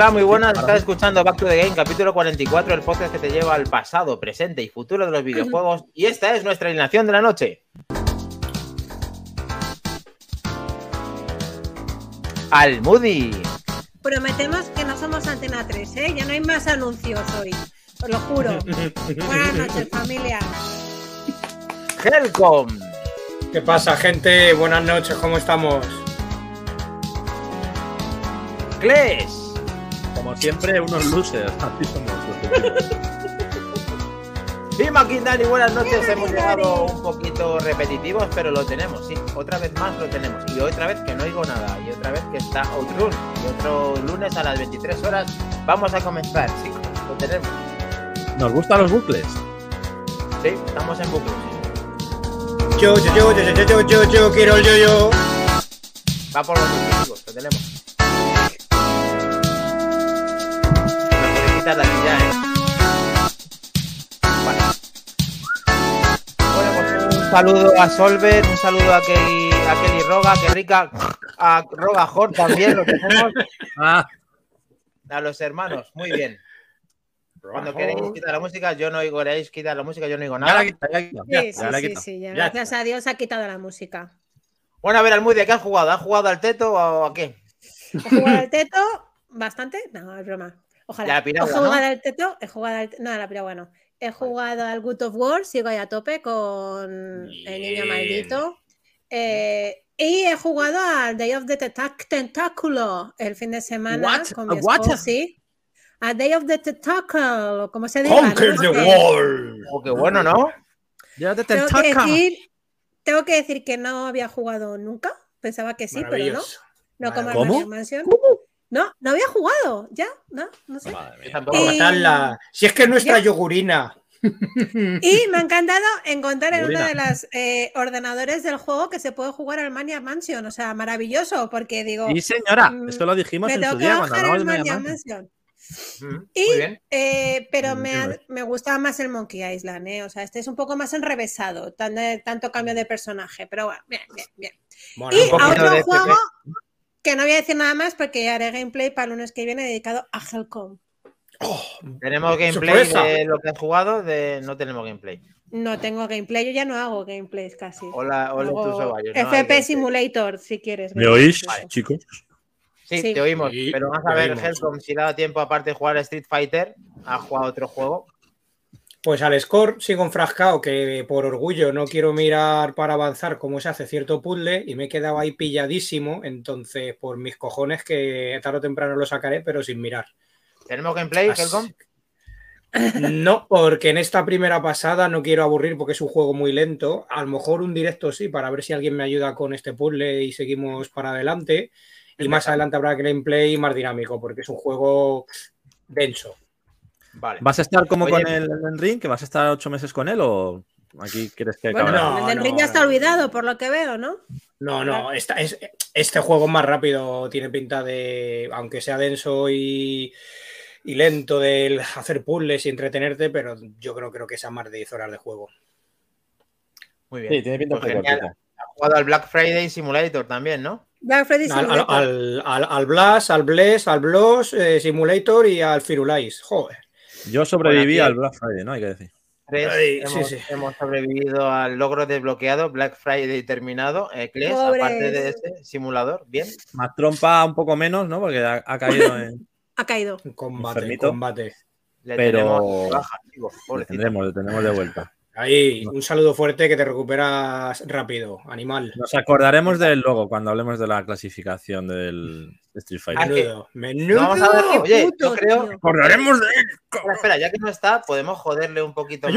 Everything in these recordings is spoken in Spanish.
Hola, muy buenas. Estás escuchando Back to the Game, capítulo 44, el podcast que te lleva al pasado, presente y futuro de los videojuegos. Y esta es nuestra alineación de la noche. Al Moody. Prometemos que no somos Antena 3, ¿eh? Ya no hay más anuncios hoy. Os lo juro. Buenas noches, familia. Helcom. ¿Qué pasa, gente? Buenas noches, ¿cómo estamos? Kles. Como siempre, unos losers. Así somos. Y Maquindani, buenas noches. Hemos llegado un poquito repetitivos, pero lo tenemos, sí. Otra vez más lo tenemos. Y otra vez que no oigo nada. Y otra vez que está Outrun. Y otro lunes a las 23 horas vamos a comenzar, chicos. Lo tenemos. ¿Nos gustan los bucles? Sí, estamos en bucle. sí. Yo, yo, yo, yo, yo, yo, yo, yo, quiero el yo-yo. Va por los objetivos, lo tenemos. ¿Eh? Vale. Bueno, pues un saludo a Solver, un saludo a Kelly, a Kelly Roga, que rica, a Roga Hort también lo tenemos, Ah, a los hermanos, muy bien. Cuando queréis quitar la música, yo no oigo, queréis quitar la música, yo no oigo nada. ya la ya, Sí, sí, ya la he sí, sí, ya, Ya. Gracias a Dios ha quitado la música. Bueno, a ver, Almudia, ¿qué has jugado? ¿Has jugado al teto o a qué? ¿He jugado al teto? ¿Bastante? No, es broma. Ojalá. La piragua, he jugado ¿no? al teto, he jugado al... No, a la piragua no. He jugado al Good of War, sigo ahí a tope con el niño Bien. maldito. Eh, y he jugado al Day of the Tentáculo el fin de semana What? con mi esposo, sí. A Day of the Tentacle, como se diga. Conquer ¿no? the world. Oh, qué bueno, ¿no? Ya te Tengo que, decir, tengo que decir que no había jugado nunca. Pensaba que sí, pero no. No como ¿Cómo? Mansion. No, no había jugado. Ya, no, no sé. Madre mía. tampoco. Y- Matarla. Si es que es nuestra Ya. yogurina. Y me ha encantado encontrar en uno de los eh, ordenadores del juego que se puede jugar al Maniac Mansion. O sea, maravilloso, porque digo, Sí, señora, Mm, esto lo dijimos me en tengo su que día cuando hablamos de Maniac Mega Man. Mansion. Mm, Y, Muy bien. eh, pero Mm, me, bueno. me gusta más el Monkey Island, ¿eh? O sea, este es un poco más enrevesado, tan tanto cambio de personaje, pero bueno, bien, bien, bien. Bueno, Y a otro de juego. Que no voy a decir nada más porque haré gameplay para el lunes que viene dedicado a Helcom. Oh, Tenemos gameplay Sorpresa. de lo que has jugado, de no tenemos gameplay. No tengo gameplay, yo ya no hago gameplays casi. Hola, hola tus no FP. Simulator, si quieres. ¿Me oís, incluso. chicos? Sí, Sí. te oímos. Pero vamos a ver. Helcom, si le ha dado tiempo, aparte de jugar a Street Fighter, ha jugado otro juego. Pues al score sigo enfrascado, que por orgullo no quiero mirar para avanzar cómo se hace cierto puzzle y me he quedado ahí pilladísimo. Entonces, por mis cojones, que tarde o temprano lo sacaré, pero sin mirar. ¿Tenemos gameplay, Así- Helcom? No, porque en esta primera pasada no quiero aburrir porque es un juego muy lento. A lo mejor un directo sí, para ver si alguien me ayuda con este puzzle y seguimos para adelante. Y más adelante habrá gameplay más dinámico, porque es un juego denso. Vale. ¿Vas a estar como Oye, con el Elden Ring, que vas a estar ocho meses con él o aquí quieres que Bueno, no, el del no, ring ya está no. olvidado, por lo que veo, ¿no? No, no, esta, es, este juego es más rápido, tiene pinta de, aunque sea denso y, y lento de hacer puzzles y entretenerte, pero yo creo, creo que sea más de 10 horas de juego. Muy bien. Sí, tiene pinta Pues genial. Ha jugado al Black Friday Simulator también, ¿no? Black Friday Al, al, Simulator. al, al, al Blast, al Bless, al Bloss, eh, Simulator y al Firulais. Joder. Yo sobreviví Bueno, al Black Friday, ¿no? Hay que decir. Tres, Ay, sí, hemos, sí. hemos sobrevivido al logro desbloqueado, Black Friday terminado, Pobres. aparte de ese simulador, bien. Más trompa un poco menos, ¿no? Porque ha, ha caído en... Ha caído. Combate, combate. Le Pero- baja, digo, Le tendremos, le tenemos de vuelta. Ahí, un saludo fuerte que te recuperas rápido, animal. Nos acordaremos del logo cuando hablemos de la clasificación del Street Fighter. Menudo, menudo. Vamos a ver, oye, puto, yo creo. tío. acordaremos de él. Espera, espera, ya que no está, podemos joderle un poquito más.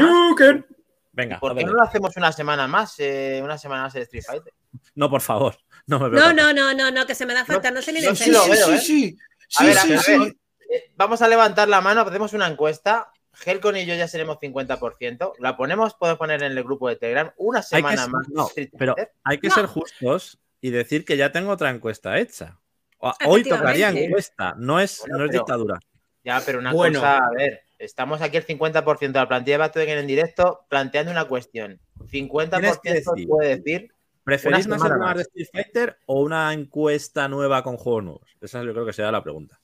Venga, ¿Por qué no lo hacemos una semana más? eh, una semana más de Street Fighter. no, por favor. No me No, no, no, no, no, que se me da falta, no sé ni de sí ¿eh? sí. A ver, a ver, a ver. Eh, Vamos a levantar la mano, hacemos una encuesta. Helcon y yo ya seremos 50%. La ponemos, puedo poner en el grupo de Telegram una Hay que, semana más. no, pero hay que No. ser justos y decir que ya tengo otra encuesta hecha. Hoy tocaría encuesta, no es, Bueno, no es pero- dictadura. Ya, pero una Bueno. cosa, a ver, estamos aquí el 50% de la plantilla de Game en directo planteando una cuestión. 50% Tienes que decir. puede decir. ¿Preferís Una semana más. de Street Fighter o una encuesta nueva con juegos nuevos? Esa yo creo que será la pregunta.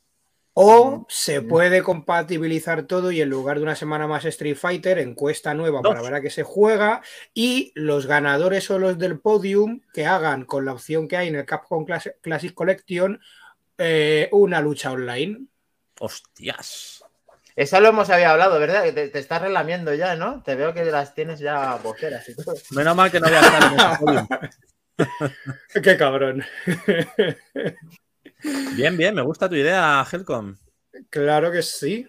O se puede compatibilizar todo y en lugar de una semana más Street Fighter, encuesta nueva para ver a qué se juega y los ganadores o los del podium que hagan con la opción que hay en el Capcom Classic Collection eh, una lucha online. Hostias. Esa lo hemos había hablado, ¿verdad? Te, te, estás relamiendo ya, ¿no? Te veo que las tienes ya boceras y todo. Menos mal que no voy a estar en ese podium. Qué cabrón. Bien, bien, me gusta tu idea, Helcom. Claro que sí.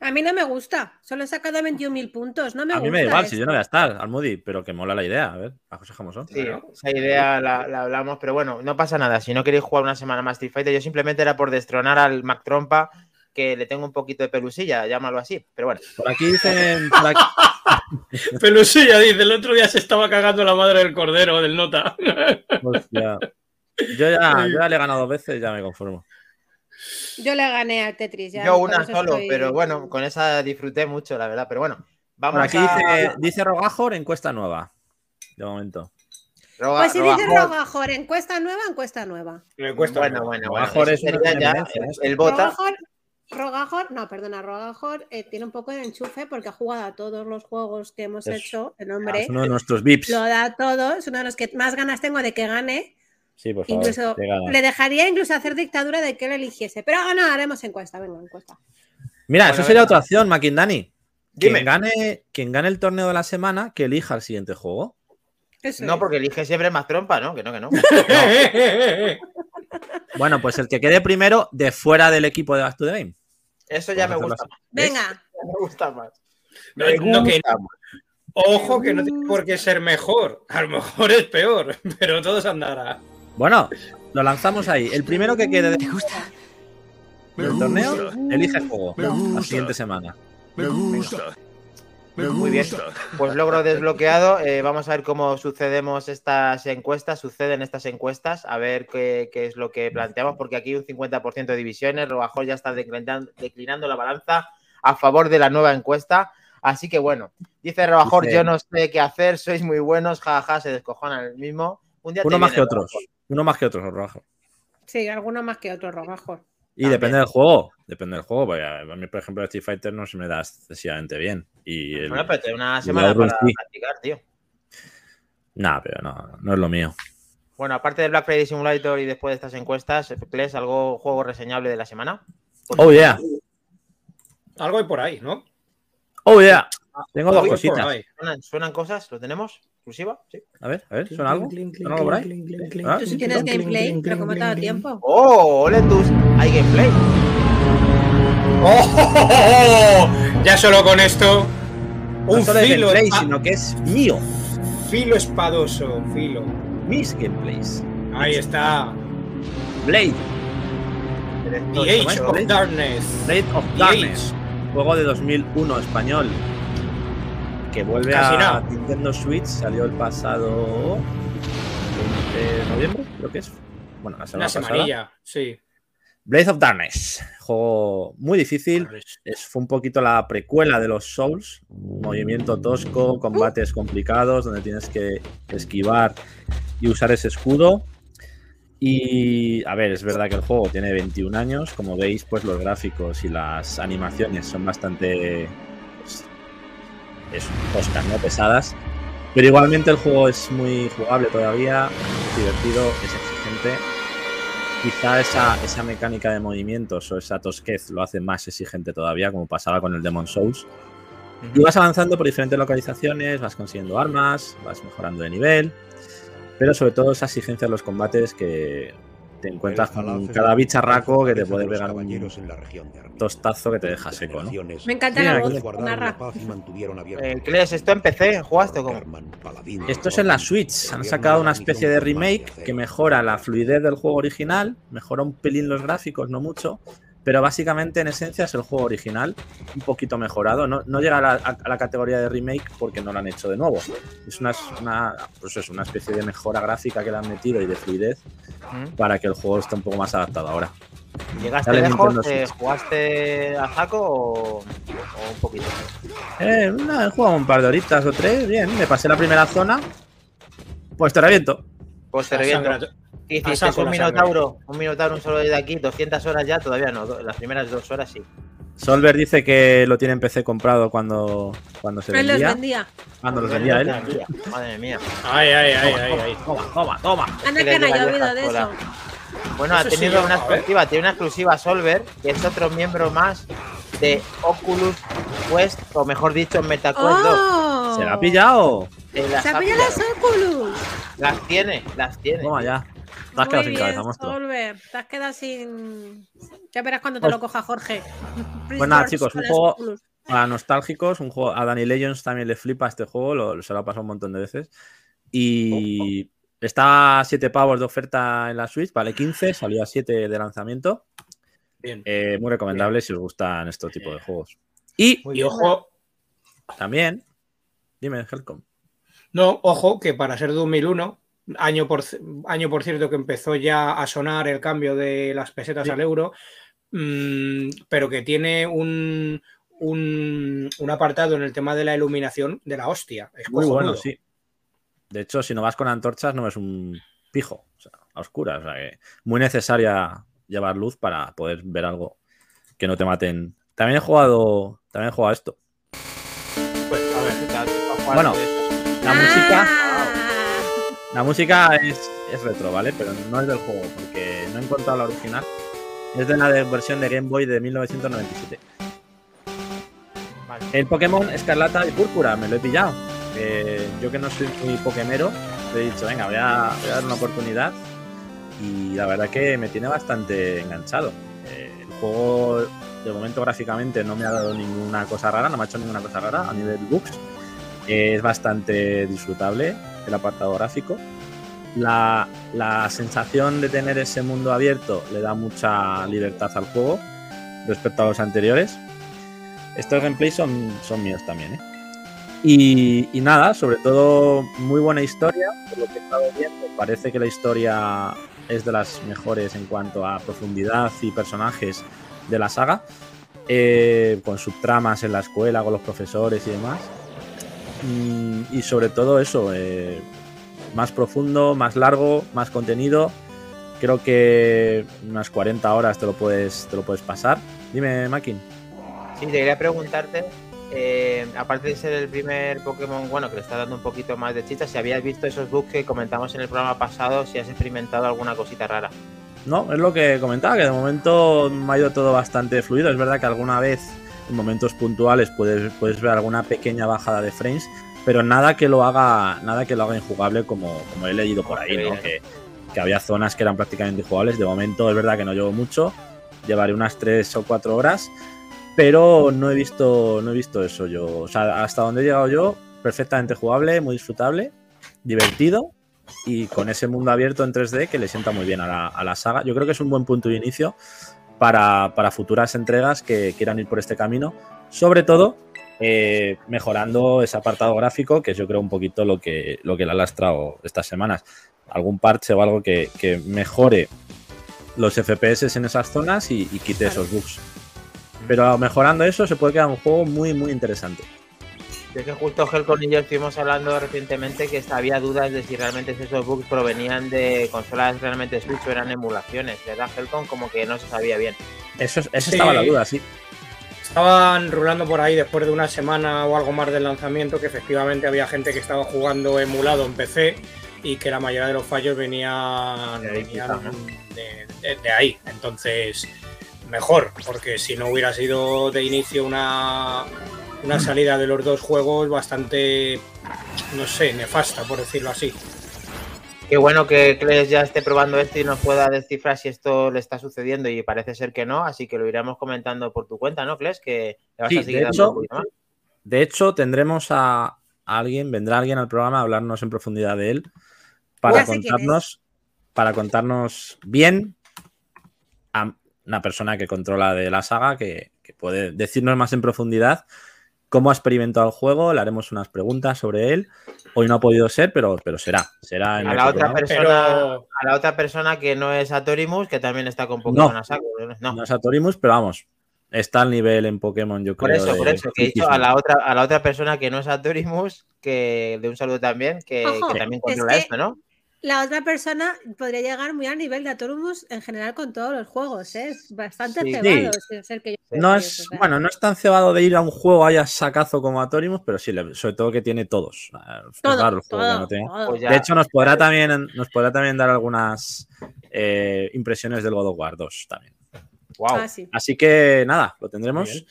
A mí no me gusta, solo he sacado 21.000 puntos, no me a gusta. mí me da igual, esto. si yo no voy a estar, Almudi, pero que mola la idea, a ver, las cosas como son. Sí, esa idea la, la, hablamos, pero bueno, no pasa nada. Si no queréis jugar una semana más Street Fighter, yo simplemente era por destronar al Mac Trompa, que le tengo un poquito de pelusilla, llámalo así, pero bueno. Por aquí dicen. Por aquí... pelusilla, dice, el otro día se estaba cagando la madre del cordero, del nota. Hostia. Yo ya, yo ya le he ganado dos veces, ya me conformo. Yo le gané al Tetris. Ya, Yo una solo, estoy... pero bueno, con esa disfruté mucho, la verdad. Pero bueno, vamos Por aquí a... dice, dice Rogajor, encuesta nueva. De momento. Roga, Pues si dice Rogajor. Encuesta nueva, encuesta nueva. Encuesta Bueno, nueva. bueno, bueno. Rogajor es sería ya el, ¿eh? el bota. Rogajor, Rogajor, no, perdona, Rogajor eh, tiene un poco de enchufe porque ha jugado a todos los juegos que hemos Es- hecho. El Ah, hombre Es uno de nuestros VIPs. lo da todo, es uno de los que más ganas tengo de que gane. Sí, por favor. Incluso le dejaría incluso hacer dictadura de que él eligiese. Pero ah, no, haremos encuesta, venga, encuesta. Mira, Bueno, eso sería otra opción, Makindani. Dime. Quien gane, quien gane el torneo de la semana, que elija el siguiente juego. Eso No, es. porque elige siempre más trompa, ¿no? Que no, que no. Bueno, pues el que quede primero de fuera del equipo de Back to the Game. Eso ya me gusta más. Venga, Me gusta más. No, Me no, que-. Ojo que no tiene por qué ser mejor. A lo mejor es peor, pero todo se andará. Bueno, lo lanzamos ahí. El primero que quede ¿Te gusta? del torneo, elige el juego. Me La gusta. siguiente semana. Me gusta. Me Muy bien. gusta. Pues logro desbloqueado. Eh, vamos a ver cómo sucedemos estas encuestas, suceden estas encuestas, a ver qué, qué es lo que planteamos, porque aquí un 50% de divisiones, Robajol ya está declinando, declinando la balanza a favor de la nueva encuesta. Así que bueno, dice Robajor, Dice- yo no sé qué hacer, sois muy buenos, jaja, se descojonan el mismo. Un día Uno más viene, que otros. Robajol. Uno más que otros, Rojo. sí, alguno más que otro, Rogajor. Y También. depende del juego. Depende del juego. Porque a mí, por ejemplo, el Street Fighter no se me da excesivamente bien. Y el... Bueno, pero te una semana para sí. practicar, tío. Nah, pero no, no es lo mío. Bueno, aparte del Black Friday Simulator y después de estas encuestas, ¿crees algo juego reseñable de la semana? Oh, yeah. Algo hay por ahí, ¿no? Oh, yeah. Tengo dos cositas. ahí. ¿Suenan, suenan cosas? ¿Lo tenemos? ¿Exclusiva? Sí. A ver, a ver, ¿suena algo? ¿Suena algo por ahí? ¿Ah? Tú si tienes gameplay, pero como te tiempo. ¡Oh! ¡Olentus! ¡Hay gameplay! ¡Oh! Ya solo con esto. No Un solo es filo, gameplay, sino que es mío. filo espadoso, filo. Mis gameplays. Ahí está. Blade. The ¿Cómo Age of? Darkness. Blade of Darkness. Juego de 2001 español. Que vuelve Casi a nada. Nintendo Switch. Salió el pasado 20 de noviembre, creo que es. Bueno, la semana Una pasada. semanilla, sí. Blade of Darkness. Juego muy difícil. Es, fue un poquito la precuela de los Souls. Movimiento tosco, combates complicados, donde tienes que esquivar y usar ese escudo. Y a ver, es verdad que el juego tiene 21 años. Como veis, pues los gráficos y las animaciones son bastante es, toscas, ¿no? Pesadas. Pero igualmente el juego es muy jugable todavía, es divertido, es exigente. Quizá esa, esa mecánica de movimientos o esa tosquez lo hace más exigente todavía, como pasaba con el Demon Souls. Y vas avanzando por diferentes localizaciones, vas consiguiendo armas, vas mejorando de nivel, pero sobre todo esa exigencia en los combates que te encuentras con cada bicharraco que te puede pegar un tostazo que te deja seco, ¿no? Me encanta Mira, la voz, narra. Eh, ¿esto en PC? ¿Jugaste o cómo? Esto es en la Switch. Han sacado una especie de remake que mejora la fluidez del juego original, mejora un pelín los gráficos, no mucho, pero básicamente en esencia es el juego original, un poquito mejorado. No, no llega a la, a la categoría de remake porque no lo han hecho de nuevo. Es una, una, pues es una especie de mejora gráfica que le han metido y de fluidez para que el juego esté un poco más adaptado ahora. ¿Llegaste Dale, lejos? Nintendo eh, Switch. ¿Jugaste a saco o, o un poquito? Eh, he jugado un par de horitas o tres, bien, me pasé la primera zona, pues te reviento. Pues te La reviento. Sangra- ¿Qué A hiciste? saco Un minotauro, un minotauro, un solo desde aquí, 200 horas ya, todavía no, las primeras dos horas sí. Solver dice que lo tiene en PC comprado cuando, cuando se Él los vendía. vendía. Cuando los vendía él. Madre mía. Ay, ay, ay, ay, ay. Toma, toma, toma. Anda que no le haya oído de eso. Bueno, ha sí, tenido una ver. exclusiva, tiene una exclusiva Solver, que es otro miembro más de Oculus Quest, o mejor dicho, MetaQuest 2. ¡Oh! ¿Se la ha pillado? Eh, Se ha pillado las. Oculus. Las tiene, las tiene. Toma ya. Te has Muy quedado sin bien, cabeza, monstruo. Solver. Te has quedado sin. Ya verás cuando te Pues- lo coja Jorge. Pues nada, chicos, un juego-. Para nostálgicos, un juego a Danny Legends también le flipa este juego, lo- se lo ha pasado un montón de veces. Y está a 7 pavos de oferta en la Switch, vale 15, salió a 7 de lanzamiento. Bien. Eh, muy recomendable si os gustan estos tipos de juegos. Y Y ojo, también, dime, Helcom. no, ojo, que para ser 2001, año por, año por cierto que empezó ya a sonar el cambio de las pesetas Sí. al euro, mm, pero que tiene un, un, un apartado en el tema de la iluminación de la hostia. Es Muy cojonudo. bueno, sí. De hecho, si no vas con antorchas, no es un pijo, o sea, a oscuras. O sea, que muy necesaria llevar luz para poder ver algo que no te maten. También he jugado, también he jugado a esto. Pues, a ver, Bueno, la música, Ah. La música es, es retro, ¿vale? Pero no es del juego, porque no he encontrado la original. Es de la de- versión de Game Boy de 1997. Vale. El Pokémon Escarlata y Púrpura, me lo he pillado. Eh, yo que no soy muy pokemero, le he dicho, venga, voy a, voy a dar una oportunidad. Y la verdad que me tiene bastante enganchado. Eh, el juego, de momento gráficamente, no me ha dado ninguna cosa rara, no me ha hecho ninguna cosa rara a nivel bugs. Eh, es bastante disfrutable el apartado gráfico. La, la sensación de tener ese mundo abierto le da mucha libertad al juego respecto a los anteriores. Estos gameplays son, son míos también, ¿eh? Y, nada, sobre todo muy buena historia, por lo que he estado viendo. Parece que la historia es de las mejores en cuanto a profundidad y personajes de la saga, eh, con subtramas en la escuela, con los profesores y demás. Mm, y sobre todo eso, eh, más profundo, más largo, más contenido. Creo que unas 40 horas te lo puedes, te lo puedes pasar. Dime, Makin. Sí, te quería preguntarte, eh, aparte de ser el primer Pokémon, bueno, que le está dando un poquito más de chicha, si habías visto esos bugs que comentamos en el programa pasado, si has experimentado alguna cosita rara. No, es lo que comentaba, que de momento me ha ido todo bastante fluido. Es verdad que alguna vez, momentos puntuales, puedes, puedes ver alguna pequeña bajada de frames, pero nada que lo haga, nada que lo haga injugable como, como he leído por ahí, ¿no? Que, que había zonas que eran prácticamente injugables. De momento es verdad que no llevo mucho, llevaré unas 3 o 4 horas, pero no he visto, no he visto eso yo. O sea, hasta donde he llegado yo, perfectamente jugable, muy disfrutable, divertido y con ese mundo abierto en 3D que le sienta muy bien a la, a la saga. Yo creo que es un buen punto de inicio para, para futuras entregas que quieran ir por este camino, sobre todo eh, mejorando ese apartado gráfico, que es yo creo un poquito lo que, lo que le ha lastrado estas semanas. Algún parche o algo que, que mejore los FPS en esas zonas y, y quite esos bugs. Pero mejorando eso se puede quedar un juego muy, muy interesante. Es que justo Helcon y yo estuvimos hablando recientemente que había dudas de si realmente esos bugs provenían de consolas realmente Switch o eran emulaciones, ¿verdad, Helcon? Como que no se sabía bien. Eso, es- eso Sí. estaba la duda, sí. Estaban rulando por ahí después de una semana o algo más del lanzamiento que efectivamente había gente que estaba jugando emulado en PC y que la mayoría de los fallos venían, De ahí venían quizá, ¿no? de, de- de ahí. Entonces, mejor, porque si no hubiera sido de inicio una, una salida de los dos juegos bastante, no sé, nefasta, por decirlo así. Qué bueno que Kles ya esté probando esto y nos pueda descifrar si esto le está sucediendo y parece ser que no, así que lo iremos comentando por tu cuenta, ¿no, Kles? Que le vas Sí, a seguir de dando hecho, un poquito más. De hecho, tendremos a alguien, vendrá alguien al programa a hablarnos en profundidad de él para contarnos, para contarnos bien a una persona que controla de la saga, que, que puede decirnos más en profundidad cómo ha experimentado el juego, le haremos unas preguntas sobre él. Hoy no ha podido ser, pero, pero será. Será en A la, otra programa. persona, Pero a la otra persona que no es Atorimus, que también está con Pokémon No. a saco. No, No es Atorimus, pero vamos, está al nivel en Pokémon, yo por creo. eso, por eso, que he dicho a la otra, a la otra persona que no es Atorimus, que de un saludo también, que, Ojo, que también es controla que- esto, ¿no? La otra persona podría llegar muy al nivel de Atorumus en general con todos los juegos, ¿eh? Es bastante Sí. cebado. sin ser que yo No sí, es, bueno, no es tan cebado de ir a un juego haya sacazo como Atorimus, pero sí, sobre todo que tiene todos. Eh, Es todo, raro el juego que todo, no tenga. todo. Pues De hecho, nos podrá también, nos podrá también dar algunas eh, impresiones del God of War 2 también. Wow. Ah, sí. Así que nada, lo tendremos.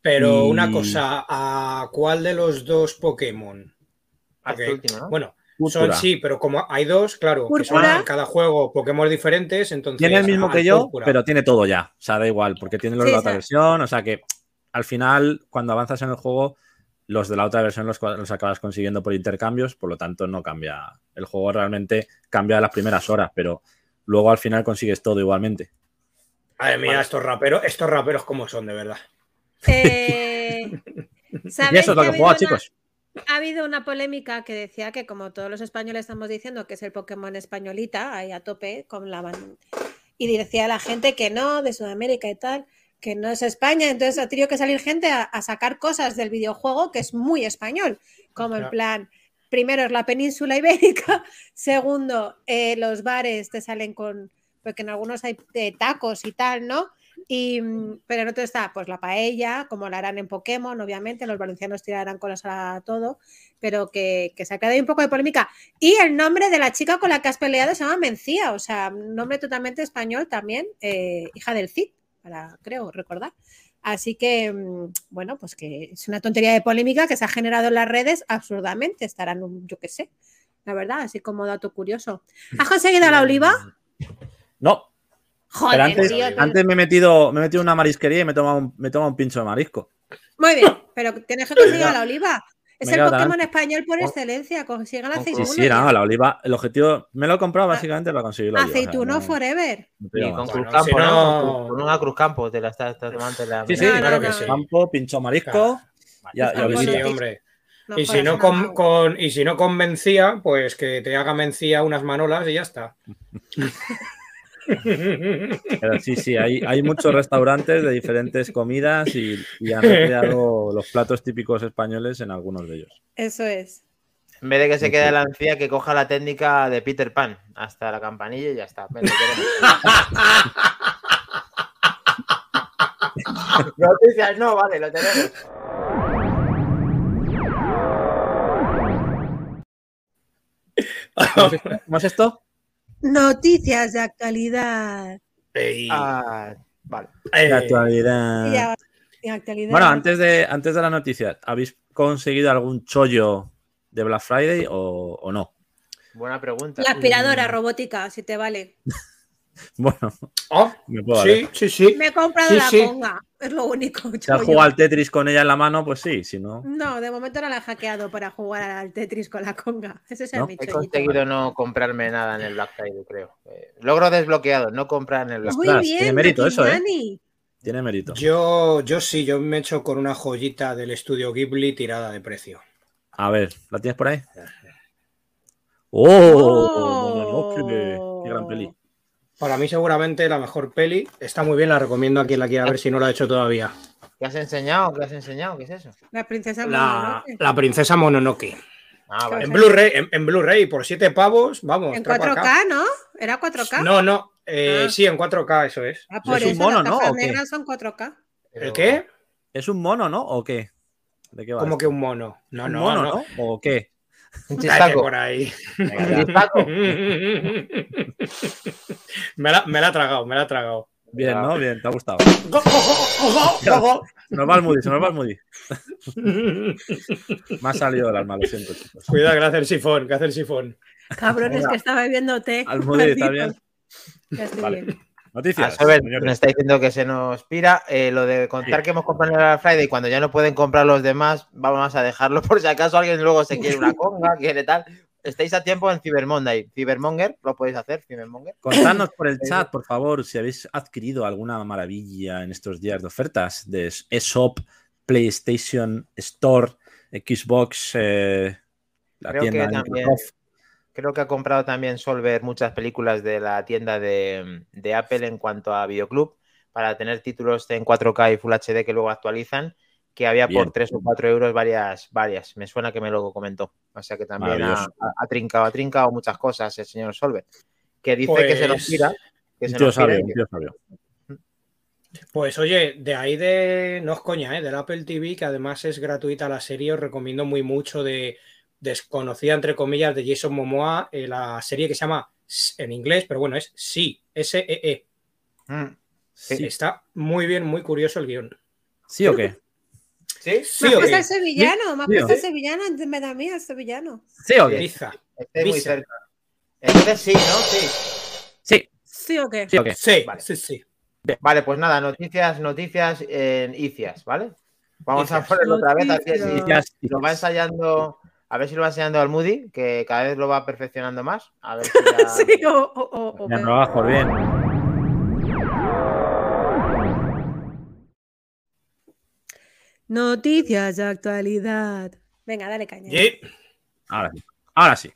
Pero Y- una cosa, ¿a cuál de los dos Pokémon? Ok, último, ¿no? Bueno. Son sí, pero como hay dos, claro, que son en cada juego Pokémon diferentes, entonces. Tiene el mismo que yo, Púrpura. pero tiene todo ya. O sea, da igual, porque tiene los de la otra sí. versión. O sea que al final, cuando avanzas en el juego, los de la otra versión los, los acabas consiguiendo por intercambios, por lo tanto no cambia. El juego realmente cambia las primeras horas, pero luego al final consigues todo igualmente. Ay, mira, Vale. estos raperos, estos raperos cómo son, de verdad. Eh, Y ¿sabéis eso es lo que juega, una- chicos. Ha habido una polémica que decía que como todos los españoles estamos diciendo que es el Pokémon españolita, ahí a tope con la y decía la gente que no, de Sudamérica y tal, que no es España, entonces ha tenido que salir gente a, a sacar cosas del videojuego que es muy español, como en Claro. plan, primero es la península ibérica, segundo, eh, los bares te salen con, porque en algunos hay eh, tacos y tal, ¿no? Y, mm, pero en otro está pues la paella, como la harán en Pokémon, obviamente, los valencianos tirarán con a todo, pero que, que se ha quedado un poco de polémica. Y el nombre de la chica con la que has peleado se llama Mencía, o sea, nombre totalmente español también, eh, hija del Cid, para, creo recordar. Así que, mm, bueno, pues que es una tontería de polémica que se ha generado en las redes absurdamente, estarán, un- yo qué sé, la verdad, así como dato curioso. ¿Has conseguido la oliva? No, Joder, pero antes, tío, que- antes me, he metido, me he metido en una marisquería y me he tomado un, me he tomado un pincho de marisco. Muy bien, pero tienes que conseguir Venga. la oliva. Es el Pokémon español por Oh. excelencia. Consigan la Sí, Sí, aceituna. sí, ya. no, la oliva, el objetivo, me lo he comprado básicamente para conseguir la oliva. o sea, Aceituno no- forever. no Y con. Bueno, Cruzcampo, si ¿no? no- Con- una Cruzcampo te la estás tomando. la- Sí, sí, No, no, claro que no. sí. Campo, pincho marisco y, a- y Ah, Sí, sí. hombre. No Y si no una con, mau. con- y si no con mencía, pues que te haga mencía unas manolas y ya está. Pero sí, sí, hay, hay muchos restaurantes de diferentes comidas y, y han recreado los platos típicos españoles en algunos de ellos. Eso es. En vez de que se quede la ancía, que coja la técnica de Peter Pan hasta la campanilla y ya está. Noticias, no, vale, lo tenemos. ¿Cómo es esto? Noticias de actualidad. Ey, Ah, vale. ey. La actualidad. Bueno, antes de, antes de la noticia, ¿habéis conseguido algún chollo de Black Friday o, o no? Buena pregunta. La aspiradora robótica, si te vale. Bueno, Oh, me puedo valer. sí, sí, sí. Me he comprado Sí, la sí. conga. Es lo único. Si has jugado al Tetris con ella en la mano, pues sí, si no. No, de momento no la he hackeado para jugar al Tetris con la conga. Ese es el ¿No? mi He chollito. conseguido no comprarme nada en el Black Friday, creo. Eh, logro desbloqueado, no comprar en el Black Muy Ostras, bien, tiene mérito eso, ¿eh? Tiene mérito. Yo, yo sí, yo me echo con una joyita del estudio Ghibli tirada de precio. A ver, ¿la tienes por ahí? Oh. ¡Oh! Mononoke! ¡Qué gran peli! Para mí, seguramente la mejor peli. Está muy bien, la recomiendo a quien la quiera ver si no la ha hecho todavía. ¿Qué has enseñado? ¿Qué has enseñado? ¿Qué es eso? La princesa La, Mononoke. la princesa Mononoke. Ah, vale. En Blu-ray, en, en Blu-ray, por 7 pavos, vamos. En trapa acá. 4K, ¿no? ¿Era 4K? No, no. eh, Ah. Sí, en 4K, eso es. Ah, por ¿Es un eso mono, las no? ¿O qué? negras son 4K. ¿El qué? ¿Es un mono, no? ¿O qué? ¿De qué va? Como esto? que un mono. No, ¿Un no, mono, no. no? ¿O qué? Un chistaco. por ahí. Un chistaco. me, la, me la ha tragado, me la ha tragado. Bien, ¿no? Bien, te ha gustado. El Moody, se nos va el Moody. Me ha salido del alma, lo siento, chicos. Cuidado, que hace el sifón, que hace el sifón. Cabrones, que estaba bebiendo té. Almudí, ¿está bien? Ya estoy Vale. bien. A Noticias. saber, señores. me está diciendo que se nos pira. Eh, lo de contar Sí. que hemos comprado en el Black Friday y cuando ya no pueden comprar los demás, vamos a dejarlo por si acaso alguien luego se quiere una conga, quiere tal. Estáis a tiempo en Cyber Monday. Cybermonger, lo podéis hacer, Cybermonger. Contadnos por el chat, por favor, si habéis adquirido alguna maravilla en estos días de ofertas de eShop, PlayStation Store, Xbox, eh, la Creo tienda que de también. Microsoft. Creo que ha comprado también Solver muchas películas de la tienda de, de Apple en cuanto a videoclub para tener títulos en 4K y Full HD que luego actualizan. que había Bien. por 3 o 4 euros varias, varias. Me suena que me lo comentó. O sea que también ha, ha- trincado, ha trincado muchas cosas el señor Solver. Que dice que se nos Pues- tira. Que se tío nos tira sabio, y un que- sabio. Pues oye, de ahí de, no es coña, ¿eh? del Apple TV, que además es gratuita la serie, os recomiendo muy mucho de desconocida, entre comillas, de Jason Momoa, eh, la serie que se llama en inglés, pero bueno, es Sí, S-E-E. Mm. Sí, Está muy bien, muy curioso el guion. ¿Sí o qué? ¿Sí? ¿Sí me o qué? el sevillano, me has Sí, puesto el sí. sevillano, me da mía el sevillano. ¿Sí o qué? Liza. Estoy muy Visa. cerca. Entonces sí, ¿no? Sí. Sí, ¿Sí o qué? sí o qué. Sí, Vale. sí, sí. Vale, pues nada, noticias, noticias en ICIAS, ¿vale? Vamos a ponerlo otra vez, a ver si Noticias. si lo va ensayando, a ver si lo va enseñando al Moody, que cada vez lo va perfeccionando más. A ver si ya... Sí, o, o, o- Ya no bien. Noticias de actualidad. Venga, dale caña. Sí. Ahora sí. Ahora sí.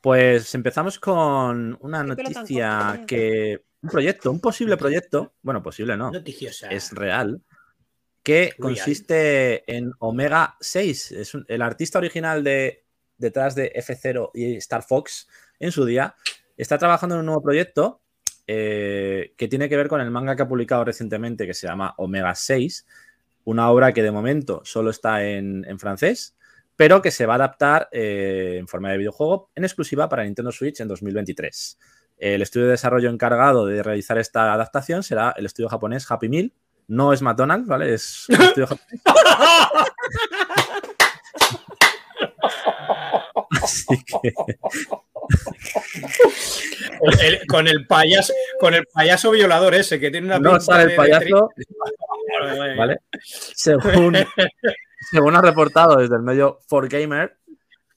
Pues empezamos con una noticia tío. que. Un proyecto, un posible proyecto. Bueno, posible no. Noticiosa. Es real. Que Real. consiste en Omega 6. Es un- el artista original de detrás de F0 y Star Fox en su día. Está trabajando en un nuevo proyecto eh, que tiene que ver con el manga que ha publicado recientemente que se llama Omega 6. Una obra que de momento solo está en, en francés, pero que se va a adaptar eh, en forma de videojuego en exclusiva para Nintendo Switch en 2023. El estudio de desarrollo encargado de realizar esta adaptación será el estudio japonés Happy Meal. No es McDonald's, ¿vale? Es un estudio japonés. Así que El- el- con el payaso, con el payaso violador ese que tiene una no sale el payaso. Según, según ha reportado desde el medio 4Gamer,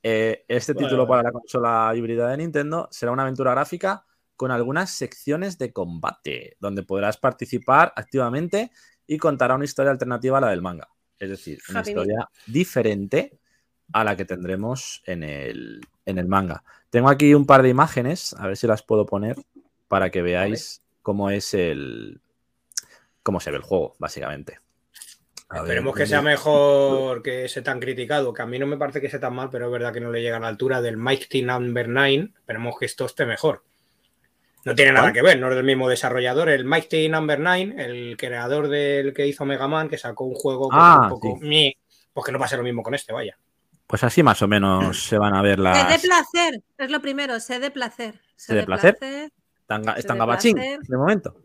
eh, este título para la consola híbrida de Nintendo será una aventura gráfica con algunas secciones de combate, donde podrás participar activamente y contará una historia alternativa a la del manga. Es decir, una Happy Meal. historia diferente a la que tendremos en el, en el manga. Tengo aquí un par de imágenes, a ver si las puedo poner para que veáis cómo es el. cómo se ve el juego, básicamente. A ver, Esperemos que sea mejor que ese tan criticado, que a mí no me parece que sea tan mal, pero es verdad que no le llega a la altura del Mighty Number 9. Esperemos que esto esté mejor. No tiene nada ¿Cuál? que ver, no es del mismo desarrollador. El Mighty Number 9, el creador del que hizo Mega Man, que sacó un juego que Ah, un poco. sí. Pues que no pase lo mismo con este, vaya. Pues así más o menos se van a ver Sed de las. placer, es lo primero, sed de placer. Sed de placer. placer. Tanga, están de de momento.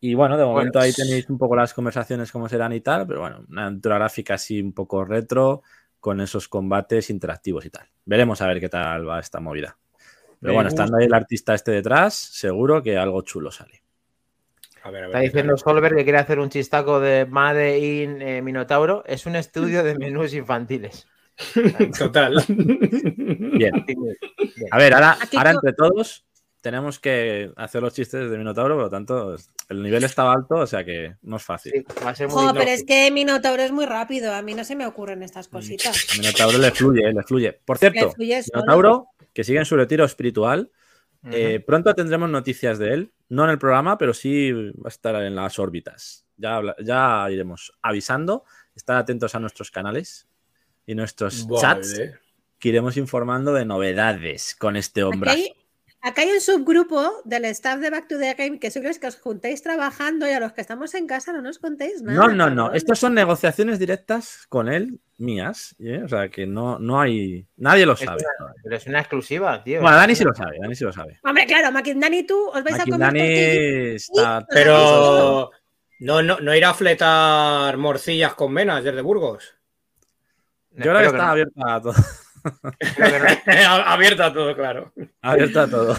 Y bueno, de momento Bueno, ahí tenéis un poco las conversaciones como serán y tal, pero bueno, una aventura gráfica así un poco retro, con esos combates interactivos y tal. Veremos a ver qué tal va esta movida. Pero bueno, gusta. estando ahí el artista este detrás, seguro que algo chulo sale. A ver, a ver. Está diciendo. Solver que quiere hacer un chistaco de Made in eh, Minotauro. Es un estudio de menús infantiles. Total. Bien. Bien. A ver, ahora, ahora entre todos tenemos que hacer los chistes de Minotauro, por lo tanto, el nivel estaba alto, o sea que no es fácil. Sí, va a ser muy Jo, no, pero es que Minotauro es muy rápido, a mí no se me ocurren estas cositas. A Minotauro le fluye, le fluye. Por cierto, fluye. Minotauro, que sigue en su retiro espiritual, eh, pronto tendremos noticias de él, no en el programa, pero sí va a estar en las órbitas. Ya, ya iremos avisando, estar atentos a nuestros canales y nuestros chats, que iremos informando de novedades con este hombre. Acá hay un subgrupo del staff de Back to the Game que sois los que os juntáis trabajando y a los que estamos en casa no nos contéis nada. No, no, no. cabrón. Estas son negociaciones directas con él, mías. ¿eh? O sea que no, no hay. Nadie lo Es sabe. Pero es una exclusiva, tío. Bueno, Dani sí lo sabe, Dani sí lo sabe. Hombre, claro, Maquindani y tú os vais a comer Dani tortillas. está. Pero no, no, no irá a fletar morcillas con venas desde Burgos. Yo creo que Espero está no, abierta a todo. Abierta todo, claro. Abierta a todo.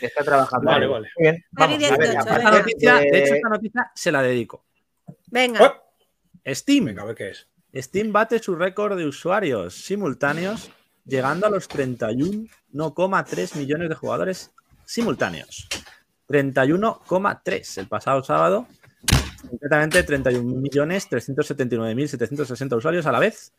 Está trabajando. Vale, vale. Muy bien. Vamos, Dani a ver, 18, aparte Esta noticia, de- de hecho, esta noticia se la dedico. Venga, Oh, Steam. venga, a ver qué es. Steam bate su récord de usuarios simultáneos, llegando a los 31,3 millones de jugadores simultáneos. 31,3 el pasado sábado. Concretamente 31.379.760 usuarios a la vez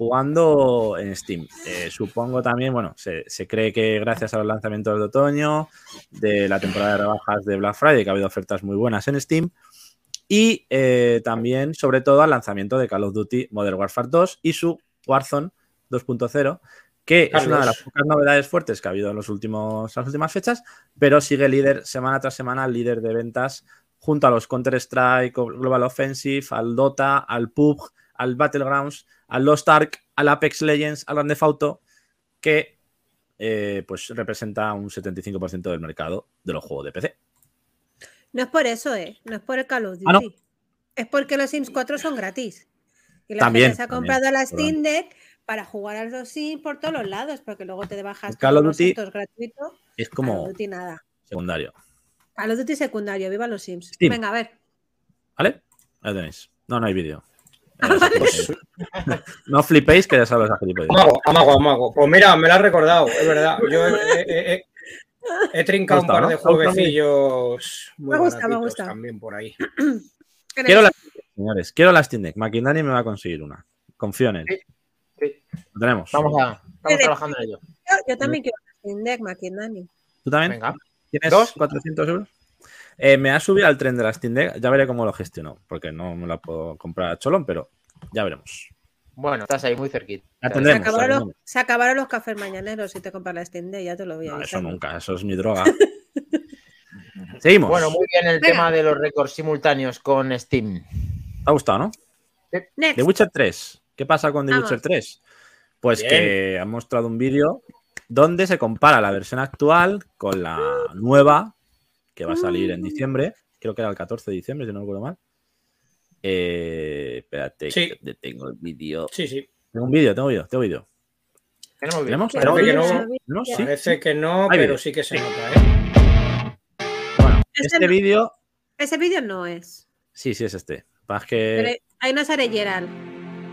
jugando en Steam. Eh, supongo también, bueno, se, se cree que gracias a los lanzamientos de otoño, de la temporada de rebajas de Black Friday, que ha habido ofertas muy buenas en Steam, Y eh, también, sobre todo, al lanzamiento de Call of Duty Modern Warfare 2 y su Warzone 2.0, que es una de las pocas novedades fuertes que ha habido en los últimos, las últimas fechas, pero sigue líder semana tras semana, líder de ventas junto a los Counter-Strike, Global Offensive, al Dota, al PUBG, al Battlegrounds, al Lost Ark, al Apex Legends, al Grand Theft Auto, que eh, pues representa un 75% del mercado de los juegos de PC. No es por eso, ¿eh? No es por el Call of Duty. Ah, no. Es porque los Sims 4 son gratis. Y la También, gente se ha también, comprado la perdón. Steam Deck para jugar a los Sims por todos los lados, porque luego te bajas Call of Duty autos gratuitos. Es Call como of Duty nada. secundario. Call of Duty secundario, viva los Sims. Steam. Venga, a ver. ¿Vale? Ahí tenéis. No, no hay vídeo. Vale. No flipéis que ya sabes esa gilipollas. Amago, amago, amago. Pues mira, me lo has recordado, es verdad. Yo he, he- he- he trincado un par de jueguecillos muy Me gusta, me gusta. también por ahí. Quiero la señores, quiero la Steam Deck. Me va a conseguir una. Confío en él. Sí, sí. Lo tenemos. Vamos a. Estamos trabajando en ello. Yo, yo también quiero la Steam Deck. ¿Tú también? Venga. ¿Tienes ¿Dos? 400 euros? Eh, me ha subido al tren de la Steam Deck. Ya veré cómo lo gestiono. Porque no me la puedo comprar a cholón, pero ya veremos. Bueno, estás ahí muy cerquita. Se acabaron, los, tendremos. se acabaron los cafés mañaneros si te compras la Steam Deck, ya te lo voy a No, eso nunca, eso es mi droga. Seguimos. Bueno, muy bien el Venga. tema de los récords simultáneos con Steam. ¿Te ha gustado, no? Next. The Witcher 3. ¿Qué pasa con The Vamos. Witcher 3? Pues Bien. que han mostrado un vídeo donde se compara la versión actual con la nueva que va a salir en diciembre. Creo que era el 14 de diciembre, si no recuerdo mal. Eh, espérate, Sí. que tengo el vídeo. Sí, sí. Tengo un vídeo, tengo vídeo, tengo vídeo. Tenemos vídeo. Parece que no. ¿No? Sí. Parece que no, Hay pero sí que se nota, ¿eh? Bueno, Ese este no. vídeo. Ese vídeo no es. Sí, sí, es este. Pasa que Pero ahí no sale Gerald.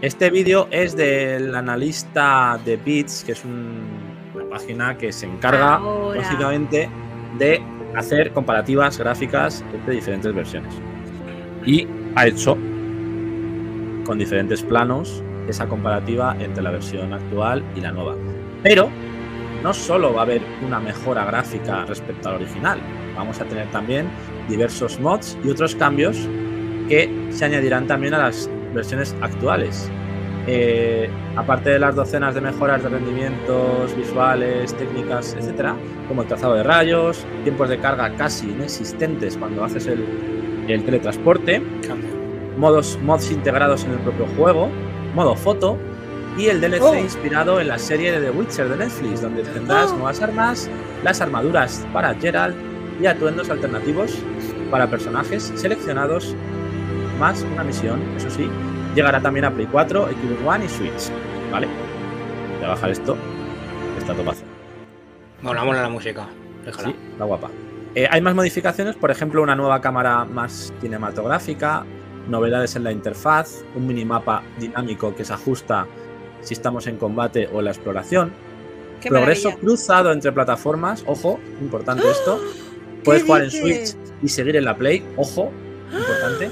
Este vídeo es del analista de Bits, que es un- una página que se encarga Ahora. básicamente de hacer comparativas gráficas entre diferentes versiones. Y ha hecho con diferentes planos esa comparativa entre la versión actual y la nueva. Pero no solo va a haber una mejora gráfica respecto al original, vamos a tener también diversos mods y otros cambios que se añadirán también a las versiones actuales. Eh, aparte de las docenas de mejoras de rendimientos visuales, técnicas, etcétera, como el trazado de rayos, tiempos de carga casi inexistentes cuando haces el, el teletransporte, modos, mods integrados en el propio juego, modo foto y el DLC Oh. inspirado en la serie de The Witcher de Netflix, donde tendrás Oh. nuevas armas, las armaduras para Geralt y atuendos alternativos para personajes seleccionados, más una misión, eso sí, llegará también a Play 4, Xbox One y Switch, ¿vale? Voy a bajar esto, está topazo. Mola, mola la música. Déjala. Sí, está guapa. Eh, hay más modificaciones, por ejemplo, una nueva cámara más cinematográfica, novedades en la interfaz, un minimapa dinámico que se ajusta si estamos en combate o en la exploración, Qué progreso maravilla. cruzado entre plataformas, ojo, importante esto. Puedes jugar en? Switch y seguir en la Play, ojo, importante.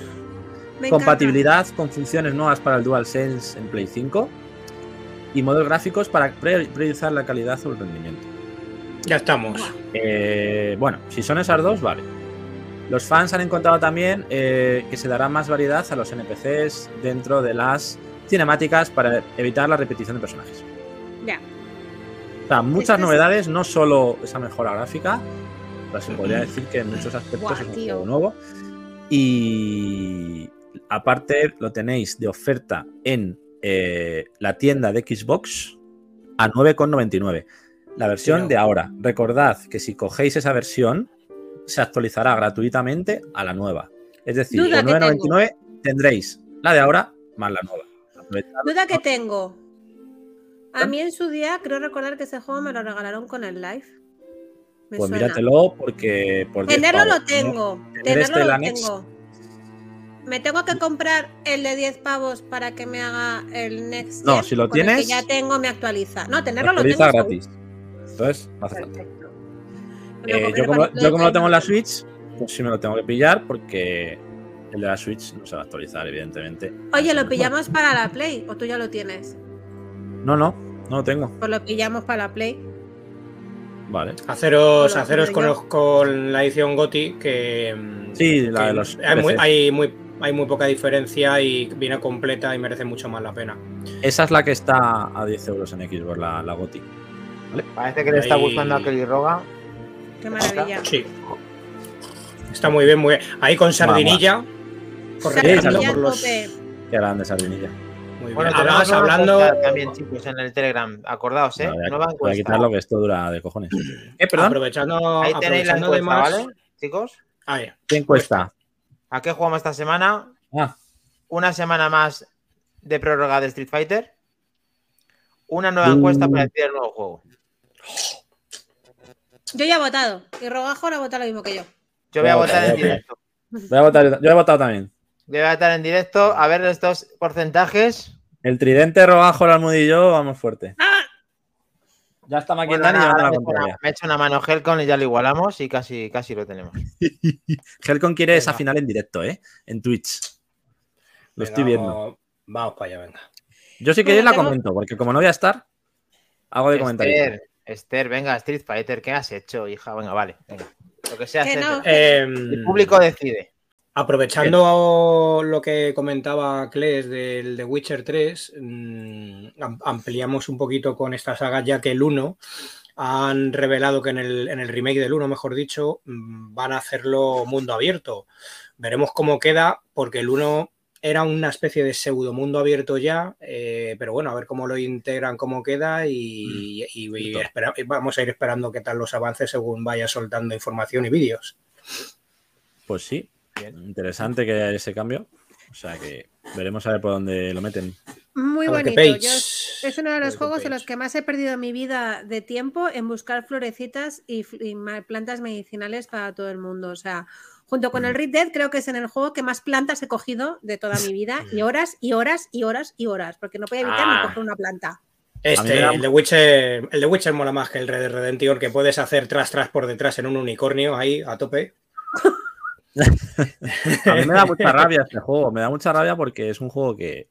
Me encanta. Compatibilidad con funciones nuevas para el DualSense en Play 5 y modelos gráficos para prior- priorizar la calidad o el rendimiento. Ya estamos. Eh, bueno, si son esas dos, vale. Los fans han encontrado también eh, que se dará más variedad a los NPCs dentro de las cinemáticas para evitar la repetición de personajes. Ya. O sea, muchas Este es- novedades, no solo esa mejora gráfica, pero se podría decir que en muchos aspectos es un juego nuevo. Y aparte lo tenéis de oferta en eh, la tienda de Xbox a 9,99. La versión Pero- de ahora. Recordad que si cogéis esa versión, se actualizará gratuitamente a la nueva. Es decir, Duda por que 9,99 tendréis la de ahora más la nueva. Duda que tengo. A mí en su día creo recordar que ese juego me lo regalaron con el live. Me Pues suena. míratelo porque por 10 Tenerlo pavos, lo tengo. tener Tenerlo este lo tengo. Me tengo que comprar el de 10 pavos para que me haga el next. No, si lo tienes- que ya tengo, me actualiza. No, tenerlo lo Actualiza tengo. gratis. Entonces, no hace falta. Eh, yo, como, yo como lo tengo en la Switch, pues sí me lo tengo que pillar porque el de la Switch no se va a actualizar, evidentemente. Oye, ¿lo pillamos para la Play o tú ya lo tienes? No, no, no lo tengo. Pues lo pillamos para la Play. Vale. Haceros, haceros con, yo. los- con la edición GOTI que. Sí, la que de los Hay muy, hay muy hay muy poca diferencia y viene completa y merece mucho más la pena. Esa es la que está a 10 euros en Xbox, la, la GOTI. Parece que le está Ahí- gustando a Kelly Roga. Qué maravilla. Sí. Está muy bien, muy bien. Ahí con sardinilla. Sardinilla por los. Qué grande sardinilla. Muy bien. Bueno, Además, tenemos una hablando. encuesta también, chicos, en el Telegram. Acordaos, ¿eh? No, voy a- Nueva voy a encuesta. quitarlo que esto dura de cojones. ¿Qué, perdón? Aprovechando, Ahí tenéis la aprovechando encuesta, además. ¿vale? Chicos, Ahí. ¿Qué encuesta? ¿A qué jugamos esta semana? Ah, Una semana más de prórroga de Street Fighter. Una nueva encuesta para decidir el nuevo juego. Yo ya he votado. Y Rogajo ha votado lo mismo que yo. Yo voy a votar en directo. voy a votar, yo he votado también. Yo voy a votar en directo. A ver estos porcentajes. El tridente, Robajo, Almud y yo vamos fuerte. ¡Ah! Ya está Bueno, Maquindani nada, llevando la me, he hecho una, contraria. me he hecho una mano Helcon y ya lo igualamos y casi, casi lo tenemos. Helcon quiere esa final en directo, ¿eh? En Twitch. Lo Venga, estoy viendo. Vamos, vamos para allá, venga. Yo sí que Bueno, la tengo- comento, porque como no voy a estar, hago de comentario. Esther, Esther, venga, Street Fighter, ¿qué has hecho, hija? Venga, vale, venga. Lo que sea, Que no. Em, El público decide. Aprovechando lo que comentaba Kles del The Witcher 3, mm, am- ampliamos un poquito con esta saga, ya que el 1 han revelado que en el, en el remake del 1, mejor dicho, mm, van a hacerlo mundo abierto. Veremos cómo queda, porque el 1 era una especie de pseudo mundo abierto ya, eh, pero bueno, a ver cómo lo integran, cómo queda y, y- y Cierto. espera- y vamos a ir esperando qué tal los avances según vaya soltando información y vídeos. Pues sí, interesante que haya ese cambio. O sea que veremos a ver por dónde lo meten. Muy bonito. Yo es es uno de los juegos en los que más he perdido mi vida de tiempo en buscar florecitas y, plantas medicinales para todo el mundo. O sea, junto con el Mm. Red Dead, creo que es en el juego que más plantas he cogido de toda mi vida. Y horas, y horas, y horas, y horas. Porque no podía evitar ni Ah. coger una planta. Este, el de Witcher, el de Witcher mola más que el Red Dead Redemption, que puedes hacer tras tras por detrás en un unicornio ahí a tope. A mí me da mucha rabia este juego. Me da mucha rabia porque es un juego que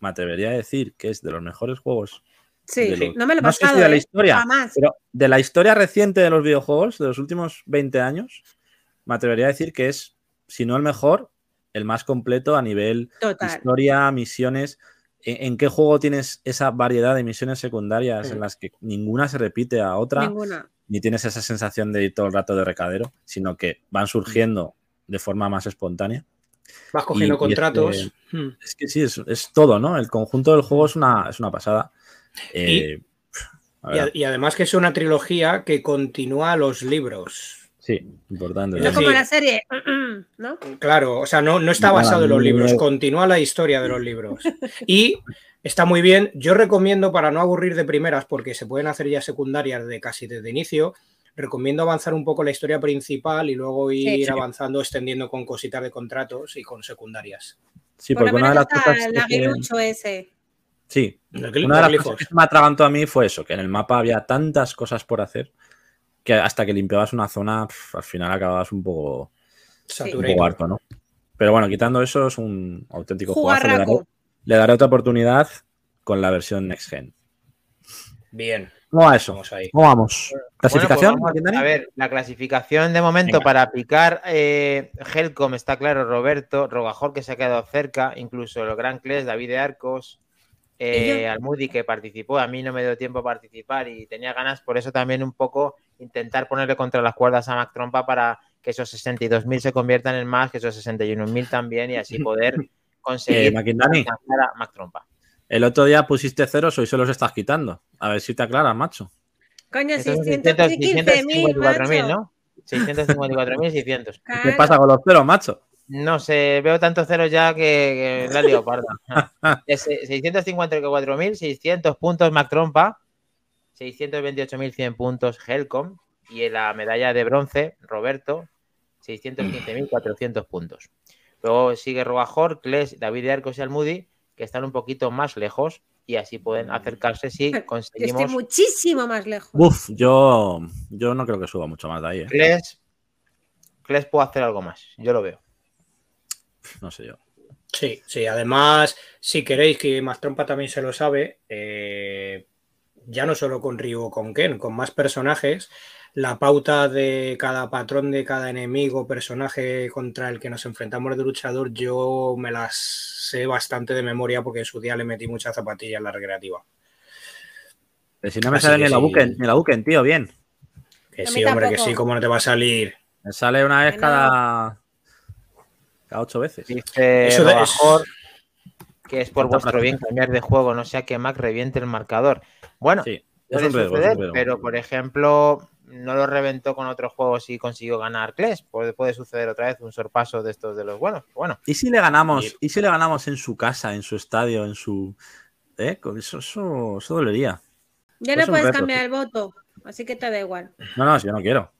me atrevería a decir que es de los mejores juegos. Sí, los- no me lo he no sé si pasado. de la ¿eh? historia, Jamás. Pero de la historia reciente de los videojuegos, de los últimos 20 años, me atrevería a decir que es, si no el mejor, el más completo a nivel Total. historia, misiones. ¿En, qué juego tienes esa variedad de misiones secundarias Mm. en las que ninguna se repite a otra? Ninguna. Ni tienes esa sensación de ir todo el rato de recadero, sino que van surgiendo de forma más espontánea. Vas cogiendo Y- y contratos. este- Hmm. Es que sí, es, es todo, ¿no? El conjunto del juego es una, es una pasada. Eh, Y, a- y además que es una trilogía que continúa los libros. sí, importante. No como la serie, ¿no? Claro, o sea, no, no está basado en los libros, continúa la historia de los libros. Y está muy bien. Yo recomiendo, para no aburrir de primeras, porque se pueden hacer ya secundarias de casi desde inicio, recomiendo avanzar un poco la historia principal y luego ir Sí. avanzando, extendiendo con cositas de contratos y con secundarias. Sí, Por porque una de las cosas. el que- ese. Sí, una de las cosas que me atragantó a mí fue eso, que en el mapa había tantas cosas por hacer que hasta que limpiabas una zona, al final acababas un poco, un Saturate. poco harto, ¿no? Pero bueno, quitando eso, es un auténtico jugazo. Le daré, le daré otra oportunidad con la versión Next Gen. Bien, ¿Cómo va eso? vamos ahí. ¿Cómo vamos? ¿Clasificación? Bueno, pues vamos a ver, la clasificación de momento Venga. para picar eh, Helcom está claro, Roberto, Rogajor que se ha quedado cerca, incluso el Gran Cles, David de Arcos, eh. Almudi que participó, a mí no me dio tiempo a participar y tenía ganas, por eso también un poco intentar ponerle contra las cuerdas a Mac Trompa para que esos 62.000 se conviertan en más, que esos 61.000 también y así poder Eh, conseguir alcanzar a Mac Trompa. El otro día pusiste ceros, hoy se los estás quitando. A ver si te aclaras, macho. Coño, Estos son 615.000, 654.000, macho. ¿no? 654.600. ¿Qué pasa con los ceros, macho? No sé, veo tantos ceros ya que, que la lío parda. Es, eh, 654.000, 600 puntos Mac Trompa, 628.100 puntos Helcom y en la medalla de bronce Roberto, 615.400 puntos. Luego sigue Robajor, Kles, David de Arcos y Almudi, que están un poquito más lejos y así pueden acercarse si Yo estoy conseguimos. muchísimo más lejos. Uf, yo, yo no creo que suba mucho más de ahí, ¿eh? Kles, Kles puede hacer algo más, yo lo veo. No sé yo. Sí, sí, además, si queréis, que Más Trompa también se lo sabe, eh, ya no solo con Ryu o con Ken, con más personajes, la pauta de cada patrón de cada enemigo, personaje contra el que nos enfrentamos de luchador, yo me las sé bastante de memoria porque en su día le metí muchas zapatillas en la recreativa. Pero si no me Así sale que ni la sí. buquen, ni la buquen, tío, bien. Que sí, hombre, que sí, ¿cómo no te va a salir? Me sale una vez cada. Cada ocho veces. Dice Eso de- Robajor que es por vuestro bien cambiar de juego, no sea que Mac reviente el marcador. Bueno, Sí, es puede un riesgo, es suceder, un riesgo. pero por ejemplo, no lo reventó con otros juegos y consiguió ganar Clash. Puede, puede suceder otra vez un sorpaso de estos de los buenos. Bueno, ¿Y si le ganamos? Y- ¿Y si le ganamos en su casa, en su estadio, en su. ¿Eh? Con Eso, eso, eso dolería. Ya no puedes reto, cambiar sí. el voto, así que te da igual. No, no, si yo no quiero.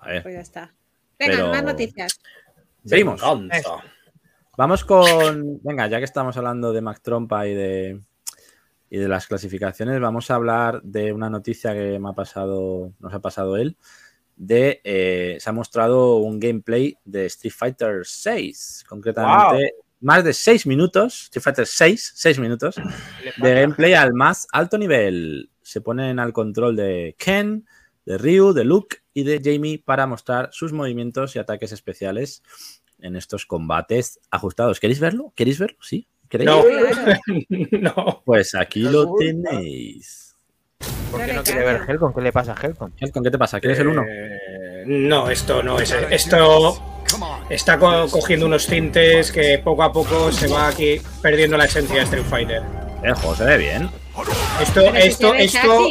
A ver. Pues ya está. Venga, Pero- más noticias. Seguimos. Vamos con. Venga, ya que estamos hablando de Mac Trompa y de. Y de las clasificaciones, vamos a hablar de una noticia que me ha pasado, nos ha pasado él. De eh, se ha mostrado un gameplay de Street Fighter 6, concretamente más de 6 minutos, Street Fighter 6, 6 minutos de gameplay al más alto nivel. Se ponen al control de Ken, de Ryu, de Luke y de Jamie para mostrar sus movimientos y ataques especiales en estos combates ajustados. ¿Queréis verlo? ¿Queréis verlo? ¿Sí? No. No. Pues aquí lo gusta. tenéis. ¿por qué no quiere ver caña. Helcom? ¿Qué le pasa a Helcom? Helcon, ¿qué te pasa? ¿Quieres el 1? Eh, no, esto no es. Esto está co- cogiendo unos tintes que poco a poco se va aquí perdiendo la esencia de Street Fighter. El juego se ve bien. Esto, esto, esto,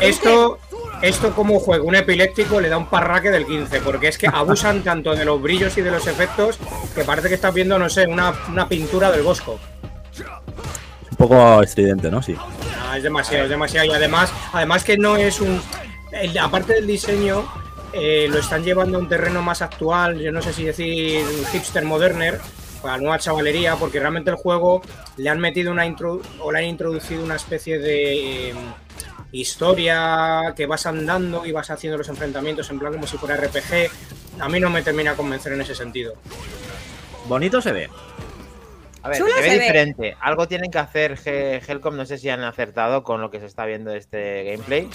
esto, esto como juega un epiléptico le da un parraque del 15, porque es que abusan tanto de los brillos y de los efectos que parece que estás viendo, no sé, una, una pintura del Bosco. Un poco estridente, ¿no? Sí. Ah, es demasiado, es demasiado. Y además, además que no es un. el- aparte del diseño, eh, lo están llevando a un terreno más actual. Yo no sé si decir hipster moderner para la nueva chavalería, porque realmente el juego le han metido una intro o le han introducido una especie de eh, historia que vas andando y vas haciendo los enfrentamientos en plan como si fuera RPG. A mí no me termina de convencer en ese sentido. Bonito se ve. A ver, se ve se ve. diferente. Algo tienen que hacer Helcom. No sé si han acertado con lo que se está viendo de este gameplay.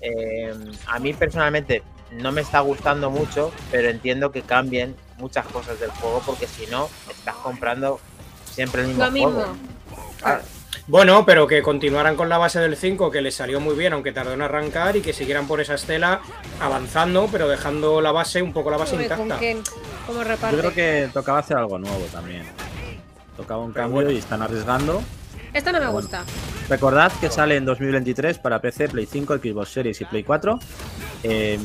Eh, a mí personalmente no me está gustando mucho, pero entiendo que cambien muchas cosas del juego porque si no, estás comprando siempre el mismo Lo mismo. juego. Claro. Bueno, pero que continuaran con la base del 5, que les salió muy bien, aunque tardó en arrancar, y que siguieran por esa estela avanzando, pero dejando la base, un poco la base intacta. Yo creo que tocaba hacer algo nuevo también. Tocaba un cambio bueno. y están arriesgando. Esto no me Bueno. gusta. Recordad que sale en 2023 para PC, Play 5, Xbox Series y Play 4. Em,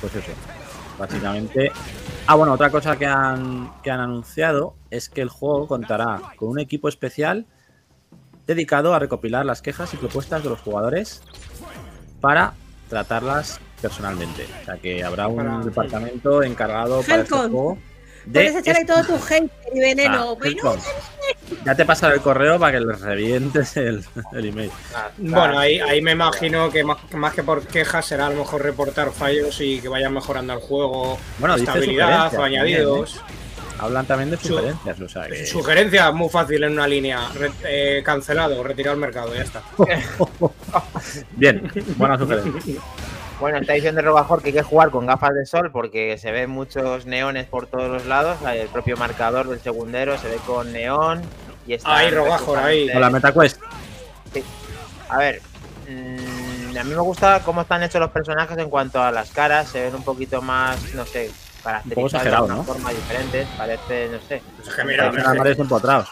pues eso, básicamente. Ah, bueno, otra cosa que han, que han anunciado es que el juego contará con un equipo especial dedicado a recopilar las quejas y propuestas de los jugadores para tratarlas personalmente. O sea que habrá un departamento encargado para este juego. De Puedes echar ahí esto. todo tu hate y veneno. Ah, bueno. Ya te pasaré el correo para que les revientes el, el email. Ah, Bueno, ah, ahí, ahí me imagino que más, que más que por quejas será a lo mejor reportar fallos y que vayan mejorando el juego, Bueno, dice estabilidad sugerencias o añadidos. Hablan también de Su- sugerencias, o sea que- Sugerencia muy fácil en una línea. Re- eh, cancelado, retirado al mercado, ya está. Bien, buena sugerencia. Bueno, está diciendo Robajor que hay que jugar con gafas de sol porque se ven muchos neones por todos los lados. El propio marcador del segundero se ve con neón. Y está Ahí, Robajor, ahí. Con la MetaQuest. A ver, mm, a mí me gusta cómo están hechos los personajes en cuanto a las caras. Se ven un poquito más, no sé, caracterizados de exagerado, una ¿no? forma diferente. Parece, no sé. Pues es que mira, empotrados.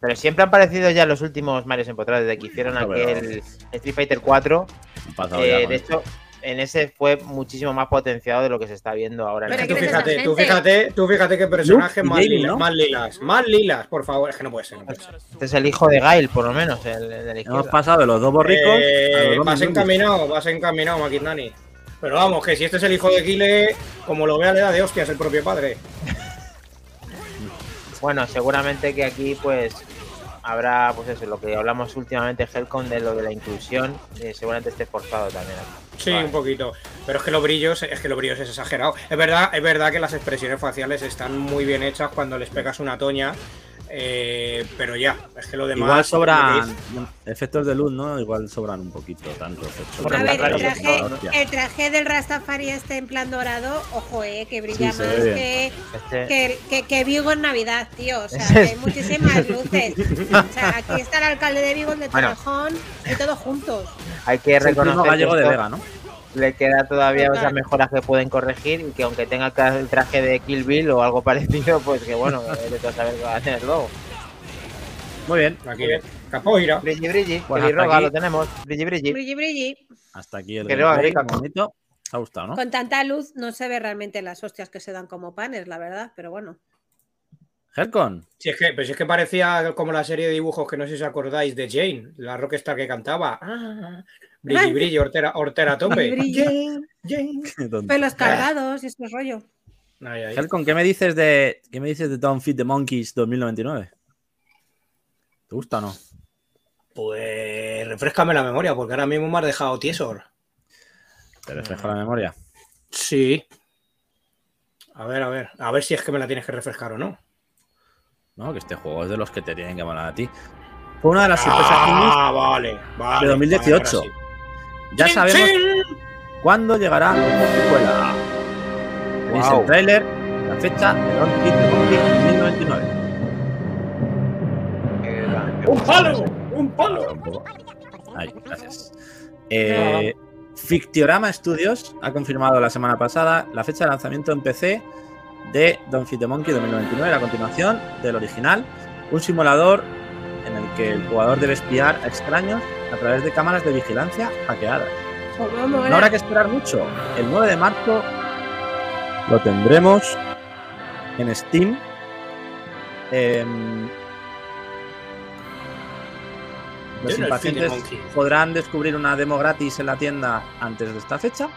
Pero siempre han parecido ya los últimos Marios Empotrados desde que hicieron No, aquel Street Fighter 4. Eh, de hecho, en ese fue muchísimo más potenciado de lo que se está viendo ahora. en Pero el tú ¿qué juego. dices fíjate, tú fíjate, tú fíjate qué personaje más, lilas, ¿no? más lilas, más lilas, por favor, es que no puede ser. no puede ser. Este es el hijo de Gail, por lo menos, el, el de la Hemos pasado de los dos borricos Eh, vas encaminado, vas encaminado, Maquindani. Pero vamos, que si este es el hijo de Kile, como lo vea le da de hostias el propio padre. Bueno, seguramente que aquí pues habrá, pues eso, lo que hablamos últimamente, Helcon, de lo de la inclusión, eh, seguramente esté forzado también aquí. Sí, Vale. un poquito. Pero es que los brillos, es que los brillos es exagerado. Es verdad, es verdad que las expresiones faciales están muy bien hechas cuando les pegas una toña. Eh, pero ya, es que lo demás. Igual sobran efectos de luz, ¿no? Igual sobran un poquito, tanto efectos. A ver, el traje, el traje del Rastafari este en plan dorado, ojo, eh, que brilla Sí, más que, Este- que, que, que Vigo en Navidad, tío. O sea, que hay muchísimas luces. O sea, aquí está el alcalde de Vigo, el de Bueno. Torrejón, y todos juntos. hay que Es el primo reconocer que gallego de Vega, ¿no? Le queda todavía Total. esas mejoras que pueden corregir y que aunque tenga el traje de Kill Bill o algo parecido, pues que bueno, de todo saber qué va a hacer luego. Muy bien. Aquí, capoeira. Brilli, brilli, Pues roga aquí. lo tenemos. Brilli, brilli. Brilli, brilli. Hasta aquí el bonito. ¿Te ha gustado, no? Con tanta luz no se ve realmente las hostias que se dan como panes, la verdad, pero bueno. Helcon. Si es, que, pues es que parecía como la serie de dibujos que no sé si os acordáis de Jane, la rockstar que cantaba. Ah, brilli, brilli, hortera, hortera a tope. Pelos cargados y estos rollo. Ahí, ahí. Helcon, ¿qué me dices de qué me dices de Don't Feed the Monkeys 2099? ¿Te gusta o no? Pues refrescame la memoria, porque ahora mismo me has dejado tieso. ¿Te refleja la memoria? Sí. A ver, a ver. A ver si es que me la tienes que refrescar o no. No, que este juego es de los que te tienen que molar a ti. Fue una de las sorpresas indies Ah, vale, vale. de 2018. vale, ahora Ya sabemos ¡Chin! cuándo llegará la secuela. Guau. el tráiler, la fecha de Don't Feed the Monkeys 2099. ¡Un palo! ¡Un palo! Ahí, gracias. Eh, Fictiorama Studios ha confirmado la semana pasada la fecha de lanzamiento en PC de Don't Feed the Monkey 2099, la continuación del original, un simulador en el que el jugador debe espiar a extraños a través de cámaras de vigilancia hackeadas. Como No mola. habrá que esperar mucho. El 9 de marzo lo tendremos en Steam. Em, los no impacientes podrán descubrir una demo gratis en la tienda antes de esta fecha.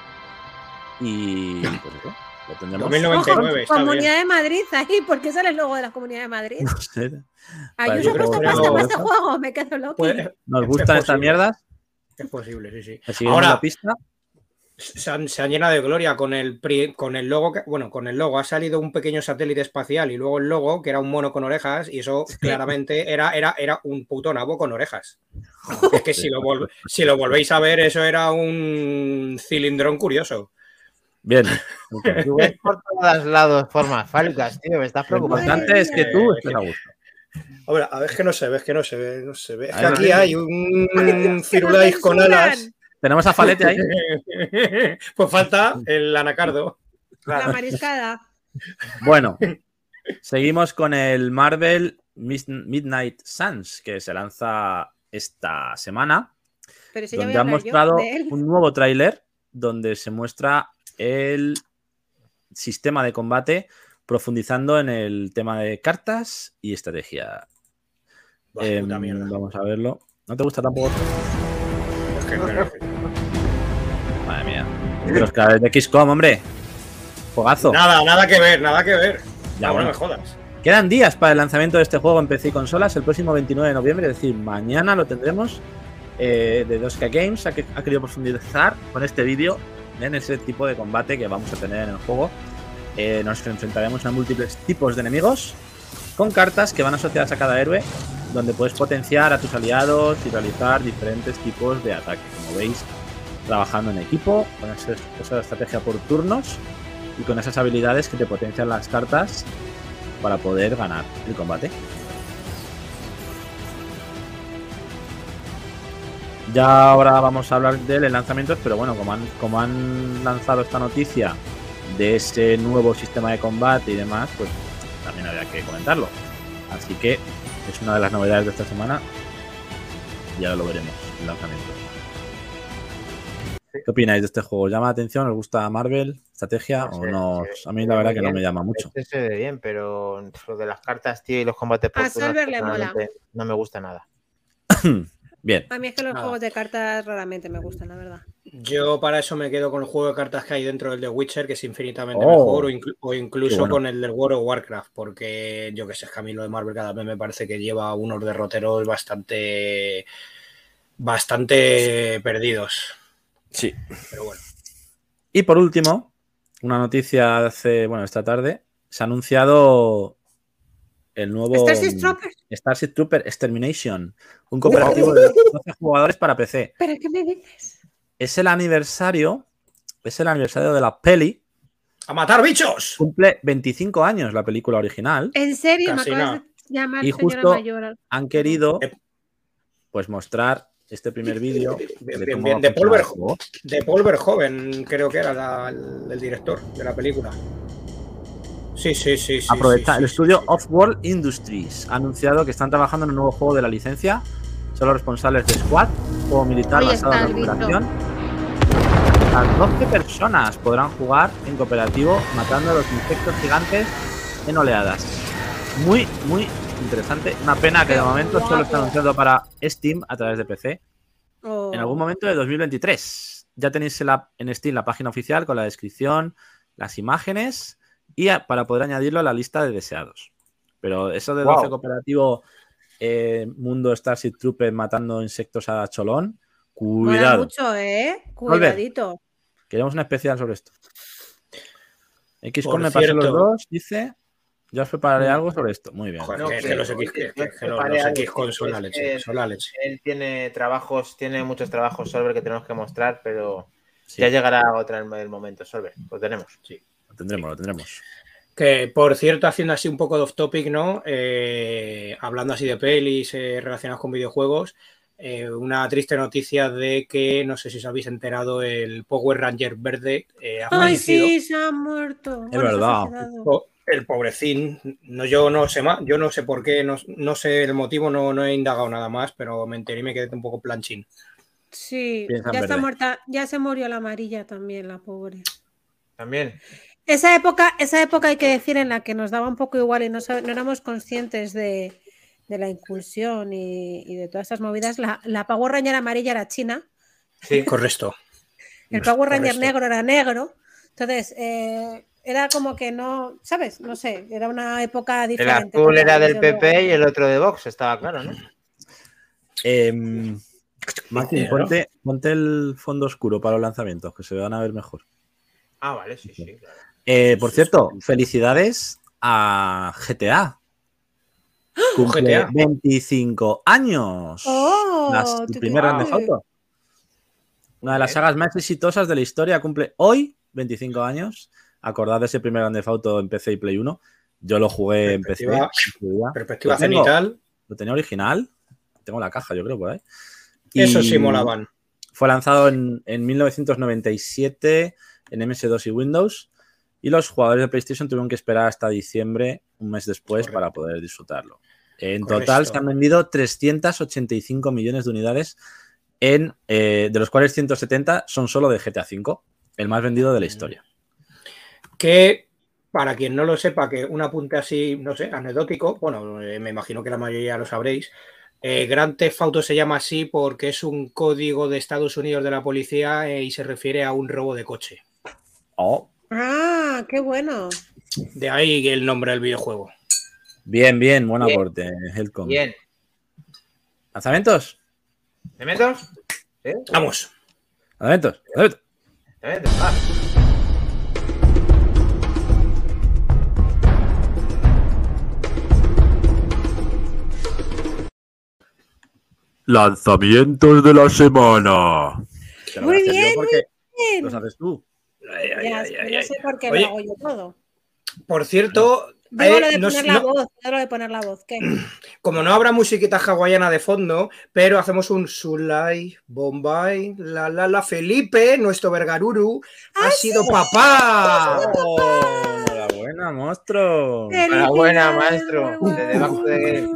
Y pues eso, lo tendremos. 2099, Ojo, Comunidad bien. de Madrid, ahí, ¿por qué sale el logo de la Comunidad de Madrid? No sé, Ayuso no. para este juego, me quedo loco. Pues, Nos Es gustan estas posible. mierdas. es posible, sí, sí. Ahora- la pista. se han, se han llenado de gloria con el, pri- con el logo. que- bueno, con el logo ha salido un pequeño satélite espacial y luego el logo, que era un mono con orejas, y eso claramente era, era, era un puto nabo con orejas. Es que si lo, vol- si lo volvéis a ver, eso era un cilindrón curioso. Bien. Tú ves por todos lados formas fálicas, tío, me estás Lo preocupando. importante es que tú estés a gusto. A ver, a ver, es que no se ve, es que no se ve, no se ve. Es que aquí hay un firulais con alas. Tenemos a Falete ahí. pues falta el anacardo. La mariscada. Bueno, seguimos con el Marvel Midnight Suns, que se lanza esta semana, Pero si donde han mostrado un nuevo tráiler donde se muestra el sistema de combate profundizando en el tema de cartas y estrategia. Buah, Em, puta mierda. vamos a verlo. ¿No te gusta tampoco? Es que Madre mía. Los creadores de XCOM, hombre. Juegazo. Nada, nada que ver, nada que ver. Ya, no, bueno. no me jodas. Quedan días para el lanzamiento de este juego en PC y consolas el próximo 29 de noviembre, es decir, mañana lo tendremos. Eh, de 2K Games ha, que- ha querido profundizar con este vídeo en ese tipo de combate que vamos a tener en el juego. Eh, nos enfrentaremos a múltiples tipos de enemigos con cartas que van asociadas a cada héroe, donde puedes potenciar a tus aliados y realizar diferentes tipos de ataque. Como veis, trabajando en equipo, con esa estrategia por turnos y con esas habilidades que te potencian las cartas para poder ganar el combate. Ya ahora vamos a hablar de lanzamientos, pero bueno, como han, como han lanzado esta noticia de ese nuevo sistema de combate y demás, pues también había que comentarlo. Así que es una de las novedades de esta semana y ahora lo veremos, el lanzamiento. ¿Qué opináis de este juego? ¿Llama la atención? ¿Os gusta Marvel? ¿Estrategia? No ¿O sé, no? se- A mí la ve verdad que no me llama mucho. Este se ve bien, pero lo de las cartas, tío, y los combates por A Solver le mola. no me gusta nada. Bien. A mí es que los Nada. juegos de cartas raramente me gustan, la verdad. Yo para eso me quedo con el juego de cartas que hay dentro del The Witcher, que es infinitamente Oh. mejor, o, inclu- o incluso bueno. con el del World of Warcraft, porque yo que sé, es que a mí lo de Marvel cada vez me parece que lleva unos derroteros bastante, bastante perdidos. Sí. Pero bueno, Y por último, una noticia de hace, bueno, esta tarde, se ha anunciado el nuevo Starship Troopers. Starship Trooper Extermination, un cooperativo de 12 jugadores para PC. ¿Pero qué me dices? Es el aniversario, es el aniversario de la peli. ¡A matar bichos! Cumple 25 años la película original. ¿En serio? Casi me acabas de llamar Y justo mayor. Han querido Eh. pues mostrar este primer vídeo Bien, de de juego. De Paul Verhoeven, creo que era la- el, el director de la película. Sí, sí, sí. sí Aprovecha, sí, el sí, estudio. Off-World Industries ha anunciado que están trabajando en un nuevo juego de la licencia. Son los responsables de Squad, juego militar basado en la cooperación. Las 12 personas podrán jugar en cooperativo matando a los insectos gigantes en oleadas. Muy, muy interesante. Una pena que de momento solo está anunciado para Steam a través de PC. Oh. En algún momento de 2023. Ya tenéis en, la- en Steam la página oficial con la descripción, las imágenes y a- para poder añadirlo a la lista de deseados. Pero eso de 12 Wow. cooperativo, eh, mundo Starship Trooper matando insectos a cholón, Mola cuidado. mucho, ¿eh? Volver. Cuidadito. Queremos un especial sobre esto. XCOM Por me pasó los dos, dice. Ya os prepararé algo sobre esto. Muy bien. Joder, No, que, que- que los X, que, los, los X con son la que- leche, son la leche. Él tiene trabajos, tiene muchos trabajos, Solver, que tenemos que mostrar, pero Sí, ya llegará otra en el momento, Solver. Lo tenemos. Sí. Lo tendremos, lo tendremos. Que por cierto, haciendo así un poco de off topic, ¿no? Eh, hablando así de pelis eh, relacionadas con videojuegos, eh, una triste noticia de que, no sé si os habéis enterado, el Power Ranger verde eh, ha Ay, fallecido. sí, se ha muerto. Es verdad. El pobrecín, no, yo no sé más, yo no sé por qué, no, no sé el motivo, no, no he indagado nada más, pero me enteré y me quedé un poco planchín. Sí, ya está muerta, ya se murió la amarilla también, la pobre. También. Esa época, esa época hay que decir en la que nos daba un poco igual y no, éramos conscientes de, de la incursión y, y de todas estas movidas. La, la Power Ranger amarilla era china, Sí. Correcto. el Power Ranger Correcto. negro era negro. Entonces, eh, era como que no, ¿sabes? No sé, era una época El diferente. azul era del luego. PP y el otro de Vox, estaba claro, ¿no? Em, Martín, Claro. ponte, ponte el fondo oscuro para los lanzamientos, que se van a ver mejor. Ah, vale, sí, sí. claro. Eh, por cierto, felicidades a GTA. Cumple GTA. 25 años. Oh, Las- el primer qué Grand Theft guay. Auto. Una de las sagas más exitosas de la historia cumple hoy 25 años. Acordad de ese primer Grand Theft Auto en PC y Play 1. Yo lo jugué en PC. Perspectiva- Lo tengo. cenital, Lo tenía original. Tengo la caja, yo creo, por ahí. eso sí molaban. Fue lanzado en, en 1997 en MS2 y Windows. Y los jugadores de PlayStation tuvieron que esperar hasta diciembre, un mes después, Correcto. para poder disfrutarlo. En Correcto. total se han vendido 385 millones de unidades, en, eh, de los cuales 170 son solo de GTA V, el más vendido Mm. de la historia. Que, para quien no lo sepa, que un apunte así, no sé, anecdótico, bueno, eh, me imagino que la mayoría lo sabréis. Eh, Grand Theft Auto se llama así porque es un código de Estados Unidos de la policía eh, y se refiere a un robo de coche. Oh, Ah, qué bueno. De ahí el nombre del videojuego. bien, bien, buen Bien. aporte, Helcom. Bien. ¿Lanzamientos? ¿Cementos? ¿Sí? Vamos. ¿Lanzamientos? ¿Lanzamientos? ¿Cementos? Ah. Lanzamientos de la semana. Muy bien, porque Bien. los haces tú. Ay, ay, Ya, ay, no ay. sé por qué Oye. lo hago yo todo. Por cierto, Digo eh, lo de no- poner no- la voz, digo lo de poner la voz. ¿Qué? como no habrá musiquita hawaiana de fondo, pero hacemos un Sulay, Bombay, la la la Felipe, nuestro Vergaruru, ha sido papá. ¡Oh! ¡Enhorabuena, monstruo! Enhorabuena, maestro. De debajo de-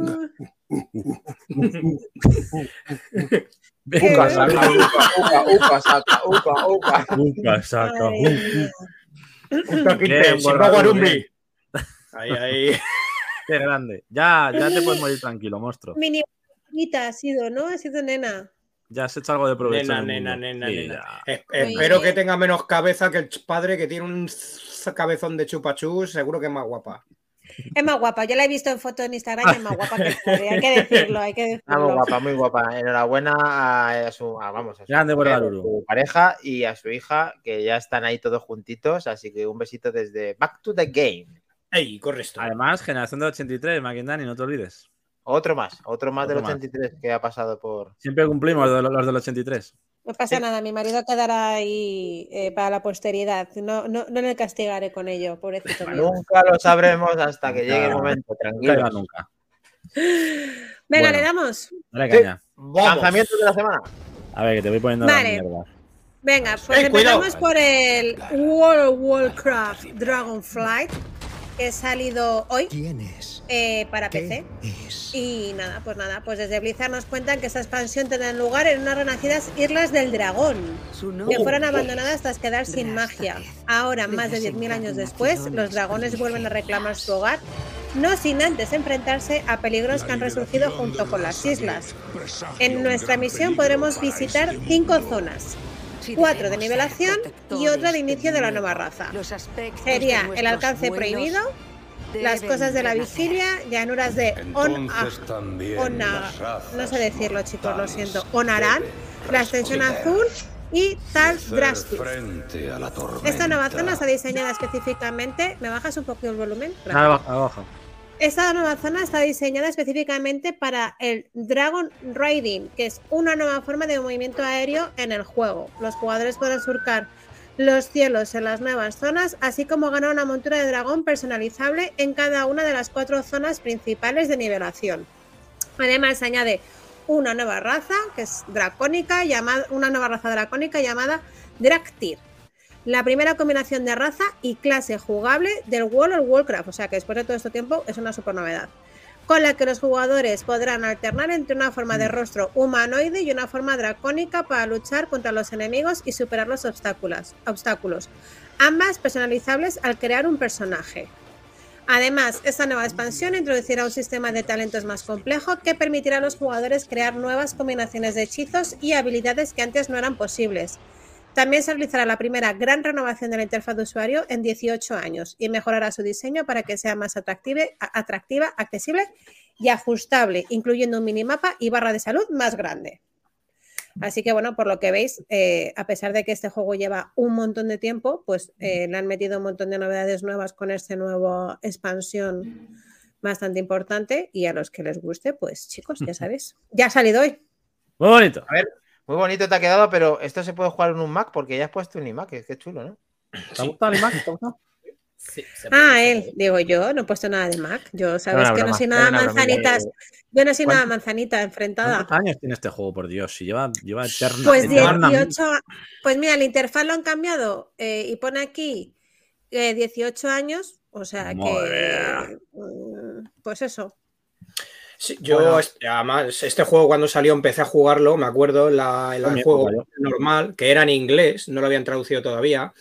Uca, saca, uca, uca, uca, saca, uca, uca. Upa, saca, Guarumbi. bien. Ahí, ahí. Qué grande. Ya, ya te puedes morir tranquilo, monstruo. Mini bonita ha sido, ¿no? Ha sido nena. Ya has hecho algo de provecho. Nena, nena, nena, Sí, nena. Es- espero que tenga menos cabeza que el padre que tiene un cabezón de chupachus, seguro que es más guapa. Es más guapa. Yo la he visto en foto en Instagram y es más guapa que el padre. Hay que decirlo, hay que decirlo. Ah, muy guapa, muy guapa. Enhorabuena a, a su, a- vamos, a su, Grande, mujer, a su pareja y a su hija, que ya están ahí todos juntitos. Así que un besito desde Back to the Game. Ahí, correcto. Además, generación del 83, Maquindani, no te olvides. Otro más, otro más Otro del más. 83 que ha pasado por. Siempre cumplimos los, los del 83. No pasa Sí. nada, mi marido quedará ahí eh, para la posteridad. No, no, no le castigaré con ello, pobrecito mío. Nunca lo sabremos hasta que llegue el momento, tranquilo. nunca. Venga, Bueno. le damos. Sí. caña. Vamos. Lanzamiento de la semana. A ver, que te voy poniendo Vale. la mierda. Venga, pues Eh, cuidado. empezamos por el World of Warcraft Dragonflight, que ha salido hoy ¿Quién es? eh, para ¿Qué PC. es? Y nada, pues nada, pues desde Blizzard nos cuentan que esta expansión tendrá lugar en unas renacidas Islas del Dragón, que fueron abandonadas tras quedar sin magia. Ahora, más de 10.000 años después, los dragones vuelven a reclamar su hogar, no sin antes enfrentarse a peligros que han resurgido junto con las islas. En nuestra misión podremos visitar cinco zonas, cuatro de nivelación y otra de inicio de la nueva raza. Sería el alcance prohibido, las cosas de la vigilia, llanuras de On Ona, no sé decirlo chicos, lo siento, Onaran, la extensión azul y Tal Drastis. Esta nueva zona está diseñada específicamente. ¿Me bajas un poco el volumen? Gracias. Nada, abajo, abajo. Esta nueva zona está diseñada específicamente para el Dragon Riding, que es una nueva forma de movimiento aéreo en el juego. Los jugadores podrán surcar los cielos en las nuevas zonas, así como ganar una montura de dragón personalizable en cada una de las cuatro zonas principales de nivelación. Además, se añade una nueva raza, que es dracónica, llamada, una nueva raza dracónica llamada Draktyr. La primera combinación de raza y clase jugable del World of Warcraft, o sea que después de todo este tiempo es una super novedad, con la que los jugadores podrán alternar entre una forma de rostro humanoide y una forma dracónica para luchar contra los enemigos y superar los obstáculos, obstáculos ambas personalizables al crear un personaje. Además, esta nueva expansión introducirá un sistema de talentos más complejo que permitirá a los jugadores crear nuevas combinaciones de hechizos y habilidades que antes no eran posibles. También se realizará la primera gran renovación de la interfaz de usuario en 18 años y mejorará su diseño para que sea más atractiva, accesible y ajustable, incluyendo un minimapa y barra de salud más grande. Así que bueno, por lo que veis, eh, a pesar de que este juego lleva un montón de tiempo, pues eh, le han metido un montón de novedades nuevas con esta nueva expansión bastante importante y a los que les guste, pues chicos, ya sabéis, ya ha salido hoy. Muy bonito. A ver, muy bonito te ha quedado, pero esto se puede jugar en un Mac porque ya has puesto un iMac, que, que chulo, ¿no? ¿Te ha gustado la imagen? ¿Te ha gustado? Sí, Ah, él, digo yo, no he puesto nada de Mac. Yo sabes que no soy nada manzanitas, yo no soy nada ¿Cuánto- manzanita enfrentada. ¿Cuántos años tiene este juego, por Dios? Si lleva, lleva eterna, Pues eternamente. 18, pues mira, el interfaz lo han cambiado eh, y pone aquí eh, 18 años, o sea Madre que, mm, pues eso. Sí, yo, Bueno. este- además, este juego cuando salió empecé a jugarlo, me acuerdo, la, el juego normal, que era en inglés, no lo habían traducido todavía.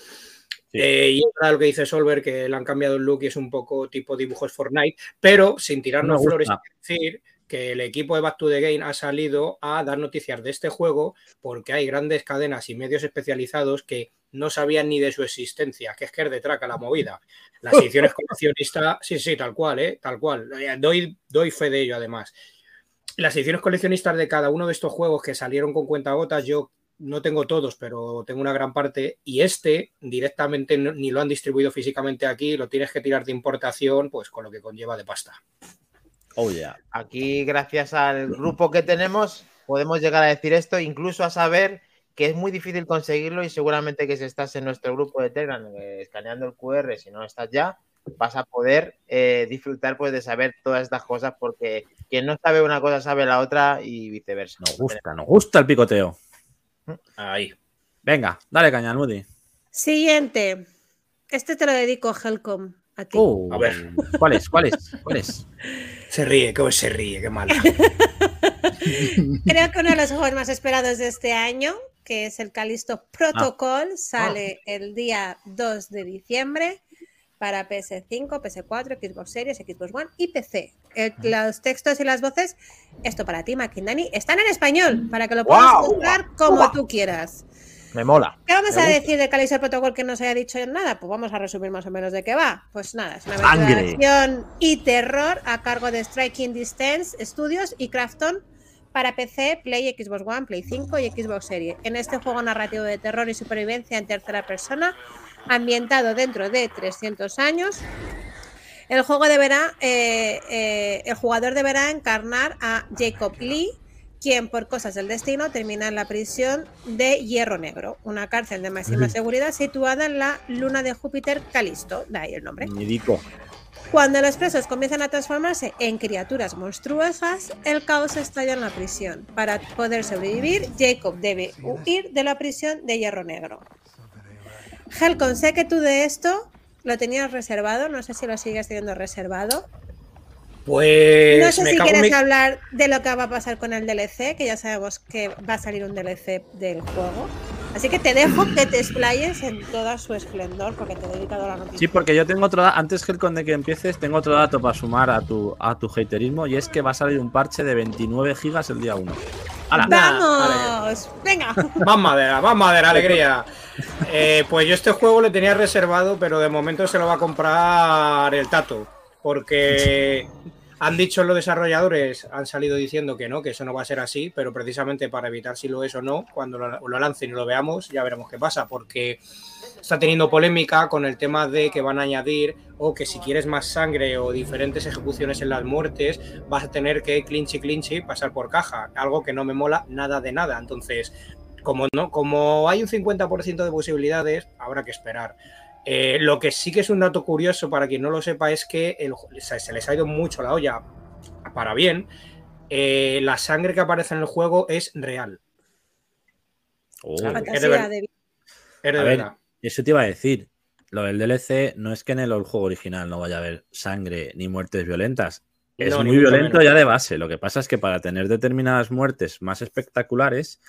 Sí. Eh, y ahora lo que dice Solver, que le han cambiado el look y es un poco tipo dibujos Fortnite, pero sin tirarnos flores, que decir que el equipo de Back to the Game ha salido a dar noticias de este juego porque hay grandes cadenas y medios especializados que no sabían ni de su existencia, que es que es de traca la movida. Las ediciones coleccionistas, sí, sí, tal cual, ¿eh? tal cual. Eh, Doy, doy fe de ello, además. Las ediciones coleccionistas de cada uno de estos juegos que salieron con cuentagotas, yo no tengo todos, pero tengo una gran parte. Y este directamente no- ni lo han distribuido físicamente aquí, lo tienes que tirar de importación, pues con lo que conlleva de pasta. Oh, yeah. Aquí, gracias al grupo que tenemos, podemos llegar a decir esto, incluso a saber que es muy difícil conseguirlo y seguramente que si estás en nuestro grupo de Telegram eh, escaneando el QR, si no estás ya, vas a poder eh, disfrutar pues de saber todas estas cosas porque quien no sabe una cosa sabe la otra y viceversa. Nos gusta, nos gusta el picoteo. Ahí. Venga, dale caña, Moody. Siguiente. Este te lo dedico, Helcom, a ti. Uh, A ver. ¿Cuál es? ¿Cuál es? ¿Cuál es? Se ríe, que se ríe, qué mal. Creo que uno de los juegos más esperados de este año, que es el Callisto Protocol, sale el día 2 de diciembre para PS5, PS4, Xbox Series, Xbox One y PC. El- los textos y las voces, esto para ti, Makindani, están en español, para que lo puedas jugar como tú quieras. Me mola. ¿Qué vamos a decir de Callisto Protocol que no se haya dicho nada? Pues vamos a resumir más o menos de qué va. Pues nada, es una aventura de acción y terror a cargo de Striking Distance Studios y Crafton para PC, Play, Xbox One, Play 5 y Xbox Series. En este juego narrativo de terror y supervivencia en tercera persona, ambientado dentro de 300 años, El juego deberá, eh, eh, el jugador deberá encarnar a Jacob Lee, quien por cosas del destino termina en la prisión de Hierro Negro, una cárcel de máxima seguridad situada en la luna de Júpiter Calisto, de ahí el nombre. Nidico. Cuando los presos comienzan a transformarse en criaturas monstruosas, el caos estalla en la prisión. Para poder sobrevivir, Jacob debe huir de la prisión de Hierro Negro. Helcon, sé que tú de esto lo tenías reservado, no sé si lo sigues teniendo reservado. Pues No sé me si quieres mi- hablar de lo que va a pasar con el DLC, que ya sabemos que va a salir un DLC del juego. Así que te dejo que te explayes en toda su esplendor, porque te he dedicado la noticia. Sí, porque yo tengo otro dato, antes Helcon de que empieces, tengo otro dato para sumar a tu, a tu haterismo y es que va a salir un parche de 29 gigas el día 1. ¡Hala! ¡Vamos! ¡Venga! Más madera, más madera, alegría. Eh, pues yo este juego lo tenía reservado, pero de momento se lo va a comprar el Tato. Porque han dicho los desarrolladores, han salido diciendo que no, que eso no va a ser así, pero precisamente para evitar si lo es o no, cuando lo, lo lancen y lo veamos, ya veremos qué pasa. Porque está teniendo polémica con el tema de que van a añadir o que si quieres más sangre o diferentes ejecuciones en las muertes, vas a tener que clinchy clinchy pasar por caja, algo que no me mola nada de nada. Entonces, como no, como hay un 50% de posibilidades, habrá que esperar. Eh, lo que sí que es un dato curioso para quien no lo sepa es que el- se, se les ha ido mucho la olla para bien. Eh, la sangre que aparece en el juego es real. Oh. Ver- Es de A ver, verdad. Eso te iba a decir. Lo del DLC no es que en el juego original no vaya a haber sangre ni muertes violentas. Es No, muy violento menos. ya de base. Lo que pasa es que para tener determinadas muertes más espectaculares,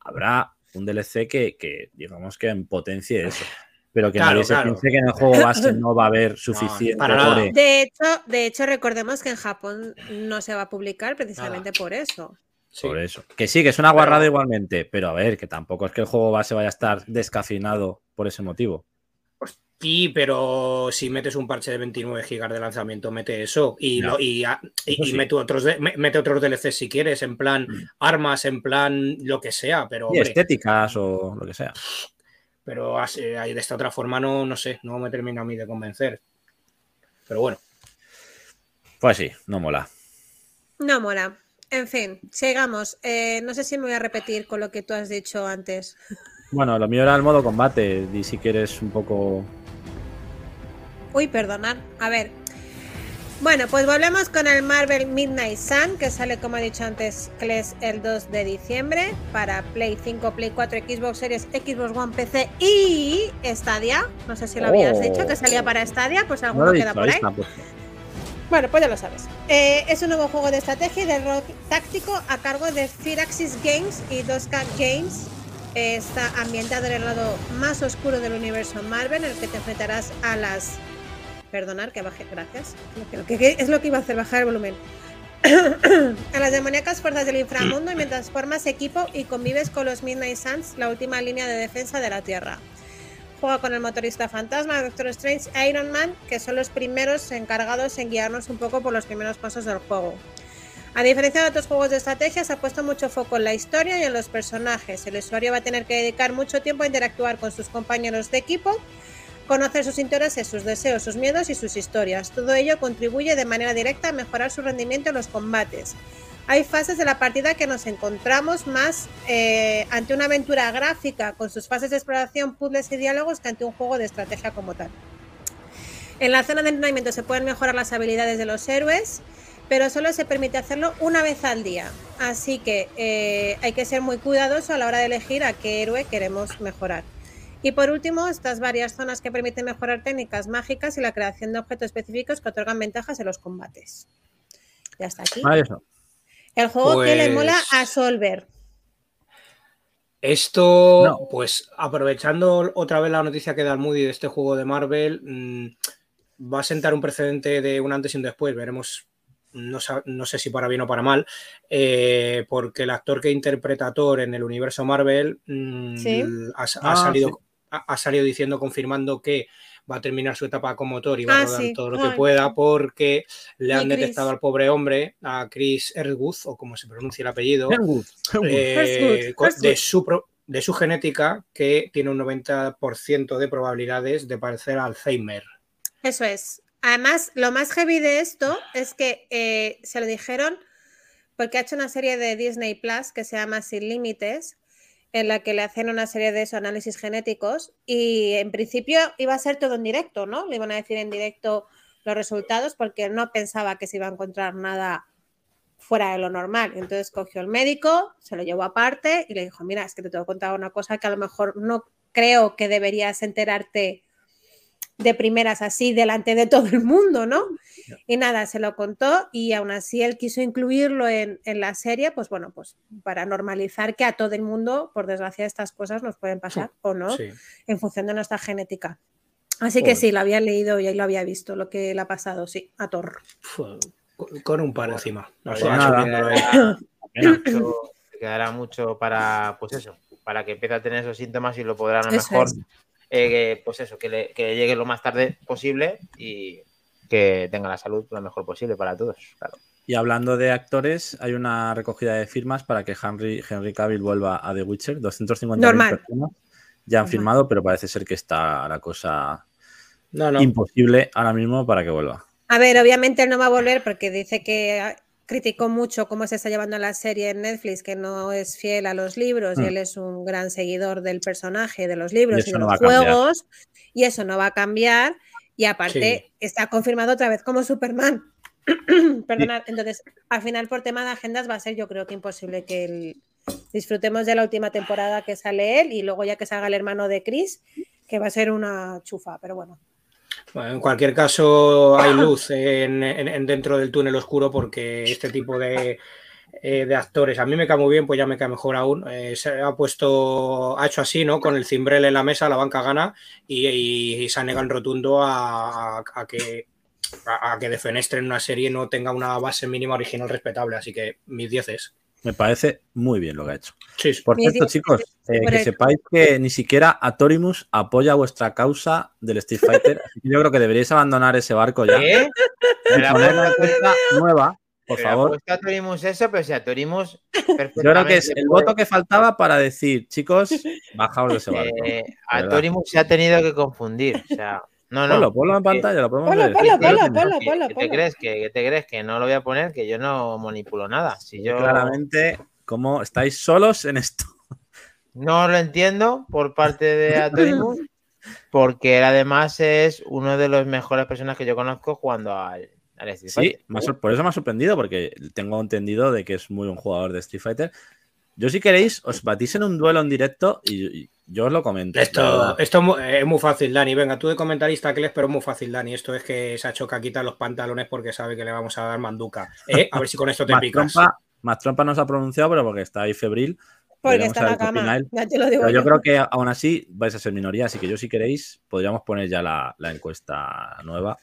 habrá un DLC que, que, digamos que en potencie eso. Pero que Claro, nadie se piense que en el juego base no va a haber suficiente para nada. gore. De hecho, de hecho, recordemos que en Japón no se va a publicar precisamente por eso. Sí. Por eso. Que sí, que es una guarrada Pero- igualmente, pero a ver, que tampoco es que el juego base vaya a estar descafinado por ese motivo. Sí, pero si metes un parche de 29 gigas de lanzamiento, mete eso y, No. lo- y, a- y- Eso y sí. mete, otros de- me- mete otros DLCs si quieres, en plan armas, en plan lo que sea, pero Y hombre, estéticas o lo que sea. Pero así- ahí de esta otra forma no, no sé, no me termina a mí de convencer. Pero bueno, Pues sí, no mola. No mola. En fin, sigamos. Eh, no sé si me voy a repetir con lo que tú has dicho antes. Bueno, lo mío era el modo combate. Y si quieres un poco. Uy, perdonad. A ver. Bueno, pues volvemos con el Marvel Midnight Sun, que sale, como he dicho antes, Kles el 2 de diciembre para Play 5, Play 4, Xbox Series, Xbox One, PC y Stadia. No sé si lo habías Oh. dicho, que salía para Stadia, pues No alguno he queda por ahí ahí. está, pues. Bueno, pues ya lo sabes. Eh, es un nuevo juego de estrategia y de rol táctico a cargo de Firaxis Games y 2K Games. Eh, está ambientado en el lado más oscuro del universo Marvel, en el que te enfrentarás a las. Perdonar que baje, gracias. Lo que- es lo que iba a hacer, bajar el volumen. a las demoníacas fuerzas del inframundo y mientras formas equipo y convives con los Midnight Suns, la última línea de defensa de la Tierra. Juega con el motorista fantasma, Doctor Strange Iron Man, que son los primeros encargados en guiarnos un poco por los primeros pasos del juego. A diferencia de otros juegos de estrategia, se ha puesto mucho foco en la historia y en los personajes. El usuario va a tener que dedicar mucho tiempo a interactuar con sus compañeros de equipo, conocer sus intereses, sus deseos, sus miedos y sus historias. Todo ello contribuye de manera directa a mejorar su rendimiento en los combates. Hay fases de la partida que nos encontramos más eh, ante una aventura gráfica con sus fases de exploración, puzzles y diálogos que ante un juego de estrategia como tal. En la zona de entrenamiento se pueden mejorar las habilidades de los héroes, pero solo se permite hacerlo una vez al día. Así que eh, hay que ser muy cuidadoso a la hora de elegir a qué héroe queremos mejorar. Y por último, estas varias zonas que permiten mejorar técnicas mágicas y la creación de objetos específicos que otorgan ventajas en los combates. Ya está aquí. Ah, eso. El juego que le Pues- mola a Solver. Esto, No. pues aprovechando otra vez la noticia que da el Moody de este juego de Marvel, mm, va a sentar un precedente de un antes y un después. Veremos, no, no sé si para bien o para mal, eh, porque el actor que interpreta a Thor en el universo Marvel mm, Sí. ha, ha Ah, salido, sí. Ha, salido diciendo, confirmando que va a terminar su etapa como Thor y va Ah, a rodar sí. todo lo que Ay. pueda porque le han detectado al pobre hombre, a Chris Hemsworth, o como se pronuncia el apellido, eh, su pro- de su genética que tiene un 90% de probabilidades de parecer Alzheimer. Eso es. Además, lo más heavy de esto es que eh, se lo dijeron porque ha hecho una serie de Disney Plus que se llama Sin Límites, en la que le hacen una serie de esos análisis genéticos y en principio iba a ser todo en directo, ¿no? Le iban a decir en directo los resultados porque no pensaba que se iba a encontrar nada fuera de lo normal. Entonces cogió el médico, se lo llevó aparte y le dijo, mira, es que te tengo que contar una cosa que a lo mejor no creo que deberías enterarte de primeras así delante de todo el mundo, ¿no? Y nada, se lo contó y aún así él quiso incluirlo en, en, la serie, pues bueno, pues para normalizar que a todo el mundo, por desgracia, estas cosas nos pueden pasar o no, Sí. en función de nuestra genética. Así que sí, lo había leído y ahí lo había visto, lo que le ha pasado, sí, a Thor. Con- un par encima. No sé, Pues ha nada. Quedará mucho, quedará mucho para, pues eso, para que empiece a tener esos síntomas y lo podrán a lo mejor, es. Eh, pues eso, que le, que le llegue lo más tarde posible y que tenga la salud lo mejor posible para todos. Claro. Y hablando de actores, hay una recogida de firmas para que Henry, Henry Cavill vuelva a The Witcher. 250 Normal. personas ya han Normal. firmado, pero parece ser que está la cosa No, no. imposible ahora mismo para que vuelva. A ver, obviamente él no va a volver porque dice que criticó mucho cómo se está llevando la serie en Netflix, que no es fiel a los libros y Mm. él es un gran seguidor del personaje, de los libros Y y, eso de no los juegos, y eso no va a cambiar. Y aparte, está confirmado otra vez como Superman. Perdonad, entonces, al final, por tema de agendas, va a ser yo creo que imposible que el- disfrutemos de la última temporada que sale él y luego ya que salga el hermano de Chris, que va a ser una chufa, pero bueno. En cualquier caso, hay luz en, en- en dentro del túnel oscuro porque este tipo de, eh, de actores, a mí me cae muy bien, pues ya me cae mejor aún. Eh, se ha puesto, ha hecho así, ¿no? Con el cimbrel en la mesa, la banca gana y, se ha negado en rotundo a, a- que a que defenestren una serie no tenga una base mínima original respetable. Así que mis dieces. Me parece muy bien lo que ha hecho. Sí, sí. Por cierto, chicos, eh, que el- sepáis que ni siquiera Atorimus apoya vuestra causa del Street Fighter. Así que yo creo que deberíais abandonar ese barco ya. ¿Qué? Pero poner una cuenta nueva, por pero favor. a Torimus eso, pero si a Torimus. Yo creo que es el voto que faltaba para decir, chicos, bajaos de ese barco. Eh, a verdad. Torimus se ha tenido que confundir. O sea, no, no. Ponlo, ponlo en pantalla, lo podemos Ponlo, ver. ponlo, Sí, ponlo, sí, ponlo, ¿qué- ponlo, ¿Qué ponlo. te crees? ¿Que, qué te crees? Que no lo voy a poner, que yo no manipulo nada. Si yo Claramente, ¿cómo estáis solos en esto? no lo entiendo por parte de Atorimus, porque él además es uno de los mejores personas que yo conozco jugando al, al Street Sí, Fighter. sor- por eso me ha sorprendido, porque tengo entendido de que es muy buen jugador de Street Fighter. Yo, si queréis, os batís en un duelo en directo y, y yo os lo comento. Esto, esto es mu- es muy fácil, Dani. Venga, tú de comentarista que eres, pero es muy fácil, Dani. Esto es que se ha hecho caquita los pantalones porque sabe que le vamos a dar manduca. ¿Eh? A ver si con esto te Más picas. trompa, más trompa no se ha pronunciado, pero porque está ahí febril. Porque está en la cama. opina él. Ya te lo digo Pero yo yo. creo que aún así vais a ser minoría, así que yo, si queréis, podríamos poner ya la, la encuesta nueva.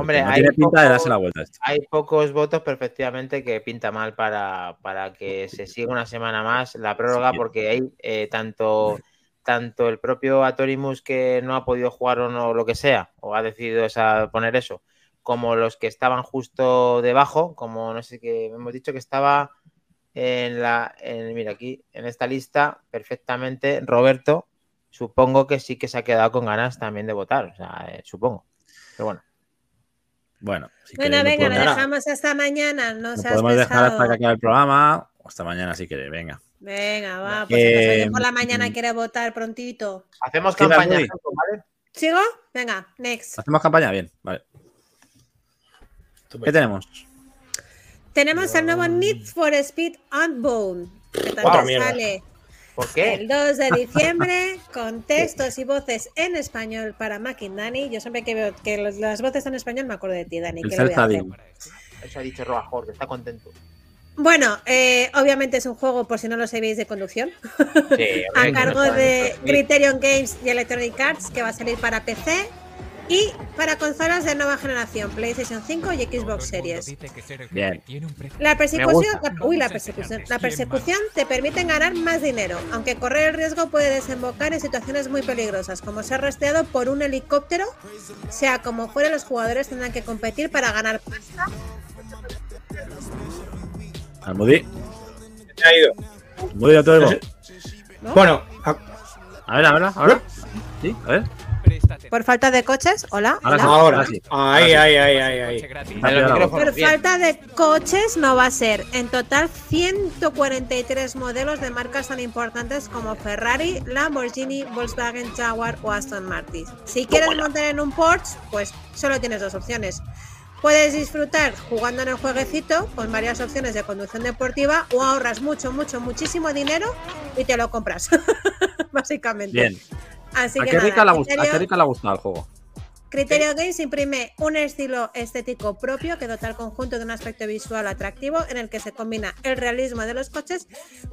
Hombre, no hay tiene pinta de darse la vuelta a esto. Hay pocos votos perfectamente que pinta mal para, para que se siga una semana más la prórroga, Sí. porque hay eh, tanto, tanto el propio Atorimus que no ha podido jugar o no lo que sea, o ha decidido esa- poner eso, como los que estaban justo debajo, como no sé qué, hemos dicho que estaba en la, en- mira aquí, en esta lista perfectamente, Roberto, supongo que sí que se ha quedado con ganas también de votar, o sea, eh, supongo. Pero bueno. Bueno, si Bueno, queréis, venga, lo podemos- dejamos hasta mañana. No seas podemos dejar hasta que acabe el programa, hasta mañana si queréis, venga. Venga, va, pues Eh, si por la mañana mm. quiere votar prontito. Hacemos campaña. ¿vale? ¿Sigo? Venga, next. ¿Hacemos campaña? Bien, vale. ¿Qué tenemos? Tenemos el nuevo Need for Speed Unbound, que Otra también mierda. sale ¿Por qué? el 2 de diciembre con textos y voces en español para Mac y Dani. Yo siempre que veo que los- las voces en español me acuerdo de ti, Dani. El ¿qué le voy a. Eso ha dicho Robajor, que está contento. Bueno, eh, obviamente es un juego, por si no lo sabéis, de conducción. Sí, a hombre, cargo que no de. Criterion Games y Electronic Arts, que va a salir para PC y para consolas de nueva generación, PlayStation 5 y Xbox Series. Bien. La persecución, la- uy, la persecución, la persecución te permite ganar más dinero, aunque correr el riesgo puede desembocar en situaciones muy peligrosas, como ser rastreado por un helicóptero. Sea como fuere, los jugadores tendrán que competir para ganar pasta. Almudí. Se ha ido. Almudí, ya te oigo. ¿no? Bueno, a- A ver, a ver, ahora. Sí, a ver. Por falta de coches, hola. Ahora hola. sí. Ahora sí. Ahí, ahí, ahí, ahí, Por falta de coches no va a ser. En total, 143 modelos de marcas tan importantes como Ferrari, Lamborghini, Volkswagen, Jaguar o Aston Martin. Si quieres montar en un Porsche, pues solo tienes dos opciones. Puedes disfrutar jugando en el jueguecito con varias opciones de conducción deportiva o ahorras mucho, mucho, muchísimo dinero y te lo compras. Básicamente. Bien. Así ¿A que qué, nada, rica gust- a criterio- qué rica le ha gustado el juego? Criterio Games imprime un estilo estético propio que dota al conjunto de un aspecto visual atractivo en el que se combina el realismo de los coches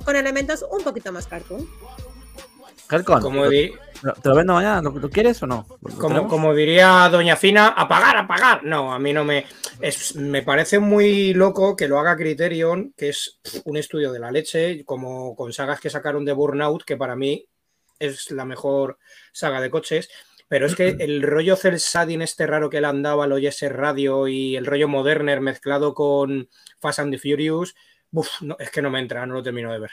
con elementos un poquito más cartoon. Helcon, Como, ¿te, di- te lo vendo mañana? ¿Lo, lo quieres o no? ¿Lo como, como diría Doña Fina, apagar, apagar. No, a mí no me. es- me parece muy loco que lo haga Criterion, que es un estudio de la leche, como con sagas que sacaron de Burnout, que para mí es la mejor saga de coches. Pero es que el rollo Cel Shading este raro que le han dado al OS Radio y el rollo Moderner mezclado con Fast and the Furious, uf, no, es que no me entra, no lo termino de ver.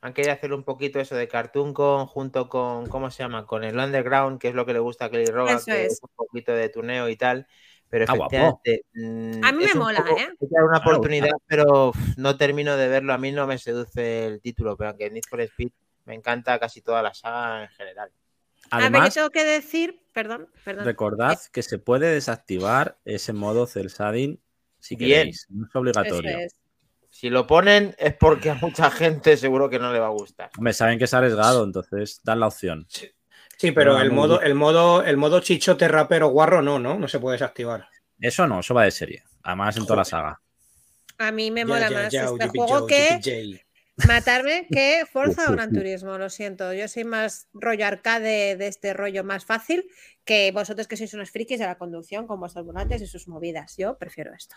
Han querido hacer un poquito eso de cartoon con, junto con, ¿cómo se llama? Con el underground, que es lo que le gusta a Kelly Roga, Eso que es. es. un poquito de tuneo y tal. Pero guapo. efectivamente. mm, A mí me es mola, poco- ¿eh? dar una gusta. oportunidad, pero uf, no termino de verlo. A mí no me seduce el título, pero aunque Need for Speed me encanta casi toda la saga en general. A ver, yo Además, tengo que decir, perdón, perdón. recordad que se puede desactivar ese modo cel shading si Bien. queréis. No es Eso obligatorio. es. Si lo ponen es porque a mucha gente seguro que no le va a gustar. Hombre, saben que es arriesgado, entonces dan la opción. Sí, pero el modo, bien. el modo, el modo chichote rapero guarro no, ¿no? No se puede desactivar. Eso no, eso va de serie. Además, en toda la saga. A mí me mola ya, más ya, este juego que. Matarme que Forza o Gran Turismo, lo siento. Yo soy más rollo arcade de este rollo más fácil que vosotros que sois unos frikis de la conducción con vuestros volantes y sus movidas. Yo prefiero esto.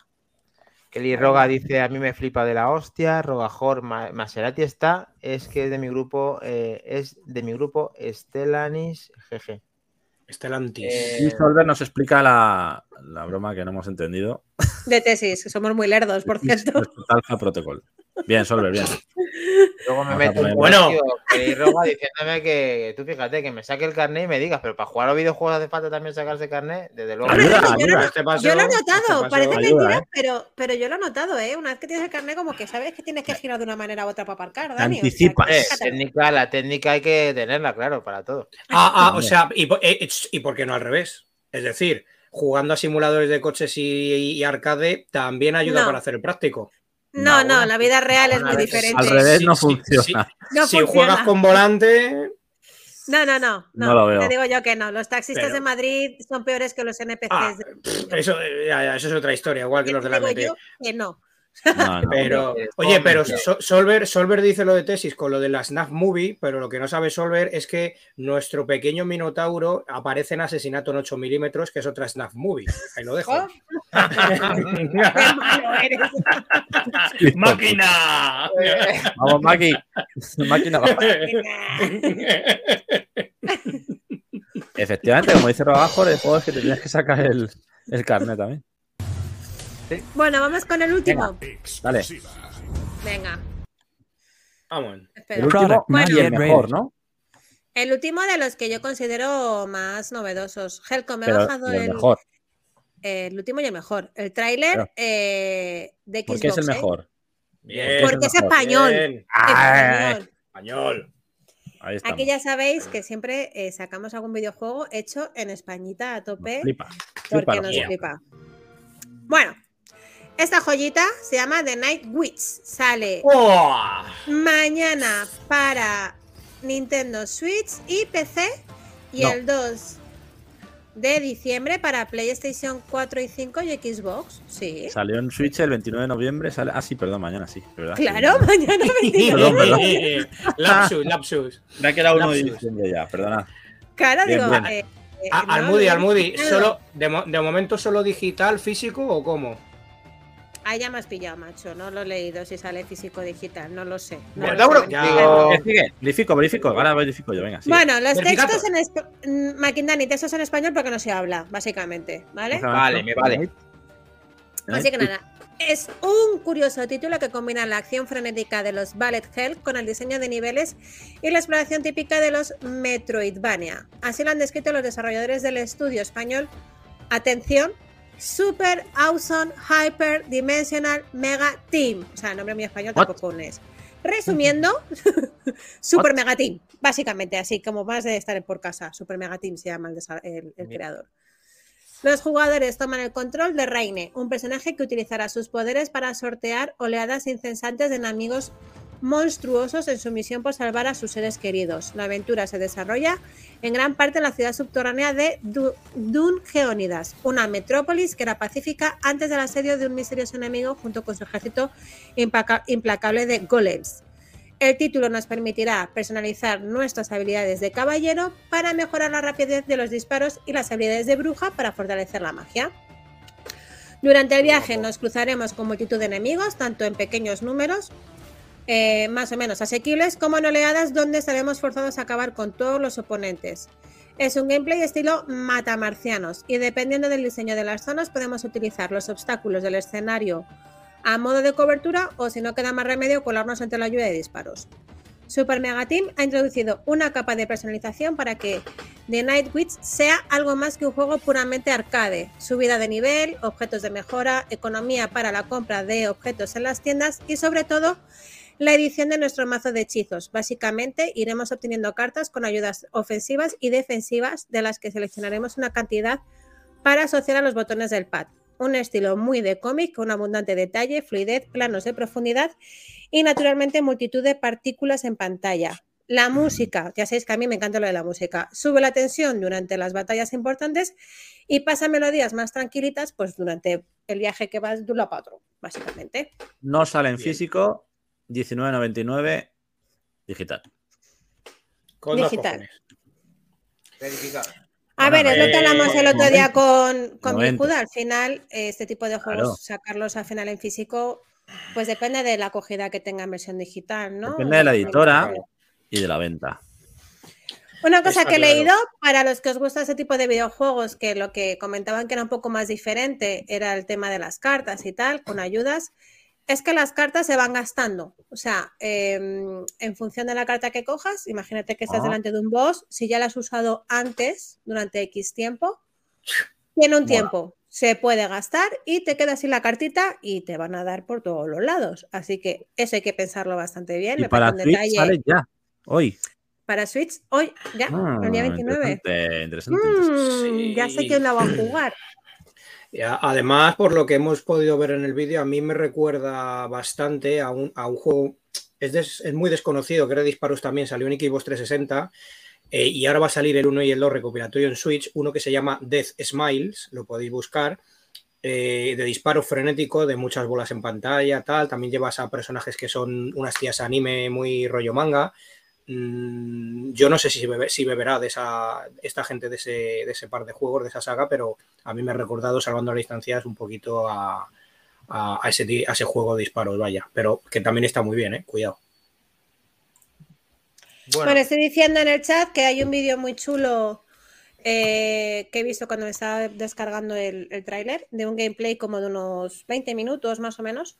Kelly Roga dice, a mí me flipa de la hostia, Rogajor, Ma- Maserati está, es que es de mi grupo, eh, es de mi grupo Stellanis GG. Stellantis. Eh, Y Solver nos explica la, la broma que no hemos entendido. De tesis, que somos muy lerdos, por cierto. Respecto al Alpha Protocol. Bien, Solver, bien. Luego me meto un Bueno. diciéndome que tú fíjate que me saque el carnet y me digas, pero para jugar a los videojuegos hace falta también sacarse carnet, desde luego. Ayuda, yo, lo, ayuda. Este paso- yo lo he este notado, paso- parece Ayuda, mentira, ¿eh? pero, pero yo lo he notado, ¿eh? Una vez que tienes el carnet, como que sabes que tienes que girar de una manera u otra para aparcar, Dani. o sea, anticipas. que Eh, técnica, la técnica hay que tenerla, claro, para todo. Ah, ah, o sea, ¿y, por- eh, ¿y por qué no al revés? Es decir, jugando a simuladores de coches y, y arcade también ayuda No. para hacer el práctico. No, No, la vida real es muy diferente. Al revés Sí, no sí, funciona. No si funciona. juegas con volante, No, no, no, no. No lo veo. Te digo yo que no. Los taxistas Pero- de Madrid son peores que los NPCs. ah, de- pff, eso, eh, ya, ya, eso es otra historia, igual que Te los de la digo MT. yo que no. No, no. Pero, oye, pero Solver, Solver dice lo de tesis con lo de la Snap Movie, pero lo que no sabe Solver es que nuestro pequeño Minotauro aparece en Asesinato en 8 milímetros, que es otra Snap Movie. Ahí lo dejo. Oh. ¡Máquina! Vamos, Maki. Máquina. Efectivamente, como dice Robajo, el juego es que te tienes que sacar el, el carnet también. Bueno, vamos con el último. Dale. Venga, Vamos. espera. El último Bueno. y el mejor, ¿no? El último de los que yo considero más novedosos. Helcom, me he bajado y el el, mejor. el último y el mejor. El tráiler eh, de Xbox. ¿Por qué es el mejor? Bien. Porque es mejor. español. Bien. Español. Español. Ahí. Aquí ya sabéis que siempre eh, sacamos algún videojuego hecho en Españita a tope Flipa. porque Flipa, nos flipa. Bueno, esta joyita se llama The Night Witch. Sale ¡Oh! mañana para Nintendo Switch y PC y No. el 2 de diciembre para PlayStation 4 y 5 y Xbox. Sí. Salió en Switch el 29 de noviembre. Sale... Ah, sí, perdón, mañana sí. ¿verdad? Claro, mañana 29. Perdón, perdón. lapsus, lapsus. Me ha quedado uno diciembre ya, perdona. Claro, Bien, digo. eh, eh, A- no, Almudi, Almudi, no. solo, de, mo- de momento solo digital, físico o cómo? Ah, ya me has pillado, macho. No lo he leído si sale físico digital. No lo sé. No Bueno, lo sé. Eh, sigue, verifico, verifico. Ahora verifico yo, venga. sigue. Bueno, los Verificato. textos en español. Maquindani, textos en español porque no se habla, básicamente. ¿Vale? Vale, me vale. Así que nada. Es un curioso título que combina la acción frenética de los Ballet Hell con el diseño de niveles y la exploración típica de los Metroidvania. Así lo han descrito los desarrolladores del estudio español. Atención, Super Awesome Hyper Dimensional Mega Team. O sea, nombre muy español What? tampoco es. Resumiendo, Super Mega Team, básicamente, así como más de estar por casa. Super Mega Team se llama el, el- creador. Los jugadores toman el control de Reine, un personaje que utilizará sus poderes para sortear oleadas incesantes de enemigos monstruosos en su misión por salvar a sus seres queridos. La aventura se desarrolla en gran parte en la ciudad subterránea de Du- Dun Geónidas, una metrópolis que era pacífica antes del asedio de un misterioso enemigo junto con su ejército implacable de golems. El título nos permitirá personalizar nuestras habilidades de caballero para mejorar la rapidez de los disparos y las habilidades de bruja para fortalecer la magia. Durante el viaje nos cruzaremos con multitud de enemigos, tanto en pequeños números, eh, más o menos asequibles, como en oleadas donde estaremos forzados a acabar con todos los oponentes. Es un gameplay estilo matamarcianos y dependiendo del diseño de las zonas podemos utilizar los obstáculos del escenario a modo de cobertura o si no queda más remedio colarnos ante la lluvia de disparos. Super Mega Team ha introducido una capa de personalización para que The Night Witch sea algo más que un juego puramente arcade. Subida de nivel, objetos de mejora, economía para la compra de objetos en las tiendas y sobre todo la edición de nuestro mazo de hechizos. Básicamente iremos obteniendo cartas con ayudas ofensivas y defensivas de las que seleccionaremos una cantidad para asociar a los botones del pad. Un estilo muy de cómic con abundante detalle, fluidez, planos de profundidad y naturalmente multitud de partículas en pantalla. La música, ya sabéis que a mí me encanta lo de la música, sube la tensión durante las batallas importantes y pasa melodías más tranquilitas pues durante el viaje que vas de un lado para otro, básicamente. No sale en físico, 19.99 digital. Con Digital. Verificado. A ver, es lo que hablamos el otro día con, con 90. Bijuda. Al final, este tipo de juegos, Claro. sacarlos al final en físico, pues depende de la acogida que tenga en versión digital, ¿no? Depende de la editora y de la venta. Una cosa Está que he claro. leído, para los que os gusta ese tipo de videojuegos, que lo que comentaban que era un poco más diferente era el tema de las cartas y tal, con ayudas, es que las cartas se van gastando. O sea, em, en función de la carta que cojas, imagínate que estás Ah. delante de un boss, si ya la has usado antes, durante X tiempo, tiene un Mola. tiempo, se puede gastar y te queda sin la cartita y te van a dar por todos los lados. Así que eso hay que pensarlo bastante bien. Y me para Switch detalle. sale ya, hoy. Para Switch, hoy, ya, Ah, el día 29. Interesante, interesante, interesante. Mm, Ya sé quién la va a jugar. Además, por lo que hemos podido ver en el vídeo, a mí me recuerda bastante a un, a un juego, es, es muy desconocido, que era disparos también, salió en Xbox 360 eh, y ahora va a salir el 1 y el 2 recopilatorio en Switch, uno que se llama Death Smiles, lo podéis buscar, eh, de disparo frenético, de muchas bolas en pantalla, tal, también llevas a personajes que son unas tías anime muy rollo manga. Mm, Yo no sé si, bebe- si beberá de esa, esta gente de ese, de ese par de juegos, de esa saga, pero a mí me ha recordado, salvando las distancias, un poquito a, a- a ese, ti- a ese juego de disparos, vaya. Pero que también está muy bien, ¿eh? Cuidado. Bueno, Bueno, estoy diciendo en el chat que hay un vídeo muy chulo eh, que he visto cuando me estaba descargando el, el tráiler de un gameplay como de unos 20 minutos más o menos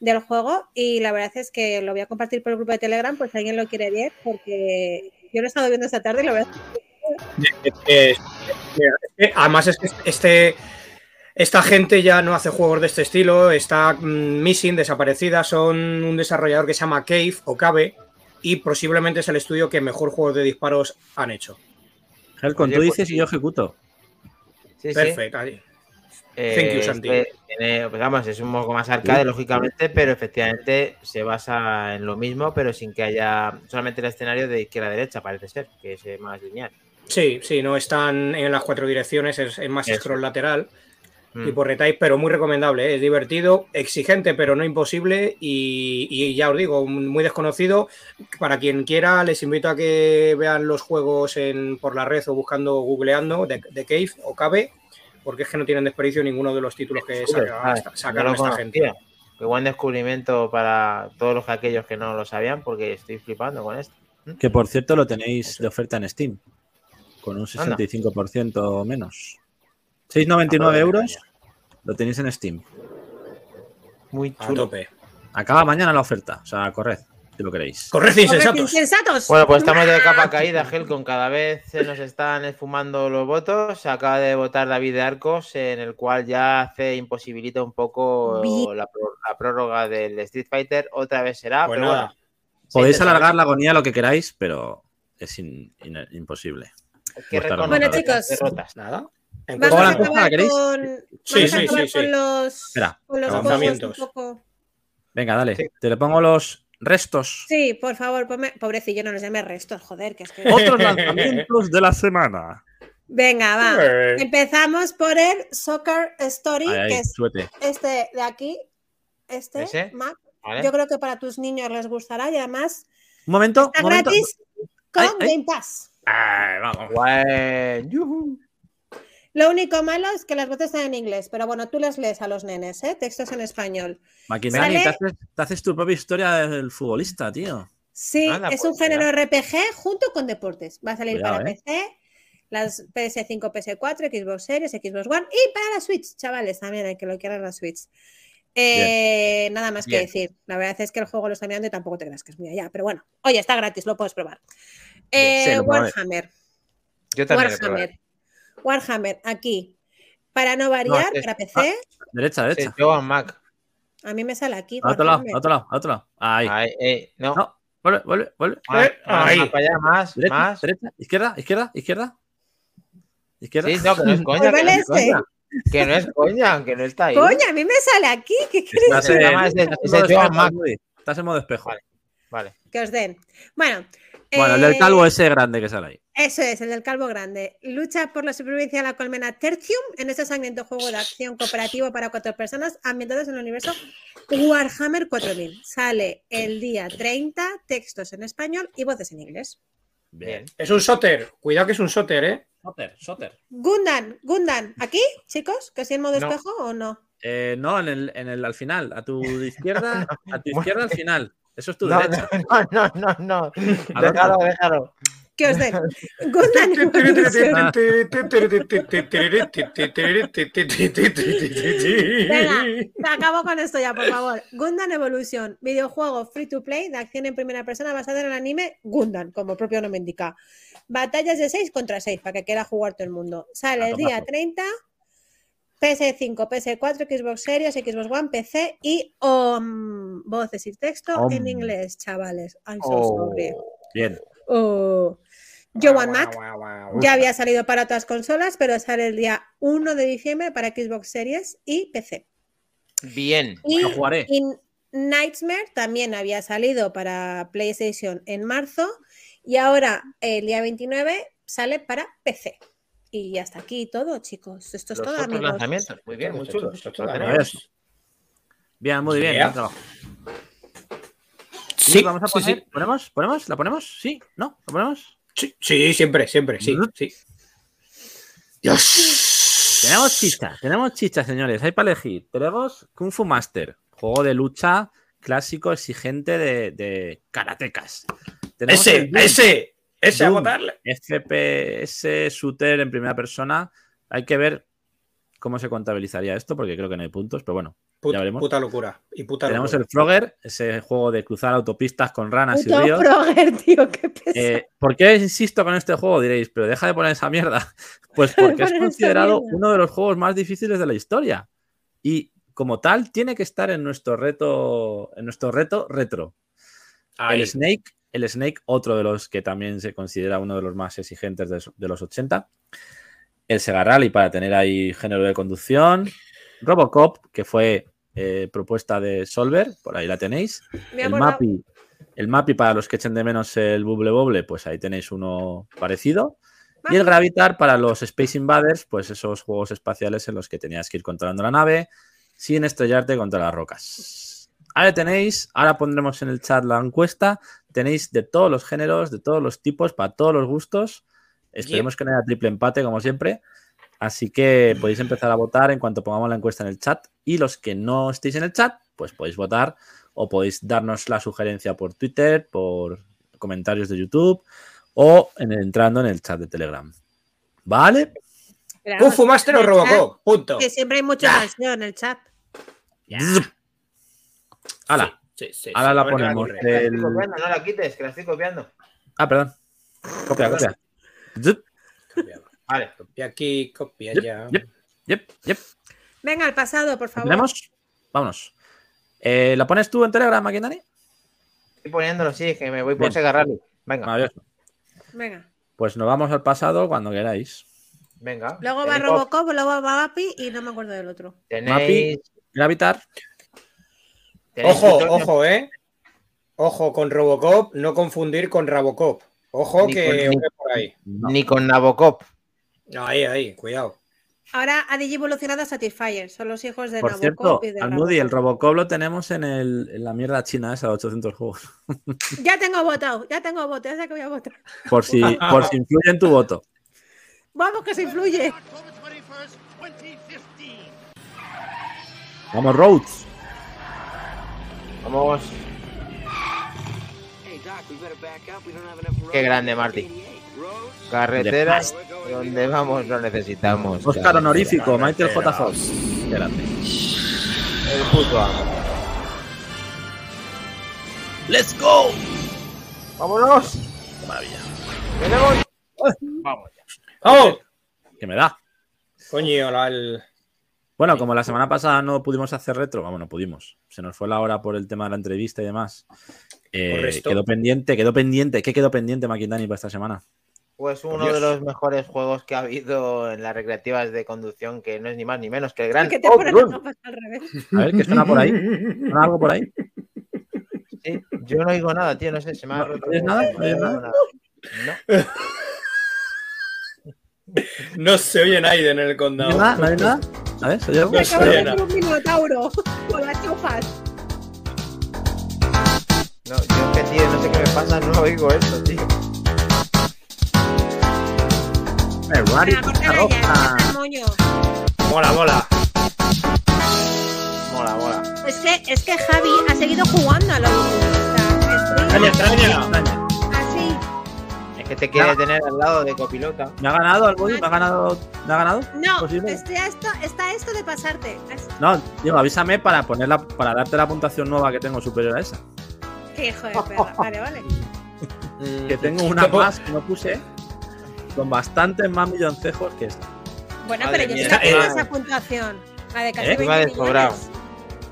del juego y la verdad es que lo voy a compartir por el grupo de Telegram por si alguien lo quiere ver porque yo lo he estado viendo esta tarde y la verdad es que además es que este, esta gente ya no hace juegos de este estilo, está mm, missing, desaparecida, son un desarrollador que se llama Cave o Cave y posiblemente es el estudio que mejor juegos de disparos han hecho. Helcon, tú pues dices y yo ejecuto. sí. Perfecto. Eh, Thank you, Santi. este tiene- pues vamos, es un poco más arcade, Sí. lógicamente, pero efectivamente se basa en lo mismo, pero sin que haya solamente el escenario de izquierda a derecha, parece ser, que es eh, más lineal. Sí, sí, no están en las cuatro direcciones, es, es más Eso. scroll lateral. Mm. tipo retype, pero muy recomendable. ¿eh? Es divertido, exigente, pero no imposible. Y, y ya os digo, muy desconocido. Para quien quiera, les invito a que vean los juegos en, por la red o buscando, googleando de, de Cave o Cave, porque es que no tienen desperdicio ninguno de los títulos que Seguro, saca- ah, esta- sacaron gente. Qué buen descubrimiento para todos los aquellos que no lo sabían, porque estoy flipando con esto. Que por cierto lo tenéis de oferta en Steam. Con un Anda. 65% menos. 6,99 Ah, euros lo tenéis en Steam. Muy A chulo. tope. Acaba mañana la oferta. O sea, corred, si lo queréis. Correcto, insensatos. insensatos. Bueno, pues estamos de capa caída, Helcon. Cada vez se nos están esfumando los votos. Se acaba de votar David de Arcos, en el cual ya hace imposibilita un poco la, pró- la prórroga del Street Fighter. Otra vez será. Pues pero nada. bueno, Podéis alargar la agonía lo que queráis, pero es in- in- imposible. que Bueno, chicos. derrotas. Nada. Vamos ¿Cómo a acabar con, Sí, sí, sí, con los, Espera. con los Avanzamientos. juegos un poco. Venga, dale. Sí. Te le pongo los restos. Sí, por favor, ponme... pobrecillo, no nos llame restos, joder, que es que... Otros lanzamientos de la semana. Venga, va. Empezamos por el Soccer Story, Ahí, ahí, que es este de aquí. Este, ¿Ese? Mac. ¿vale? Yo creo que para tus niños les gustará y además Un momento. está un momento. gratis con Ay, ay. Game Pass. Ay, vamos. Buen, yujú. Lo único malo es que las voces están en inglés, pero bueno, tú les lees a los nenes, ¿eh? Textos en español. Maquinani, Sale- te haces, te haces tu propia historia del futbolista, tío. Sí, Anda, es pues, un género RPG junto con deportes. Va a salir Cuidado, para ¿eh? PC, las PS5, PS4, Xbox Series, Xbox One y para la Switch, chavales, también hay que lo quieran la Switch. Eh, nada más que decir. La verdad es que el juego lo está mirando y tampoco te creas que es muy allá. Pero bueno, oye, está gratis, lo puedes probar. Sí, Eh. Warhammer. Yo también. Warhammer. Warhammer, aquí. Para no variar, este- para PC, Derecha, Sí, derecha. yo a Mac. a mí me sale aquí. A otro lado, a otro lado, a otro lado. Ahí. Ahí, eh, no. No, vuelve, vuelve, vuelve. Más, Eh, ahí. más para allá, más, Derecha, más. derecha, izquierda, izquierda, izquierda. Izquierda. Sí, no, que no es coña. Que no vale es coña. ese. Que no es coña, que no está ahí. Coño, a mí me sale aquí. ¿Qué Estás en, en modo espejo. Woody. Estás en modo espejo. Vale. Vale. que os den? Bueno. Bueno, el del eh, calvo ese grande que sale ahí. Eso es, el del calvo grande. Lucha por la supervivencia de la colmena Tertium en este sangriento juego de acción cooperativo para cuatro personas ambientados en el universo Warhammer 4000. Sale el día 30, textos en español y voces en inglés. Bien. Es un soter. Cuidado que es un soter, ¿eh? Soter, Soter. Gundan, Gundan, ¿aquí, chicos? ¿Que sí en modo No. espejo o no? Eh, no, en el, en el al final. A tu izquierda, a tu izquierda al final. Eso es tu No, derecha. no, no, no, no. Al Déjalo, déjalo. Que os den. Venga, acabo con esto ya, por favor. Gundam Evolution, videojuego free to play de acción en primera persona basado en el anime Gundam, como el propio nombre indica. Batallas de 6 contra 6, para que quiera jugar todo el mundo. Sale el día tomazo. 30, PS5, PS4, Xbox Series, Xbox One, PC y um, voces y texto en Om. inglés, chavales. I'm so Oh. sorry. Bien. Oh. Yo One Mac ya había salido para otras consolas, pero sale el día 1 de diciembre para Xbox Series y PC. Bien. Y, Lo jugaré. y Nightmare también había salido para PlayStation en marzo y ahora el día 29 sale para PC. Y hasta aquí todo, chicos. Esto es Los todo, amigos. lanzamientos. Muy bien, muy chulos. Esto, esto, Lo esto, tenemos. Eso. Bien, muy bien. Yeah. buen trabajo. Sí, vamos a sí, poner. sí. ¿Ponemos? ¿Ponemos? ¿La ponemos? ¿Sí? ¿No? ¿La ponemos? Sí, sí, siempre, siempre, sí, sí. Dios. Tenemos chicha, tenemos chicha, señores. Hay para elegir. Tenemos Kung Fu Master, juego de lucha clásico exigente de, de karatecas. Tenemos Ese, Doom, ese, ese a Doom. votarle. FPS shooter en primera persona. Hay que ver cómo se contabilizaría esto, porque creo que no hay puntos, pero bueno. Puta, veremos. puta locura. Y puta Tenemos locura. el Frogger, ese juego de cruzar autopistas con ranas Puto y ríos. Frogger, tío, qué pesado. Eh, ¿Por qué insisto con este juego? Diréis, pero deja de poner esa mierda. Pues porque es considerado uno de los juegos más difíciles de la historia. Y como tal, tiene que estar en nuestro reto, en nuestro reto retro. Ahí. El Snake, el Snake, otro de los que también se considera uno de los más exigentes de, de los 80. El Sega Rally para tener ahí género de conducción. Robocop, que fue eh, propuesta de Solver, por ahí la tenéis. El MAPI, el MAPI para los que echen de menos el Bubble Bobble, pues ahí tenéis uno parecido. Y el Gravitar para los Space Invaders, pues esos juegos espaciales en los que tenías que ir controlando la nave sin estrellarte contra las rocas. Ahí tenéis, ahora pondremos en el chat la encuesta. Tenéis de todos los géneros, de todos los tipos, para todos los gustos. Esperemos que no haya triple empate, como siempre. Así que podéis empezar a votar en cuanto pongamos la encuesta en el chat. Y los que no estéis en el chat, pues podéis votar o podéis darnos la sugerencia por Twitter, por comentarios de YouTube o en- entrando en el chat de Telegram. ¿Vale? Pero Kung vamos, Fu Master o Robocop. Punto. chat, Que siempre hay mucha Ya. tensión en el chat. ¡Hala! Sí, sí, sí, Ahora sí, la ponemos. la copiando, no la quites, que la estoy copiando. Ah, perdón. Copia, copia. Vale. copia aquí, copia Yep, allá. yep. Yep, yep. Venga, al pasado, por favor. ¿Tenemos? Vámonos. Eh, ¿La pones tú en Telegram, Maquinani? Estoy poniéndolo, sí, que me voy por Rally. Venga, Maravilloso. Venga. Pues nos vamos al pasado cuando queráis. venga. Luego va Robocop, luego va Mapi y no me acuerdo del otro. Tenéis. Gravitar. tenéis Ojo, tutorial. ojo, eh. Ojo con Robocop, no confundir con Rabocop. Ojo Ni que con- ni- oye por ahí. No. Ni con Nabokov. Ahí, ahí, cuidado. Ahora ha evolucionado a Satisfyer. Son los hijos de Por cierto, y de al Moody, el Robocop. Lo tenemos en, el, en la mierda china esa de 800 juegos. Ya tengo votado, ya tengo votado, ya sé que voy a votar. Por si, por si influye en tu voto. Vamos que se influye. Vamos, Rhodes. Vamos. Qué grande, Marty. Carreteras donde vamos lo necesitamos. Oscar honorífico, Michael J. Fox. Qué grande. El puto amo. ¡Let's go! ¡Vámonos! Qué maravilla. ¡Tenemos! Vamos ya. ¡Vamos! Que me da. Coño, la, el... Bueno, como la semana pasada no pudimos hacer retro, vamos, no pudimos. Se nos fue la hora por el tema de la entrevista y demás. Eh, quedó pendiente, quedó pendiente. ¿Qué quedó pendiente, Maquindani, para esta semana? Pues uno Dios. de los mejores juegos que ha habido en las recreativas de conducción, que no es ni más ni menos que el gran Que te gafas al revés. A ver, ¿qué suena por ahí? ¿Suena algo por ahí? Sí, yo no oigo nada, tío, no sé, se me ha ¿No roto. nada? ¿No oigo nada? No. No se oye nadie en el ¿No condado. hay nada? ¿No hay nada? A ver, ¿soy yo? No Me acabo de suena. hacer un minotauro con las chofas. No, yo que tío, no sé qué me pasa, no oigo esto, tío. Ferrari roja. Mola, mola. Mola, mola. Es que, es que Javi ha seguido jugando a los Extraña, extraña. Así. Es que te quiere tener al lado de copilota. ¿Me ha ganado el? ¿Me ha ganado? ¿Me ha ganado? No, está esto, está esto de pasarte. No, digo, avísame para ponerla, para darte la puntuación nueva que tengo superior a esa. Qué hijo de perra. Vale, vale. Que tengo una más que no puse con bastantes más milloncejos que esta. Bueno, Madre pero yo mía, sí la tengo esa puntuación. La de casi ¿Eh? 20 Iba de sobrado. millones.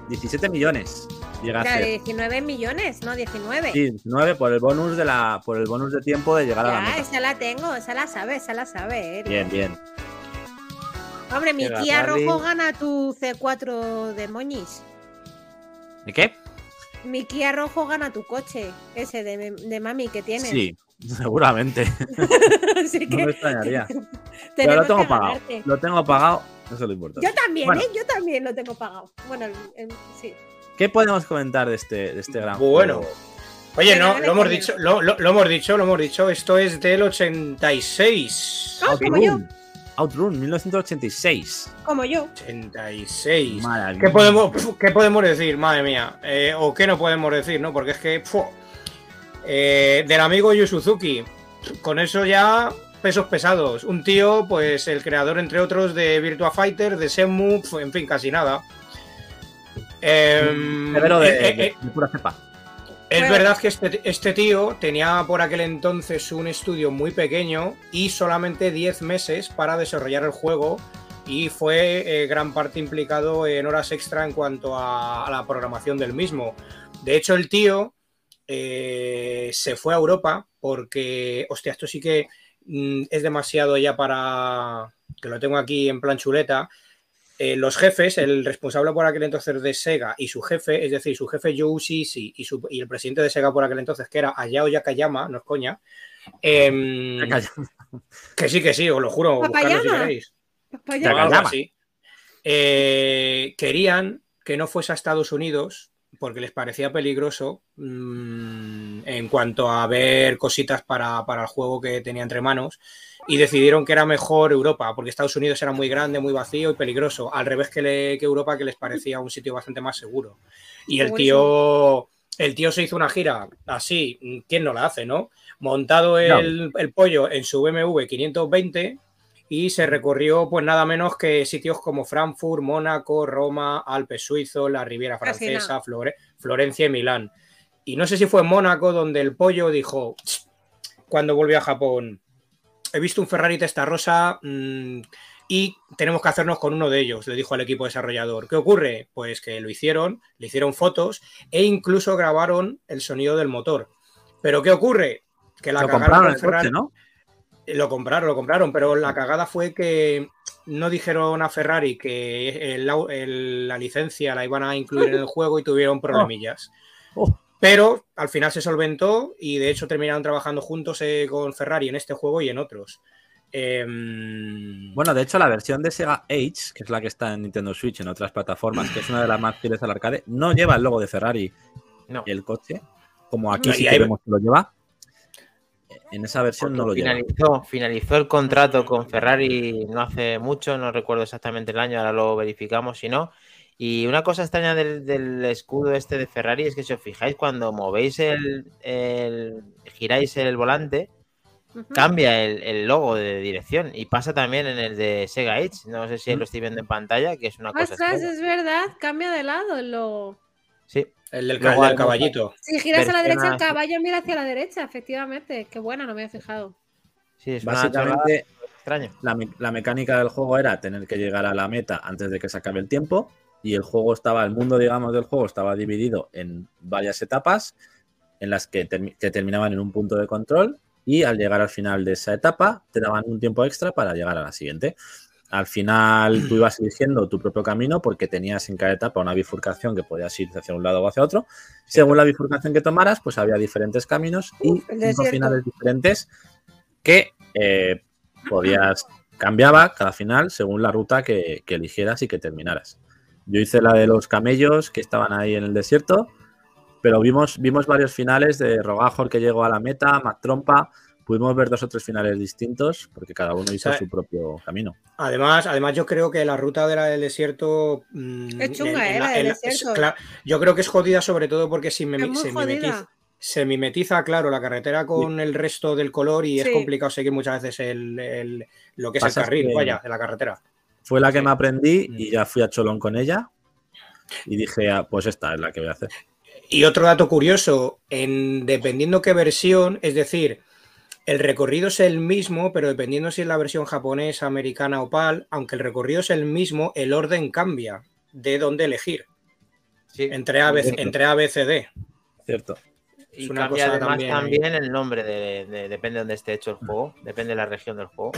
17 millones llega a La de ser. 19 millones, no 19. Sí, 9 por el bonus de la por el bonus de tiempo de llegar a la meta. esa la tengo, esa la sabe, esa la sabe. eh. Bien, bien. Hombre, mi Kia Rally- rojo gana tu C4 de Moñis. ¿De qué? Mi Kia rojo gana tu coche, ese de, de mami que tienes. Sí, seguramente. Así No que me extrañaría. Pero lo tengo pagado. Lo tengo pagado. Eso es lo importante. Yo también, Bueno. ¿eh? Yo también lo tengo pagado. Bueno, el- el- sí. ¿Qué podemos comentar de este, de este gran Bueno. juego? Oye, no, lo hemos dicho, lo, lo- lo hemos dicho, lo hemos dicho. Esto es del 86. Ah, como yo, Outrun. Outrun, 1986. como yo. 86. Maravilla. ¿Qué podemos, pf, ¿Qué podemos decir, madre mía? Eh, ¿O qué no podemos decir, no? Porque es que. Eh, del amigo Yu Suzuki. Con eso ya. Pesos pesados. Un tío, pues el creador, entre otros, de Virtua Fighter, de Shenmue, pf, en fin, casi nada. Em, de, eh, eh, de- eh, de pura cepa. es verdad que este, este tío tenía por aquel entonces un estudio muy pequeño y solamente 10 meses para desarrollar el juego y fue eh, gran parte implicado en horas extra en cuanto a, a la programación del mismo. De hecho, el tío eh, se fue a Europa porque, hostia, esto sí que mm, es demasiado ya para que lo tengo aquí en plan chuleta. Eh, los jefes, el responsable por aquel entonces de Sega y su jefe, es decir, su jefe Joe y, su- y el presidente de Sega por aquel entonces, que era Ayao Yakayama, no es coña, em, que sí, que sí, os lo juro, buscarlo si queréis. Eh, querían que no fuese a Estados Unidos porque les parecía peligroso mm, en cuanto a ver cositas para, para el juego que tenía entre manos y decidieron que era mejor Europa porque Estados Unidos era muy grande, muy vacío y peligroso, al revés que, le- que Europa que les parecía un sitio bastante más seguro. Y el tío, el tío se hizo una gira así, ¿quién no la hace, no? Montado el, el pollo en su BMW 520 y se recorrió pues nada menos que sitios como Frankfurt, Mónaco, Roma, Alpes suizos, la Riviera Francesa. Flore- Florencia y Milán. Y no sé si fue en Mónaco donde el pollo dijo, "Ch, cuando volvió a Japón, he visto un Ferrari Testarossa mm, y tenemos que hacernos con uno de ellos, le dijo al equipo desarrollador. ¿Qué ocurre? Pues que lo hicieron, le hicieron fotos e incluso grabaron el sonido del motor. Pero ¿qué ocurre? Que la Lo cagaron compraron con el Ferrari- coche, ¿no? Lo compraron, lo compraron, pero la cagada fue que no dijeron a Ferrari que el- el- la licencia la iban a incluir en el juego y tuvieron problemillas. Oh. Pero al final se solventó y de hecho terminaron trabajando juntos eh, con Ferrari en este juego y en otros. Em, Bueno, de hecho, la versión de Sega Age, que es la que está en Nintendo Switch y en otras plataformas, que es una de las más fieles al arcade, no lleva el logo de Ferrari No. y el coche, como aquí No, sí que vemos que lo lleva. En esa versión no lo lleva. finalizó, finalizó el contrato con Ferrari no hace mucho, no recuerdo exactamente el año, ahora lo verificamos si no. Y una cosa extraña del, del escudo este de Ferrari es que si os fijáis, cuando movéis el, el- giráis el volante, cambia el, el logo de dirección y pasa también en el de Sega Age. No sé si lo estoy viendo en pantalla, que es una cosa Ostras, extraña. es verdad, cambia de lado el logo. Sí, el del, el del caballito. Si giras a la derecha, el caballo mira hacia la derecha, efectivamente. Qué buena, no me había fijado. sí, es Básicamente, extraña. la, me- la mecánica del juego era tener que llegar a la meta antes de que se acabe el tiempo. Y el juego estaba, el mundo, digamos, del juego estaba dividido en varias etapas en las que, termi- que terminaban en un punto de control. Y al llegar al final de esa etapa, te daban un tiempo extra para llegar a la siguiente. Al final tú ibas eligiendo tu propio camino porque tenías en cada etapa una bifurcación que podías ir hacia un lado o hacia otro. Según la bifurcación que tomaras, pues había diferentes caminos y cinco finales diferentes que eh, podías cambiaba cada final según la ruta que, que eligieras y que terminaras. Yo hice la de los camellos que estaban ahí en el desierto, pero vimos, vimos varios finales de Rogajor que llegó a la meta, Mac Trompa. Pudimos ver dos o tres finales distintos porque cada uno hizo O sea, su propio camino. Además, además, yo creo que la ruta de la del desierto. mm, Es chunga, ¿eh? La del desierto. yo creo que es jodida, sobre todo porque si me, Es muy se, mimetiza, se mimetiza, claro, la carretera con el resto del color y es complicado seguir muchas veces el, el- lo que es el carril, que- vaya, de la carretera. Fue la que Sí. me aprendí Mm. y ya fui a Cholón con ella y dije, ah, pues esta es la que voy a hacer. Y otro dato curioso, en, dependiendo qué versión, es decir, el recorrido es el mismo, pero dependiendo si es la versión japonesa, americana o PAL, aunque el recorrido es el mismo, el orden cambia de dónde elegir. Sí. Entre A, B, Cierto. entre A, B, C, D. Cierto. Y Es una cambia cosa además también el nombre, de, de- depende de dónde esté hecho el juego, depende de la región del juego.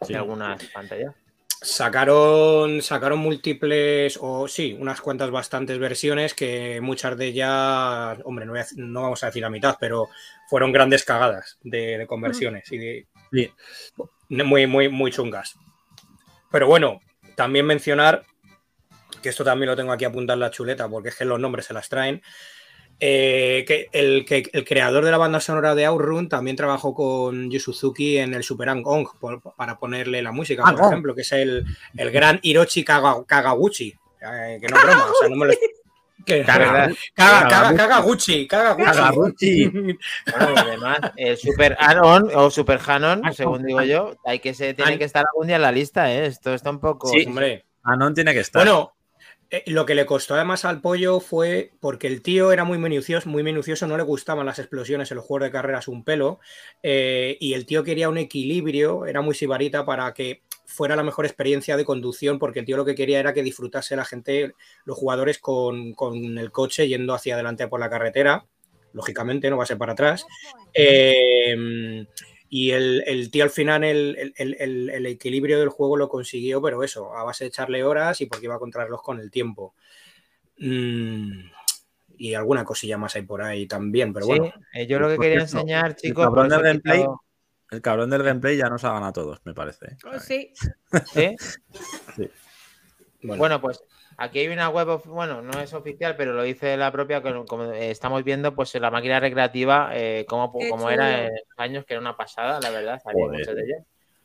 Sí. Algunas pantallas. Sacaron, sacaron múltiples, o sí, unas cuantas bastantes versiones que muchas de ellas, hombre, no, a- no vamos a decir la mitad, pero fueron grandes cagadas de, de conversiones y de, muy, muy, muy chungas. Pero bueno, también mencionar, que esto también lo tengo aquí apuntado en la chuleta, porque es que los nombres se las traen, eh, que, el, que el creador de la banda sonora de Outrun también trabajó con Yu Suzuki en el Super Ong por- para ponerle la música, por Ang-ong. ejemplo, que es el, el gran Hiroshi Kaga- Kagaguchi. eh, que no es broma, o sea, no me lo... que- Kaga- Kaga- Kaga- Kagaguchi. Kagaguchi, Kagaguchi. Bueno, además, el Super Anon o Super Hanon, según digo yo, hay que se tiene que estar algún día en la lista, ¿eh? Esto está un poco. Sí, hombre. Anon tiene que estar. Bueno, eh, lo que le costó además al pollo fue porque el tío era muy minucioso, muy minucioso, no le gustaban las explosiones en los juegos de carreras un pelo, eh, y el tío quería un equilibrio, era muy sibarita para que fuera la mejor experiencia de conducción, porque el tío lo que quería era que disfrutase la gente, los jugadores con, con el coche yendo hacia adelante por la carretera, lógicamente no va a ser para atrás. Eh, y el, el tío al final el, el- el- el equilibrio del juego lo consiguió, pero eso, a base de echarle horas y porque iba a contrarlos con el tiempo. Mm, y alguna cosilla más hay por ahí también, pero Sí, bueno. eh, yo lo que quería enseñar, el chicos. cabrón por eso del gameplay. quitado- El cabrón del gameplay ya nos ha ganado a todos, me parece. Oh, sí. ¿Sí? Bueno, Bueno, pues aquí hay una web, of- bueno, no es oficial, pero lo dice la propia, que como eh, estamos viendo, pues la máquina recreativa, eh, como, como era en los años, que era una pasada, la verdad, Joder. muchas de ellas.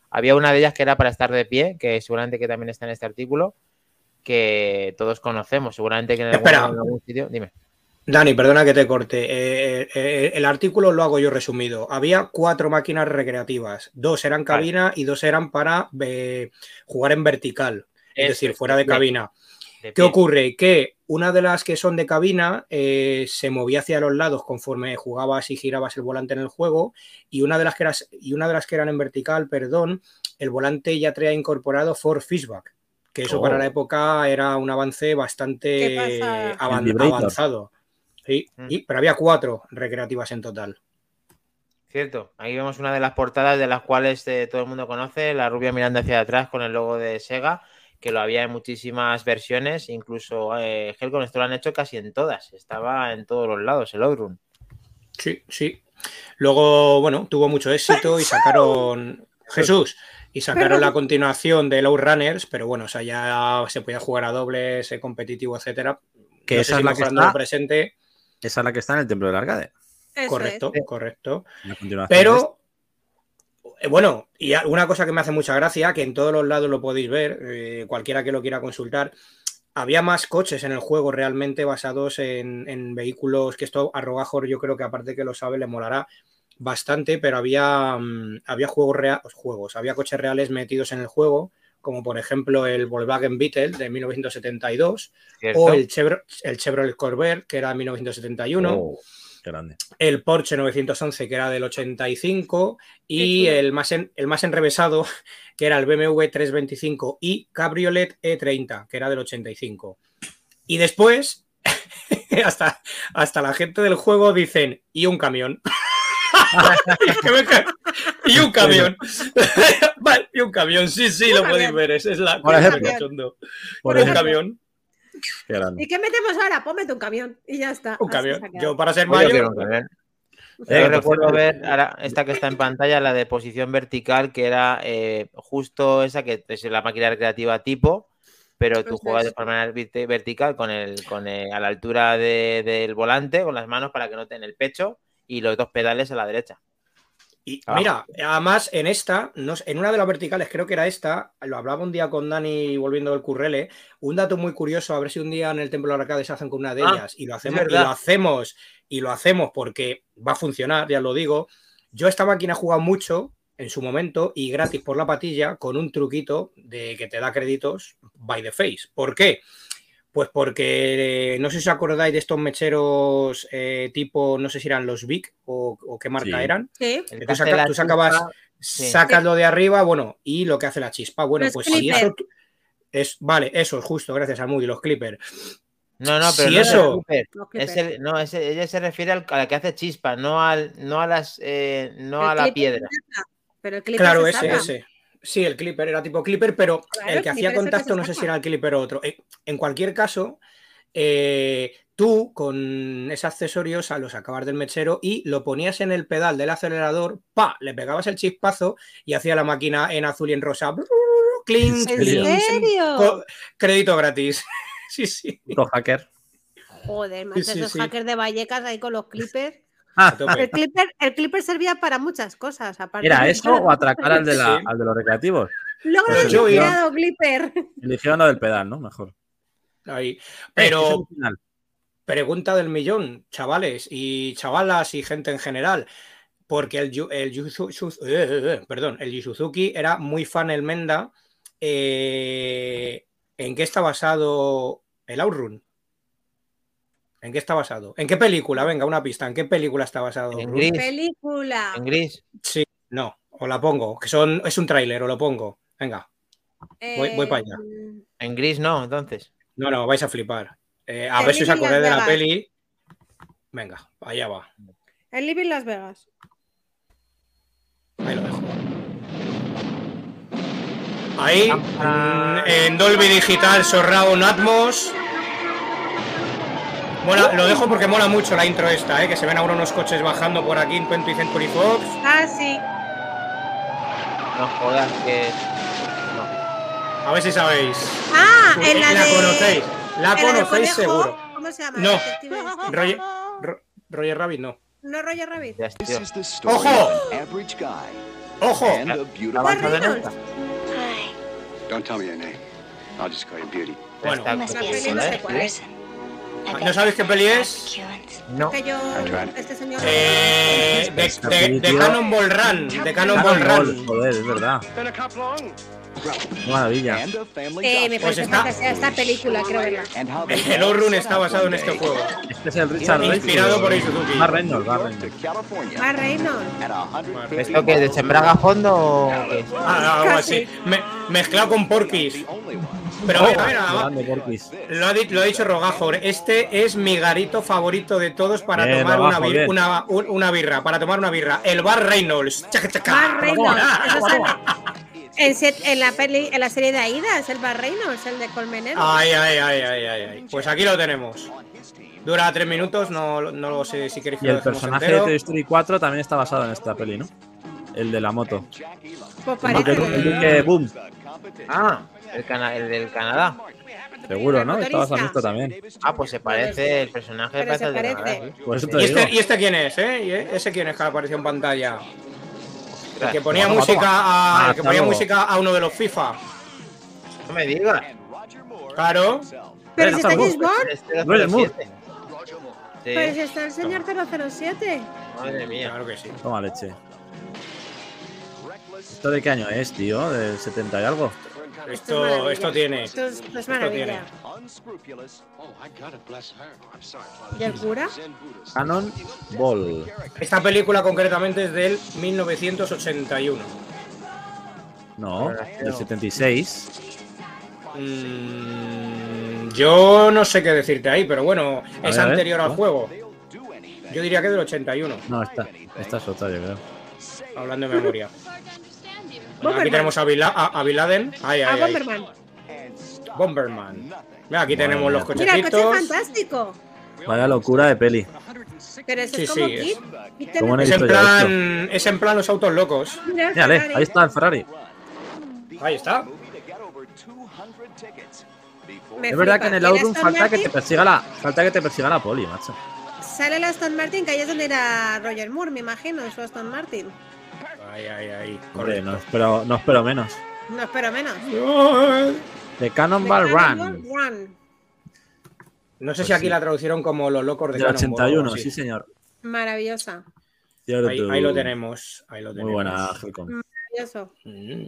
Había una de ellas que era para estar de pie, que seguramente que también está en este artículo, que todos conocemos, seguramente que en algún, Espera. en algún sitio. Dime. Dani, perdona que te corte. Eh, eh, el artículo lo hago yo resumido. Había cuatro máquinas recreativas. Dos eran cabina y dos eran para eh, jugar en vertical, es decir, fuera de cabina. ¿Qué ocurre? Que una de las que son de cabina eh, se movía hacia los lados conforme jugabas y girabas el volante en el juego y una de las que, eras- y una de las que eran en vertical, perdón, el volante ya traía incorporado for Fishback, que eso Oh. para la época era un avance bastante avanzado. Sí, Mm. y- pero había cuatro recreativas en total. Cierto, ahí vemos una de las portadas de las cuales eh, todo el mundo conoce, la rubia mirando hacia atrás con el logo de Sega, que lo había en muchísimas versiones, incluso eh, Helcom esto lo han hecho casi en todas, estaba en todos los lados el Outrun. Sí, sí. Luego, bueno, tuvo mucho éxito y sacaron. Jesús. Y sacaron la continuación de Low Runners, pero bueno, o sea, ya se podía jugar a dobles, competitivo, etcétera. Que No esa es si la que está- presente. Esa es la que está en el templo del arcade. Correcto, correcto. Pero, bueno, y una cosa que me hace mucha gracia, que en todos los lados lo podéis ver, eh, cualquiera que lo quiera consultar, había más coches en el juego realmente basados en, en vehículos, que esto a Rogajor yo creo que aparte que lo sabe le molará bastante, pero había, mm, había juegos, rea- juegos, había coches reales metidos en el juego, como por ejemplo el Volkswagen Beetle de 1972 ¿cierto? o el, Chevro- el Chevrolet Corvair que era de 1971 Oh, qué grande. el Porsche 911 que era del 85 y el más, en- el más enrevesado que era el BMW 325 y Cabriolet E30 que era del 85. Y después hasta, hasta la gente del juego dicen y un camión. Y un camión. Vale, y un camión, sí, sí, lo podéis ver, esa es la Por ejemplo. Por Un ejemplo, camión, qué. ¿Y qué metemos ahora? Pómete un camión y ya está. un Así camión. Yo para ser Pues yo mayor. Eh, Yo recuerdo ver ahora esta que está en pantalla, la de posición vertical, que era eh, justo esa que es la máquina recreativa tipo, pero tú Eso juegas de forma vertical con el, con el- a la altura de- del volante, con las manos para que no te en el pecho y los dos pedales a la derecha. Y Abajo. mira, además en esta, no sé, en una de las verticales, creo que era esta, lo hablaba un día con Dani volviendo del currele, un dato muy curioso, a ver si un día en el Templo de Arcade se hacen con una de Ah, ellas y lo hacemos, y lo hacemos, y lo hacemos porque va a funcionar, ya lo digo. Yo esta máquina he jugado mucho en su momento y gratis por la patilla con un truquito de que te da créditos by the face. ¿Por qué? Pues porque eh, no sé si os acordáis de estos mecheros eh, tipo, no sé si eran los Vic o, o qué marca Sí. eran. Sí. Tú, saca- tú sacabas, chispa, sí. sacas lo de arriba, bueno, y lo que hace la chispa. Bueno, Los pues si clippers. eso es, vale, eso, justo, gracias a Moody, los clippers. No, no, pero Si no es el eso- Clipper. Es el- no, ella se refiere al, a la que hace chispa, no al, no a las, eh, no El a la clipper piedra. Pero el clipper Claro, se ese, saca. ese. Sí, el clipper era tipo clipper, pero Claro, el que hacía contacto no sé si era el clipper o otro. Eh, En cualquier caso, eh, tú con ese accesorio o sea, lo sacabas del mechero y lo ponías en el pedal del acelerador, pa, le pegabas el chispazo y hacía la máquina en azul y en rosa. Clink, ¿En clink, serio? crédito gratis. sí, sí. Puto hacker. Joder, Sí, sí, esos sí. hackers de Vallecas ahí con los clippers. El clipper, el clipper servía para muchas cosas. Aparte ¿Era de- eso o atracar al de, la, Sí. al de los recreativos? Luego Pues tirado, clipper. Eligieron lo del pedal, ¿no? Mejor. Ahí. Pero pregunta del millón, chavales y chavalas y gente en general. Porque el, el, eh, eh, eh, perdón, el Suzuki era muy fan el Menda. eh, ¿En qué está basado el Outrun? ¿En qué está basado? ¿En qué película? Venga, una pista. ¿En qué película está basado? En gris, Película. en gris. Sí, no. O la pongo. Que son, es un tráiler, o lo pongo. Venga. voy- voy para allá. Eh, En gris no, entonces. No, no, vais a flipar. Eh, a ver si os acordáis de la peli. Venga, allá va. El Living Las Vegas. Ahí lo dejo. Ahí, en Dolby Digital Surround Atmos. Mola, lo dejo porque mola mucho la intro esta, ¿eh? que se ven ahora unos coches bajando por aquí en 20th Century Fox. Ah, sí. No jodas que. No. A ver si sabéis. Ah, Eh, en la, de... conocéis. La en la conocéis conejo. seguro. ¿Cómo se llama? No. Este. Roger, Ro- Roger Rabbit no. No Roger Rabbit. Story Ojo. ¡Ojo! en. Don't tell me your name. I'll just call you Beauty. Bueno, no sé cuál es. ¿No sabéis qué peli es? No. Este señor. Eh, de, Esta de- de película- Cannonball Run. De Cannonball Cannonball, Run. joder, es verdad. Maravilla. Eh, me Pues parece está- fantasía esta película, quiero verla. El Outrun está basado en este juego. Este es el Richard Inspirado por. Suzuki. Más Reynolds, más Reynolds. Ah, Reynolds. ¿Esto que de Sembraga a fondo o qué? Ah, algo Casi. así. Me- mezclado con Porky's. Pero Oh, mira. Lo ha, lo ha dicho Rogajor. Este es mi garito favorito de todos para Bien, tomar una, bir- una, un- una birra. Para tomar una birra. El bar Reynolds. Chaca, chaca. Bar Reynolds. Ah, en, set- en la peli, en la serie de Aida, es el Bar Reynolds, el de Colmenero. Ay, ay, ay, ay, ay, ay. Pues aquí lo tenemos. Dura tres minutos, no, no lo sé si queréis que Y el personaje de. Toy Story 4 también está basado en esta peli, ¿no? El de la moto. Pues El el Duque Boom. Ah, el, cana- el del Canadá. Seguro, ¿no? En motorista. esto también. Ah, pues se parece, el personaje Pero parece se el de parece. Canadá. ¿sí? Por eso te ¿Y digo. este, ¿Y este quién es, eh? ¿Y ese quién es que apareció en pantalla? El que ponía Toma, música toma. a, Ah, el que ponía música a uno de los FIFA. No me digas. Claro. Pero si está James Bond, Es Roger Moore. 007. pero si está el señor 007. madre mía. Claro que sí. Toma leche. ¿Esto de qué año es, tío? ¿Del 70 y algo? Esto, esto tiene. Esto es, esto es maravilla. ¿Y el cura? Canon Ball. Esta película concretamente es del 1981. No, del 76. Mm, yo no sé qué decirte ahí, pero bueno, A es ver, anterior al juego. Yo diría que del 81, No, esta, esta es otra, yo creo. hablando de memoria. Bomberman. aquí tenemos a, Bin La- a, a. Ay, A. Bomberman. Bomberman. Mira, aquí Madre tenemos los mía. Mira, el coche cochecitos. fantástico. Vaya locura de peli. Pero ese Sí, es como sí, es- Kit. Kit ¿Cómo no he Es en plan, es en plan los autos locos. Mira, Mírale, ahí está el Ferrari. Ahí está. Me Es verdad flipa. que en el Aston falta que te persiga la, falta que te persiga la poli, macho. Sale el Aston Martin, que ahí es donde era Roger Moore, me imagino, su Aston Martin. Ay, ay, ay. Hombre, no espero, no espero menos. No espero menos. De Cannonball Cannonball Run. Run. No sé Pues si aquí sí. la traducieron como los locos de o 81, algo así. sí, señor. Maravillosa. Ahí, ahí lo tenemos. Ahí lo Muy tenemos. buena, Helcom. Maravilloso. Mm.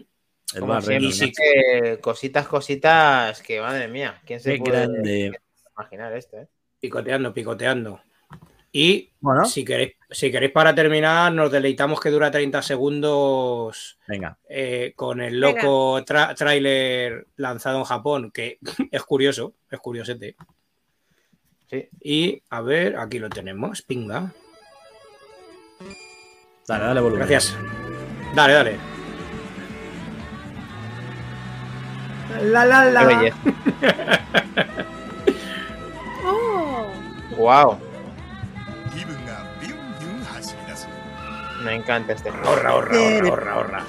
El Como Bar siempre, Reynolds, sí, que cositas, cositas que madre mía. ¿Quién se Qué puede grande. imaginar esto, eh? Picoteando, picoteando. Y Bueno, si queréis, si queréis para terminar, nos deleitamos que dura 30 segundos venga. eh, con el loco tra- tráiler lanzado en Japón, que es curioso, es curiosete. Sí. Y a ver, aquí lo tenemos, pinga. Dale, dale volumen. Gracias. Dale, dale. La la Qué belleza. ¡Oh! Wow, me encanta este juego. Ahorra, ahorra, ahorra, ahorra, ahorra.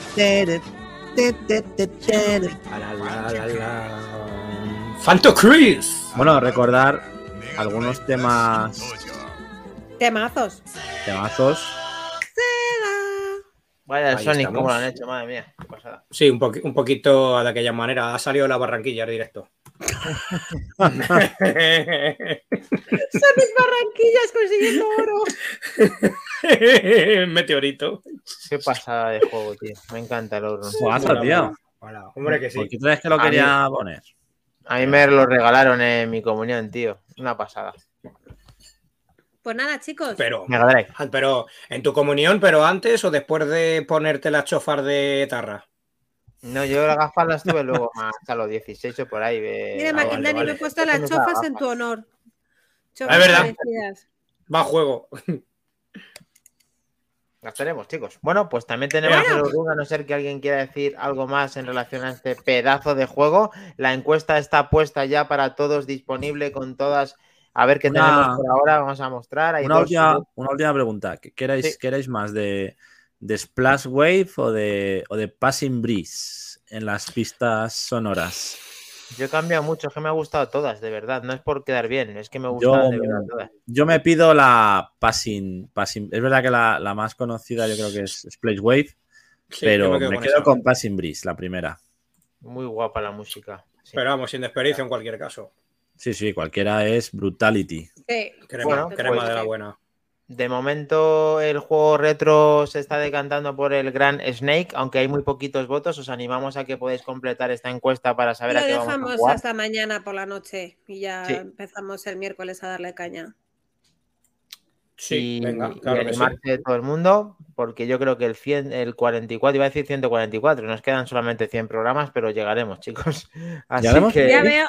La, la, la, la. Phantom Chris. Bueno, recordar algunos temas, Temazos. temazos. Vaya, el Ahí Sonic, estamos. cómo lo han hecho, madre mía. Qué pasada. Sí, un, un poquito de aquella manera. Ha salido la Barranquilla directo. Sonic Barranquillas consiguiendo oro. Meteorito. Qué pasada de juego, tío. Me encanta el oro. Tío. Hola, hombre que sí. ¿Por qué crees que lo A quería poner? A mí me lo regalaron en mi comunión, tío. Una pasada. Pues nada, chicos. Pero, pero en tu comunión, pero antes o después de ponerte las chofas de tarra. No, yo las gafas las tuve luego más hasta los 16 o por ahí. eh, Mira, ah, vale, me he puesto las chofas en tu honor. Chofas Es verdad. parecidas. Va a juego. Las tenemos, chicos. Bueno, pues también tenemos Bueno. a no ser que alguien quiera decir algo más en relación a este pedazo de juego. La encuesta está puesta ya para todos, disponible con todas. A ver qué Una- tenemos por ahora. Vamos a mostrar. Hay Una dos última, una última pregunta. ¿Qué ¿Queréis, Sí. queréis más de, de Splash Wave o de, o de Passing Breeze en las pistas sonoras? Yo he cambiado mucho, es que me ha gustado todas, de verdad. No es por quedar bien, es que me Yo- gustan de verdad todas. Yo me pido la Passing. passing es verdad que la, la más conocida yo creo que es Splash Wave, Sí, yo pero me con quedo con Passing Breeze, la primera. Muy guapa la música. sí. Pero vamos, sin desperdicio en cualquier caso. Sí, sí, cualquiera es Brutality. Sí. Crema, Bueno, crema pues- de la buena. De momento el juego retro se está decantando por el gran Snake, aunque hay muy poquitos votos. Os animamos a que podáis completar esta encuesta para saber Lo a qué vamos a dejamos jugar. hasta mañana por la noche y ya Sí. empezamos el miércoles a darle caña. Sí, y, venga, y claro que sí. animarse todo el mundo, porque yo creo que el, 100, el 44, iba a decir 144, nos quedan solamente 100 programas, pero llegaremos, chicos. Así ¿Llegaremos? que Ya veo.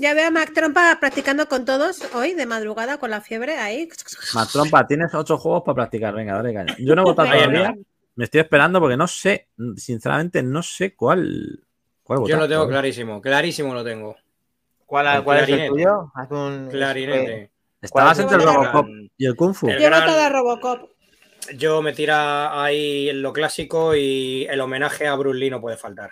Ya veo a Mac Trompa practicando con todos hoy de madrugada con la fiebre ahí. Matrompa, tienes ocho juegos para practicar. Venga, dale caña. Yo no he votado todavía. Me estoy esperando porque no sé, sinceramente, no sé cuál. cuál Yo lo tengo clarísimo, clarísimo lo tengo. ¿cuál, el cuál es el tuyo? Haz un Clarinete. Estabas ¿Cuál entre el Robocop gran- y el Kung Fu. Yo votado a Robocop. Yo me tira ahí en lo clásico y el homenaje a Bruce Lee no puede faltar.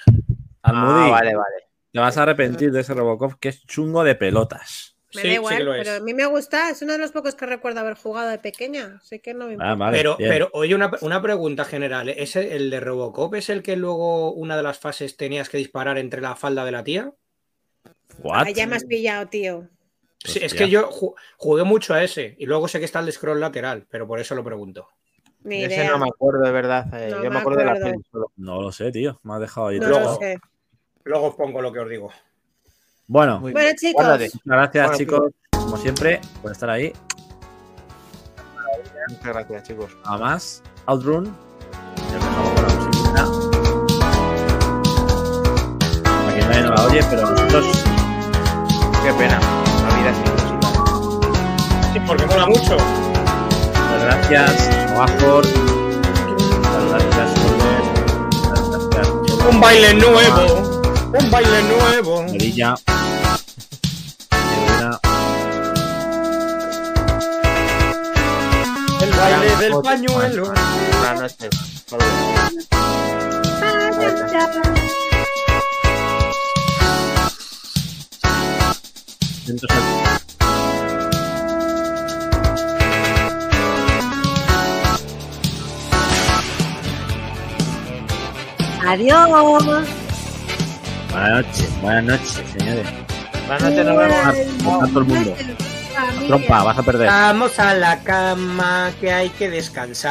Almudí, Ah, vale, vale. Te vas a arrepentir de ese Robocop que es chungo de pelotas. Me Sí, da sí igual, que lo es. pero a mí me gusta. Es uno de los pocos que recuerdo haber jugado de pequeña. Así que no me importa. Ah, vale, pero, bien. pero, oye, una, una pregunta general. ¿Es el, el de Robocop es el que luego una de las fases tenías que disparar entre la falda de la tía? What? Ah, ya me has pillado, tío. Sí, es que yo ju- jugué mucho a ese y luego sé que está el de scroll lateral, pero por eso lo pregunto. Ni Ese idea. no me acuerdo de verdad. eh, No yo me acuerdo de la acuerdo. peli solo. No lo sé, tío. Me has dejado ahí. No. Luego- lo sé. Luego os pongo lo que os digo. Bueno, Muy Bueno, bien. chicos. Guárdate. muchas gracias, Bueno, chicos, como siempre, por estar ahí. Muchas gracias, chicos. Nada más. Outrun. Ya empezamos con la musiquita. Para que nadie no la oye, pero nosotros. Qué pena. La vida sin música. Sí, porque mola mucho. Muchas gracias. Muchas gracias, gracias. Un baile nuevo. Un baile nuevo. El baile del pañuelo. Buenas noches. Saludos. Atentos a- Adiós. Buenas noches, buenas noches, señores. Buenas noches, nos vemos. A todo el mundo. Trompa, vas a perder. Vamos a la cama que hay que descansar.